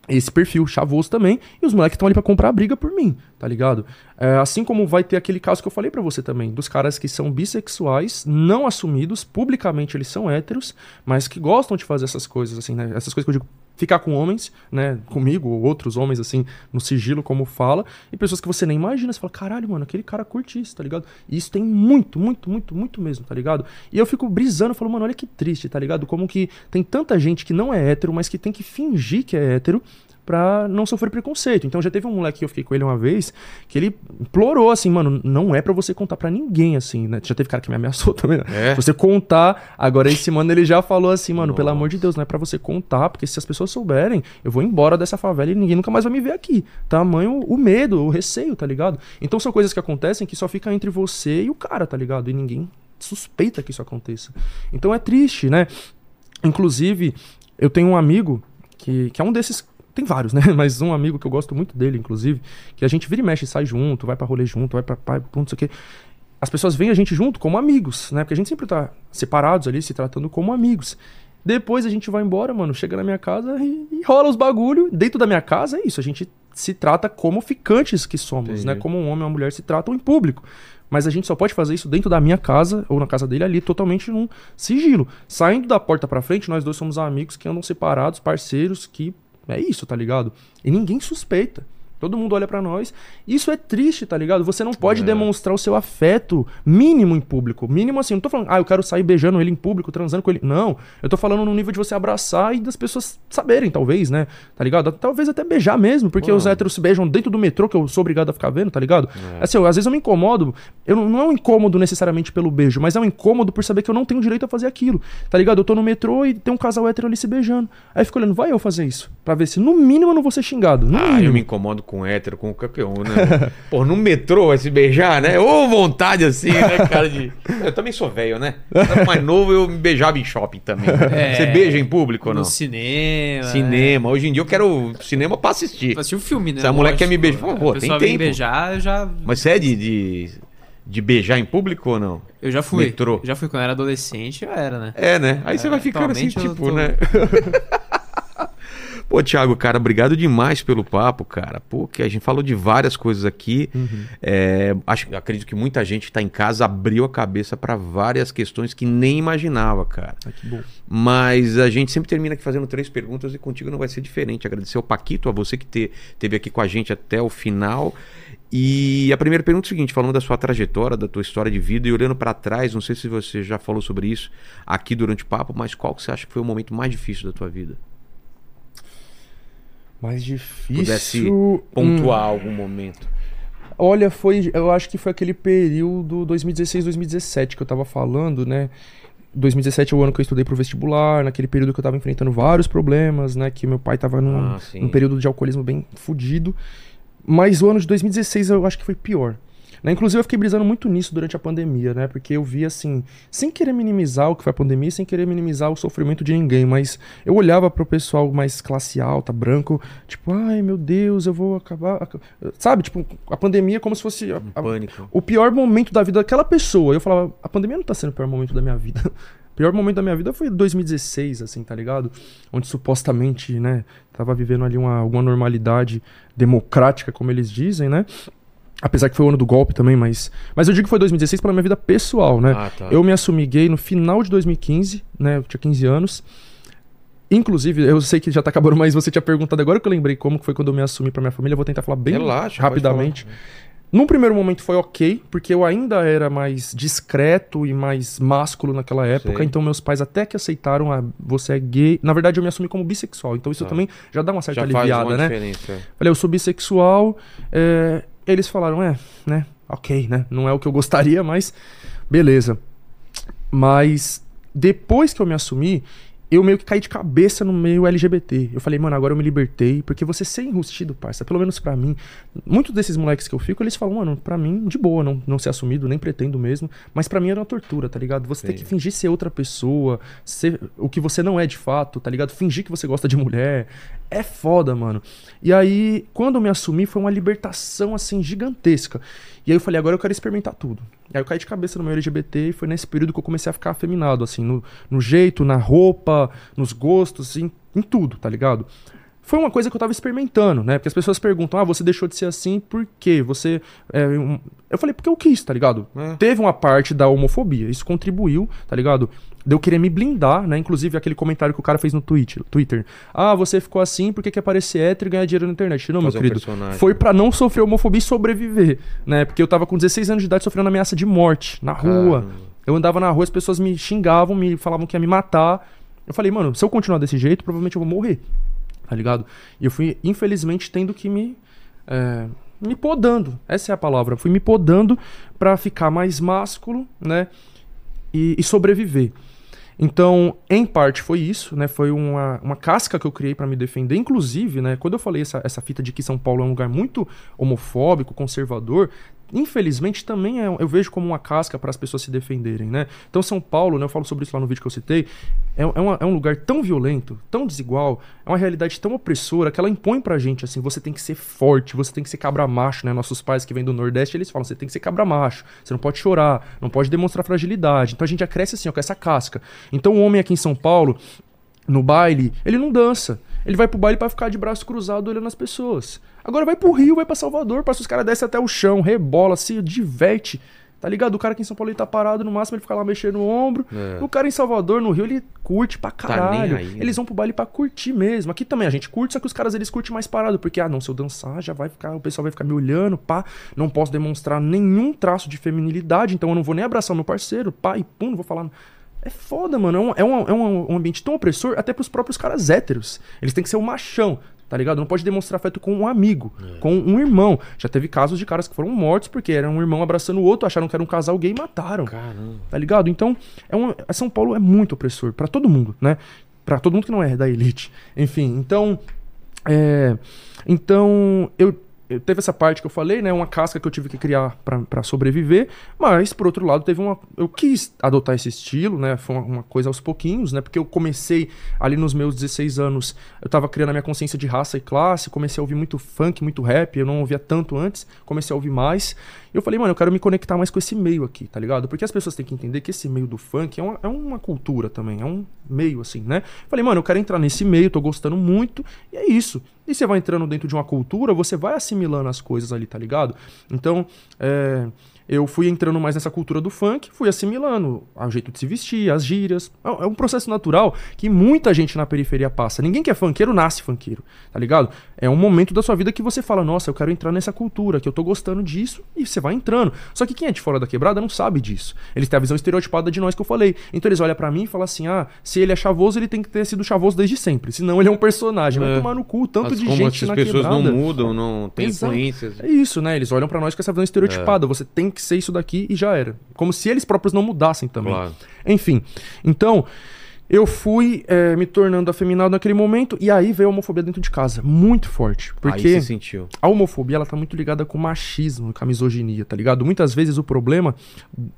Esse perfil chavoso também, e os moleques estão ali pra comprar briga por mim, tá ligado? É, assim como vai ter aquele caso que eu falei pra você também, dos caras que são bissexuais, não assumidos, publicamente eles são héteros, mas que gostam de fazer essas coisas, assim, né? Essas coisas que eu digo, ficar com homens, né? Comigo, ou outros homens, assim, no sigilo, como fala, e pessoas que você nem imagina, você fala, caralho, mano, aquele cara curte isso, tá ligado? E isso tem muito, muito, muito, muito mesmo, tá ligado? E eu fico brisando, falo, mano, olha que triste, tá ligado? Como que tem tanta gente que não é hétero, mas que tem que fingir que é hétero pra não sofrer preconceito. Então já teve um moleque que eu fiquei com ele uma vez, que ele implorou assim, mano, não é pra você contar pra ninguém assim, né? Já teve cara que me ameaçou também. né? É? Você contar, agora esse mano ele já falou assim, mano, pelo Nossa. amor de Deus, não é pra você contar, porque se as pessoas souberem, eu vou embora dessa favela e ninguém nunca mais vai me ver aqui. Tamanho o medo, o receio, tá ligado? Então são coisas que acontecem que só fica entre você e o cara, tá ligado? E ninguém suspeita que isso aconteça. Então é triste, né? Inclusive, eu tenho um amigo que, que é um desses. Tem vários, né? Mas um amigo que eu gosto muito dele, inclusive, que a gente vira e mexe, sai junto, vai pra rolê junto, vai pra pai, não sei o quê. As pessoas veem a gente junto como amigos, né? Porque a gente sempre tá separados ali, se tratando como amigos. Depois a gente vai embora, mano, chega na minha casa e, e rola os bagulho. Dentro da minha casa é isso, a gente se trata como ficantes que somos, Entendi. né? Como um homem e uma mulher se tratam em público. Mas a gente só pode fazer isso dentro da minha casa ou na casa dele ali, totalmente num sigilo. Saindo da porta pra frente, nós dois somos amigos que andam separados, parceiros, que é isso, tá ligado? E ninguém suspeita. Todo mundo olha pra nós. Isso é triste, tá ligado? Você não pode É. demonstrar o seu afeto mínimo em público. Mínimo assim, não tô falando, ah, eu quero sair beijando ele em público, transando com ele. Não. Eu tô falando no nível de você abraçar e das pessoas saberem, talvez, né? Tá ligado? Talvez até beijar mesmo, porque Pô. os héteros se beijam dentro do metrô, que eu sou obrigado a ficar vendo, tá ligado? Assim, eu, às vezes eu me incomodo. Eu não, não é um incômodo necessariamente pelo beijo, mas é um incômodo por saber que eu não tenho direito a fazer aquilo. Tá ligado? Eu tô no metrô e tem um casal hétero ali se beijando. Aí eu fico olhando, vai eu fazer isso? Pra ver se no mínimo eu não vou ser xingado. No Ah, eu mínimo. me incomodo com hétero, com qualquer um, né? Pô, no metrô vai se beijar, né? Ô, vontade assim, né, cara? De... Eu também sou velho, né? Quando mais novo, eu me beijava em shopping também. É. Você beija em público ou No não? cinema. Cinema. Hoje em dia eu quero cinema pra assistir. Pra assistir o filme, né? Se a mulher quer me beijar, pô, tem tempo. beijar, eu já. Mas você é de, de, de beijar em público ou não? Eu já fui. Metrô. Já fui quando eu era adolescente, eu era, né? É, né? Aí você É, vai ficando assim, tipo, tô- né? Pô, Thiago, cara, obrigado demais pelo papo, cara. Pô, que a gente falou de várias coisas aqui. É, acho, acredito que muita gente que tá em casa abriu a cabeça para várias questões que nem imaginava, cara. Ah, que bom. Mas a gente sempre termina aqui fazendo três perguntas e contigo não vai ser diferente. Agradecer ao Paquito, a você que te, teve aqui com a gente até o final. E a primeira pergunta é o seguinte, falando da sua trajetória, da tua história de vida e olhando para trás, não sei se você já falou sobre isso aqui durante o papo, mas qual que você acha que foi o momento mais difícil da tua vida? Mais difícil. Pudesse Hum, Pontuar algum momento. Olha, foi. Eu acho que foi aquele período 2016, 2017 que eu tava falando, né? 2017 é o ano que eu estudei pro vestibular, naquele período que eu tava enfrentando vários problemas, né? Que meu pai tava num, Ah, num período de alcoolismo bem fudido. Mas o ano de 2016 eu acho que foi pior. Né? Inclusive eu fiquei brisando muito nisso durante a pandemia, né? Porque eu vi assim, sem querer minimizar o que foi a pandemia, sem querer minimizar o sofrimento de ninguém, mas eu olhava pro pessoal mais classe alta, branco, tipo, ai meu Deus, eu vou acabar. aca- Sabe? Tipo, a pandemia é como se fosse a- a- o pior momento da vida daquela pessoa. Eu falava, a pandemia não tá sendo o pior momento da minha vida. O pior momento da minha vida foi 2016, assim, tá ligado? Onde supostamente, né, tava vivendo ali uma, alguma normalidade democrática, como eles dizem, né? Apesar que foi o ano do golpe também, mas. Mas eu digo que foi 2016 pela minha vida pessoal, né? Ah, tá. Eu me assumi gay no final de 2015, né? Eu tinha 15 anos. Inclusive, eu sei que já tá acabando, mas você tinha perguntado agora que eu lembrei como que foi quando eu me assumi pra minha família. Eu vou tentar falar bem Relaxa, rapidamente. Num primeiro momento foi ok, porque eu ainda era mais discreto e mais másculo naquela época, então meus pais até que aceitaram a você é gay. Na verdade, eu me assumi como bissexual, então isso Tá. também já dá uma certa Já faz aliviada, uma né? diferença. Falei, eu sou bissexual. é, eles falaram, é, né? Ok, né? Não é o que eu gostaria, mas beleza. Mas depois que eu me assumi, eu meio que caí de cabeça no meio LGBT. Eu falei, mano, agora eu me libertei, porque você ser enrustido, parça, pelo menos pra mim. Muitos desses moleques que eu fico, eles falam, mano, pra mim, de boa, não, não ser assumido, nem pretendo mesmo. Mas pra mim era uma tortura, tá ligado? Você tem Sim. que fingir ser outra pessoa, ser o que você não é de fato, tá ligado? Fingir que você gosta de mulher. É foda, mano. E aí, quando eu me assumi, foi uma libertação, assim, gigantesca. E aí eu falei, agora eu quero experimentar tudo. E aí eu caí de cabeça no meu LGBT e foi nesse período que eu comecei a ficar afeminado, assim, no, no jeito, na roupa, nos gostos, em, em tudo, tá ligado? Foi uma coisa que eu tava experimentando, né? Porque as pessoas perguntam, ah, você deixou de ser assim por quê? Você. é, um-" Eu falei, porque eu quis, tá ligado? É. Teve uma parte da homofobia, isso contribuiu, tá ligado? De eu querer me blindar, né? Inclusive aquele comentário que o cara fez no Twitter. Twitter. Ah, você ficou assim porque quer parecer hétero e ganhar dinheiro na internet. Não, meu Fazer um querido. personagem. Foi pra não sofrer homofobia e sobreviver, né? Porque eu tava com 16 anos de idade sofrendo ameaça de morte na rua. Caramba. Eu andava na rua, as pessoas me xingavam, me falavam que ia me matar. Eu falei, mano, se eu continuar desse jeito, provavelmente eu vou morrer. Tá ligado? E eu fui, infelizmente, tendo que me. é, me podando. Essa é a palavra. Fui me podando pra ficar mais másculo, né? E, e sobreviver. Então, em parte foi isso, né? Foi uma, uma casca que eu criei pra me defender. Inclusive, né? Quando eu falei essa, essa fita de que São Paulo é um lugar muito homofóbico, conservador, infelizmente também é, eu vejo como uma casca para as pessoas se defenderem, né? Então, São Paulo, né? Eu falo sobre isso lá no vídeo que eu citei, é, é, uma- é um lugar tão violento, tão desigual, é uma realidade tão opressora que ela impõe pra gente, assim, você tem que ser forte, você tem que ser cabra macho, né? Nossos pais que vêm do Nordeste, eles falam, você tem que ser cabra macho, você não pode chorar, não pode demonstrar fragilidade. Então a gente já cresce assim, ó, com essa casca. Então o homem aqui em São Paulo, no baile, ele não dança. Ele vai pro baile pra ficar de braço cruzado olhando as pessoas. Agora vai pro Rio, vai pra Salvador, passa os caras descem até o chão, rebola, se diverte. Tá ligado? O cara aqui em São Paulo ele tá parado, no máximo ele fica lá mexendo no ombro. É. O cara em Salvador, no Rio, ele curte pra caralho. nem aí, né? Eles vão pro baile pra curtir mesmo. Aqui também a gente curte, só que os caras eles curtem mais parado, porque ah, não, se eu dançar, já vai ficar, o pessoal vai ficar me olhando, pá, não posso demonstrar nenhum traço de feminilidade, então eu não vou nem abraçar meu parceiro, pá, e pum, não vou falar. É foda, mano. É um, é um, é um, um ambiente tão opressor até pros próprios caras héteros. Eles têm que ser o machão, tá ligado? Não pode demonstrar afeto com um amigo, com um irmão. Já teve casos de caras que foram mortos porque era um irmão abraçando o outro, acharam que era um casal gay e mataram. Caramba. Tá ligado? Então, é um, São Paulo é muito opressor pra todo mundo, né? Pra todo mundo que não é da elite. Enfim, então. É, então, eu, eu- teve essa parte que eu falei, né? Uma casca que eu tive que criar pra sobreviver. Mas, por outro lado, teve uma. Eu quis adotar esse estilo, né? Foi uma, uma coisa aos pouquinhos, né? Porque eu comecei ali nos meus 16 anos, eu tava criando a minha consciência de raça e classe, comecei a ouvir muito funk, muito rap, eu não ouvia tanto antes, comecei a ouvir mais. Eu falei, mano, eu quero me conectar mais com esse meio aqui, tá ligado? Porque as pessoas têm que entender que esse meio do funk é uma, é uma cultura também, é um meio assim, né? Falei, mano, eu quero entrar nesse meio, tô gostando muito, e é isso. E você vai entrando dentro de uma cultura, você vai assimilando as coisas ali, tá ligado? Então, é, eu fui entrando mais nessa cultura do funk, fui assimilando o jeito de se vestir, as gírias. É é um processo natural que muita gente na periferia passa. Ninguém que é funkeiro nasce funkeiro, tá ligado? É um momento da sua vida que você fala, nossa, eu quero entrar nessa cultura, que eu tô gostando disso, e você vai entrando. Só que quem é de fora da quebrada não sabe disso. Eles têm a visão estereotipada de nós que eu falei. Então eles olham pra mim e falam assim: ah, se ele é chavoso, ele tem que ter sido chavoso desde sempre. Senão ele é um personagem. Vai É. tomar no cu, tanto As- de gente na pessoas quebrada. não mudam, não tem Exato. influências. É isso, né? Eles olham pra nós com essa visão estereotipada. Você tem que ser isso daqui e já era. Como se eles próprios não mudassem também. Claro. Enfim, então eu fui é, me tornando afeminado naquele momento e aí veio a homofobia dentro de casa, muito forte, Aí porque você sentiu. a homofobia ela tá muito ligada com o machismo, com a misoginia, tá ligado? Muitas vezes o problema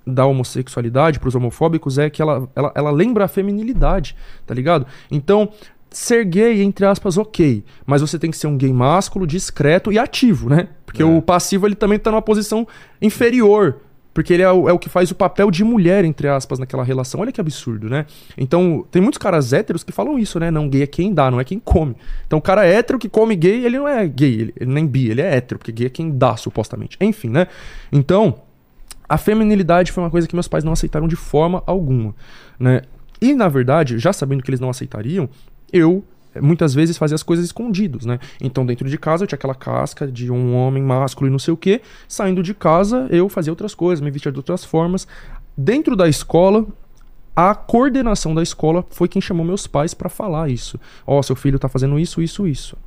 da homossexualidade pros homofóbicos é que ela, ela, ela lembra a feminilidade, tá ligado? Então, ser gay, entre aspas, ok, mas você tem que ser um gay másculo, discreto e ativo, né? Porque É. o passivo ele também tá numa posição inferior. Porque ele é o, é o que faz o papel de mulher, entre aspas, naquela relação. Olha que absurdo, né? Então, tem muitos caras héteros que falam isso, né? Não, gay é quem dá, não é quem come. Então, o cara hétero que come gay, ele não é gay, ele, ele nem bi, ele é hétero, porque gay é quem dá, supostamente. Enfim, né? Então, a feminilidade foi uma coisa que meus pais não aceitaram de forma alguma, né? E, na verdade, já sabendo que eles não aceitariam, eu muitas vezes fazia as coisas escondidos, né? Então, dentro de casa eu tinha aquela casca de um homem másculo e não sei o quê. Saindo de casa, eu fazia outras coisas, me vestia de outras formas. Dentro da escola, a coordenação da escola foi quem chamou meus pais pra falar isso. Ó, seu filho tá fazendo isso, isso, isso.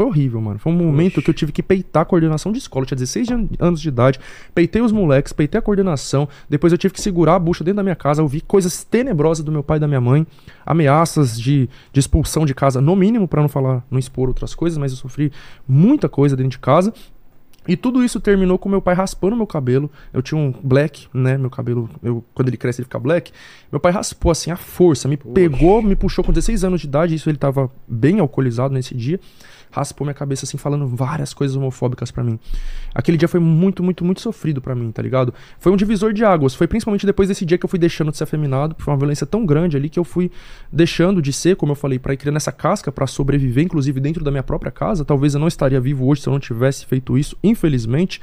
Foi horrível, mano. Foi um momento Oxi. que eu tive que peitar a coordenação de escola. Eu tinha 16 de an- anos de idade, peitei os moleques, peitei a coordenação. Depois eu tive que segurar a bucha dentro da minha casa, ouvi coisas tenebrosas do meu pai e da minha mãe, ameaças de, de expulsão de casa, no mínimo, pra não falar, não expor outras coisas, mas eu sofri muita coisa dentro de casa. E tudo isso terminou com meu pai raspando meu cabelo. Eu tinha um black, né? Meu cabelo, eu, quando ele cresce, ele fica black. Meu pai raspou assim, à força, me pegou, me puxou com 16 anos de idade. Isso ele tava bem alcoolizado nesse dia. Raspou minha cabeça assim, falando várias coisas homofóbicas pra mim. Aquele dia foi muito, muito, muito sofrido pra mim, tá ligado? Foi um divisor de águas. Foi principalmente depois desse dia que eu fui deixando de ser afeminado. Foi uma violência tão grande ali que eu fui deixando de ser, como eu falei, pra ir criando essa casca pra sobreviver, inclusive dentro da minha própria casa. Talvez eu não estaria vivo hoje se eu não tivesse feito isso, infelizmente.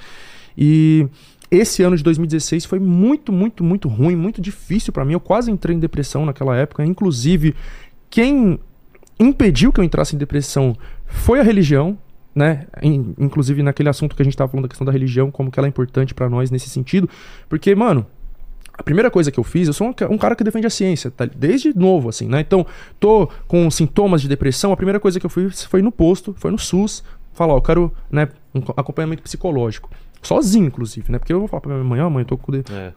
E esse ano de 2016 foi muito, muito, muito ruim, muito difícil pra mim. Eu quase entrei em depressão naquela época. Inclusive, quem impediu que eu entrasse em depressão foi a religião, né? In- inclusive naquele assunto que a gente tava falando da questão da religião, como que ela é importante pra nós nesse sentido. Porque, mano, a primeira coisa que eu fiz, eu sou um, ca- um cara que defende a ciência, tá? desde novo, assim, né? Então, tô com sintomas de depressão, a primeira coisa que eu fiz foi no posto, foi no SUS, falar, ó, eu quero, né, um co- acompanhamento psicológico. Sozinho, inclusive, né? Porque eu vou falar pra minha mãe, ó, mãe, eu tô com. É.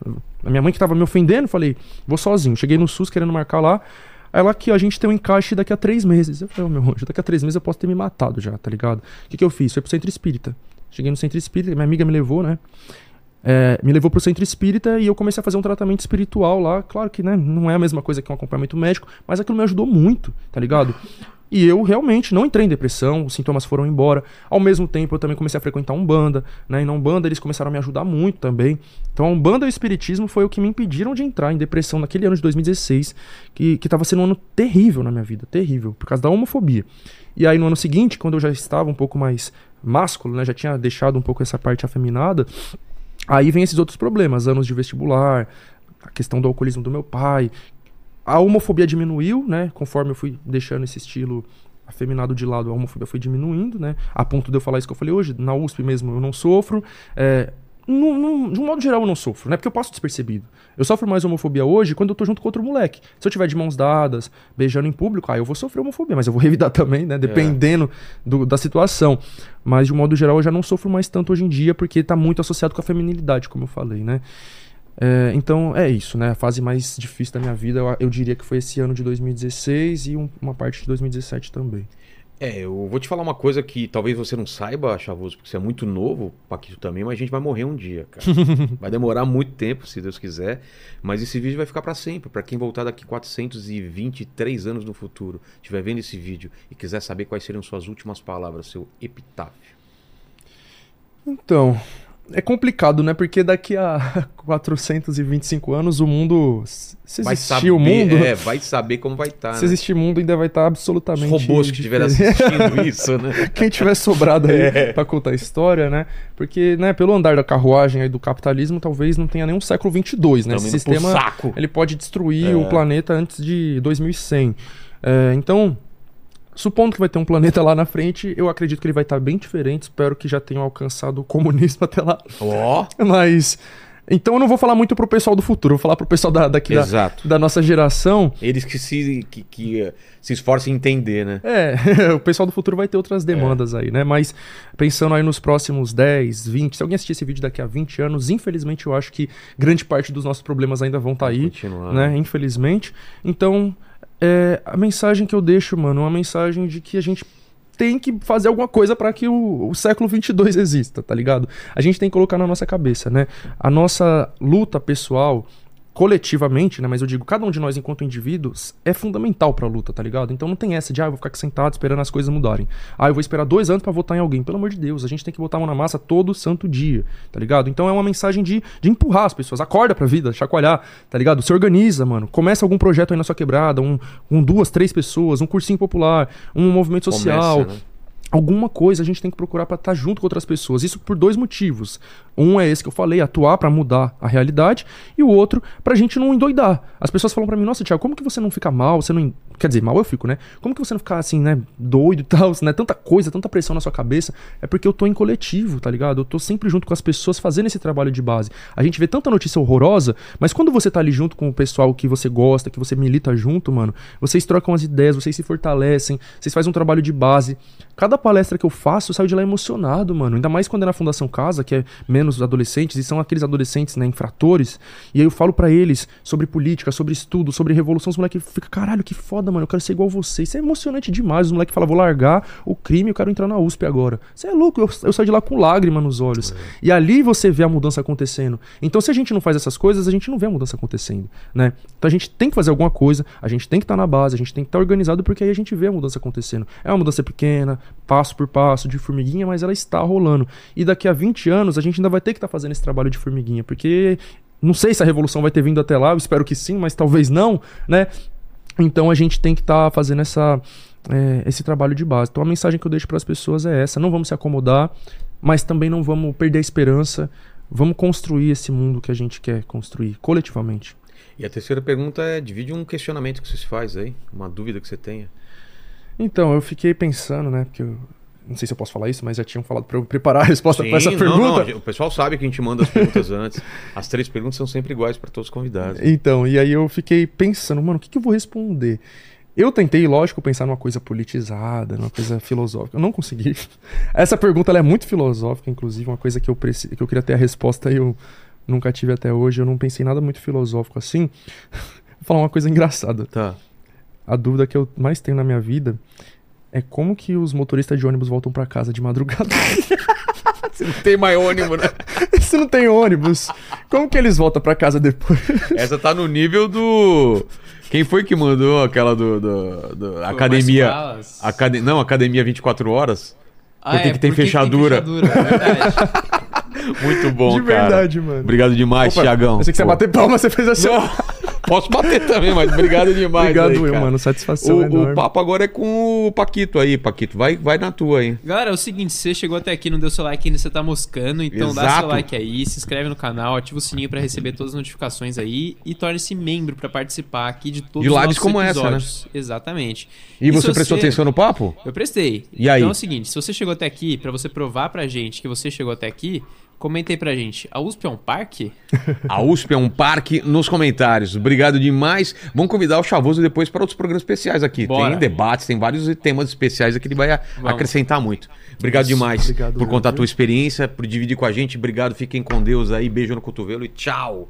A minha mãe que tava me ofendendo, falei, vou sozinho. Cheguei no SUS querendo marcar lá. Ela aqui, ó, a gente tem um encaixe daqui a três meses. Eu falei, ô meu anjo, daqui a três meses eu posso ter me matado já, tá ligado? O que, que eu fiz? Fui pro centro espírita. Cheguei no centro espírita, minha amiga me levou, né? É, me levou pro centro espírita e eu comecei a fazer um tratamento espiritual lá. Claro que né, não é a mesma coisa que um acompanhamento médico, mas aquilo me ajudou muito, tá ligado? E eu realmente não entrei em depressão, os sintomas foram embora. Ao mesmo tempo, eu também comecei a frequentar Umbanda, né? E na Umbanda eles começaram a me ajudar muito também. Então, a Umbanda e o Espiritismo foi o que me impediram de entrar em depressão naquele ano de 2016, que, que tava sendo um ano terrível na minha vida, terrível, por causa da homofobia. E aí, no ano seguinte, quando eu já estava um pouco mais másculo, né? Já tinha deixado um pouco essa parte afeminada, Aí vem esses outros problemas, anos de vestibular, a questão do alcoolismo do meu pai. A homofobia diminuiu, né? Conforme eu fui deixando esse estilo afeminado de lado, a homofobia foi diminuindo, né? A ponto de eu falar isso que eu falei hoje, na USP mesmo eu não sofro. É, num- num- de um modo geral eu não sofro, né? Porque eu passo despercebido. Eu sofro mais homofobia hoje quando eu tô junto com outro moleque. Se eu tiver de mãos dadas, beijando em público, aí eu vou sofrer homofobia, mas eu vou revidar também, né? Dependendo do- da situação. Mas de um modo geral eu já não sofro mais tanto hoje em dia, porque tá muito associado com a feminilidade, como eu falei, né? É, então é isso, né? A fase mais difícil da minha vida, eu, eu diria que foi esse ano de 2016 e um- uma parte de 2017 também. É, eu vou te falar uma coisa que talvez você não saiba, Chavoso, porque você é muito novo, Paquito também, mas a gente vai morrer um dia, cara. vai demorar muito tempo, se Deus quiser, mas esse vídeo vai ficar pra sempre. Pra quem voltar daqui 423 anos no futuro, estiver vendo esse vídeo e quiser saber quais seriam suas últimas palavras, seu epitáfio. Então, é complicado, né? Porque daqui a 425 anos o mundo. Se Vai existir saber, o mundo. é, vai saber como vai estar, Se né? existir mundo, ainda vai estar Os absolutamente. robôs que estiverem assistindo isso, né? Quem tiver sobrado aí É. pra contar a história, né? Porque, né, pelo andar da carruagem aí do capitalismo, talvez não tenha nem um século 22, né? Tamo Esse sistema ele pode destruir É. o planeta antes de 2100. É, então, supondo que vai ter um planeta lá na frente, eu acredito que ele vai estar bem diferente. Espero que já tenham alcançado o comunismo até lá. Ó, Mas. Então eu não vou falar muito pro pessoal do futuro, vou falar pro pessoal da, daqui da, da nossa geração. Eles que se, que, que, eh, se esforcem em entender, né? É, o pessoal do futuro vai ter outras demandas aí, né? Mas pensando aí nos próximos 10, 20, se alguém assistir esse vídeo daqui a 20 anos, infelizmente eu acho que grande parte dos nossos problemas ainda vão estar aí, Continuar. né? Infelizmente. Então, é, a mensagem que eu deixo, mano, é uma mensagem de que a gente tem que fazer alguma coisa para que o, o século 22 exista, tá ligado? A gente tem que colocar na nossa cabeça, né? A nossa luta pessoal coletivamente, né, mas eu digo, cada um de nós enquanto indivíduos é fundamental pra luta, tá ligado? Então não tem essa de, ah, eu vou ficar aqui sentado esperando as coisas mudarem. Ah, eu vou esperar dois anos pra votar em alguém. Pelo amor de Deus, a gente tem que botar a mão na massa todo santo dia, tá ligado? Então é uma mensagem de, de empurrar as pessoas. Acorda pra vida, chacoalhar, tá ligado? Se organiza, mano. Começa algum projeto aí na sua quebrada, um, um duas, três pessoas, um cursinho popular, um movimento social. Né? Alguma coisa a gente tem que procurar para estar junto com outras pessoas. Isso por dois motivos. Um é esse que eu falei, atuar para mudar a realidade, e o outro pra gente não endoidar. As pessoas falam para mim: "Nossa, Thiago, como que você não fica mal? Você não quer dizer, mal eu fico, né? Como que você não fica assim, né, doido e tal, né? Tanta coisa, tanta pressão na sua cabeça". É porque eu tô em coletivo, tá ligado? Eu tô sempre junto com as pessoas fazendo esse trabalho de base. A gente vê tanta notícia horrorosa, mas quando você tá ali junto com o pessoal que você gosta, que você milita junto, mano, vocês trocam as ideias, vocês se fortalecem, vocês fazem um trabalho de base. Cada palestra que eu faço, eu saio de lá emocionado, mano. Ainda mais quando é na Fundação Casa, que é menos adolescentes, e são aqueles adolescentes, né, infratores. E aí eu falo para eles sobre política, sobre estudo, sobre revolução. Os moleques ficam, caralho, que foda, mano, eu quero ser igual você. Isso é emocionante demais. Os moleques falam, vou largar o crime, eu quero entrar na USP agora. Você é louco, eu, eu saio de lá com lágrima nos olhos. É. E ali você vê a mudança acontecendo. Então, se a gente não faz essas coisas, a gente não vê a mudança acontecendo, né? Então a gente tem que fazer alguma coisa, a gente tem que estar tá na base, a gente tem que estar tá organizado, porque aí a gente vê a mudança acontecendo. É uma mudança pequena, passo por passo, de formiguinha, mas ela está rolando. E daqui a 20 anos a gente ainda vai ter que estar tá fazendo esse trabalho de formiguinha, porque não sei se a revolução vai ter vindo até lá, eu espero que sim, mas talvez não, né? Então a gente tem que estar tá fazendo essa, é, esse trabalho de base. Então a mensagem que eu deixo para as pessoas é essa: não vamos se acomodar, mas também não vamos perder a esperança. Vamos construir esse mundo que a gente quer construir coletivamente. E a terceira pergunta é: divide um questionamento que você se faz aí, uma dúvida que você tenha. Então, eu fiquei pensando, né? Porque eu não sei se eu posso falar isso, mas já tinham falado para eu preparar a resposta para essa pergunta. Não, não, o pessoal sabe que a gente manda as perguntas antes. As três perguntas são sempre iguais para todos os convidados. Então, e aí eu fiquei pensando, mano, o que, que eu vou responder? Eu tentei, lógico, pensar numa coisa politizada, numa coisa filosófica. Eu não consegui. Essa pergunta é muito filosófica, inclusive, uma coisa que eu, preci... que eu queria ter a resposta e eu nunca tive até hoje. Eu não pensei nada muito filosófico assim. vou falar uma coisa engraçada. Tá a dúvida que eu mais tenho na minha vida é como que os motoristas de ônibus voltam para casa de madrugada. Você não tem mais ônibus, né? Se não tem ônibus, como que eles voltam para casa depois? Essa tá no nível do. Quem foi que mandou aquela do. do, do academia. Acad... Não, Academia 24 Horas? Ah, porque é, que tem fechadura. Tem fechadura é Muito bom, cara. De verdade, mano. Obrigado demais, Opa, Thiagão. Eu sei que você bater palma, você fez assim. Não. Posso bater também, mas obrigado demais. obrigado, aí, eu, mano. Satisfação. O, o, papo agora é com o Paquito aí, Paquito. Vai, vai na tua aí. Galera, é o seguinte: você chegou até aqui, não deu seu like ainda, você tá moscando. Então Exato. dá seu like aí, se inscreve no canal, ativa o sininho para receber todas as notificações aí e torne-se membro para participar aqui de todos de os nossos como episódios. essa, né? Exatamente. E, e você prestou você... atenção no papo? Eu prestei. E aí? Então é o seguinte: se você chegou até aqui, para você provar pra gente que você chegou até aqui, Comentei pra gente, a USP é um parque? a USP é um parque nos comentários. Obrigado demais. Vamos convidar o Chavoso depois para outros programas especiais aqui. Bora. Tem debates, tem vários temas especiais aqui, ele vai Vamos. acrescentar muito. Obrigado Isso. demais Obrigado, por contar a tua experiência, por dividir com a gente. Obrigado, fiquem com Deus aí. Beijo no cotovelo e tchau.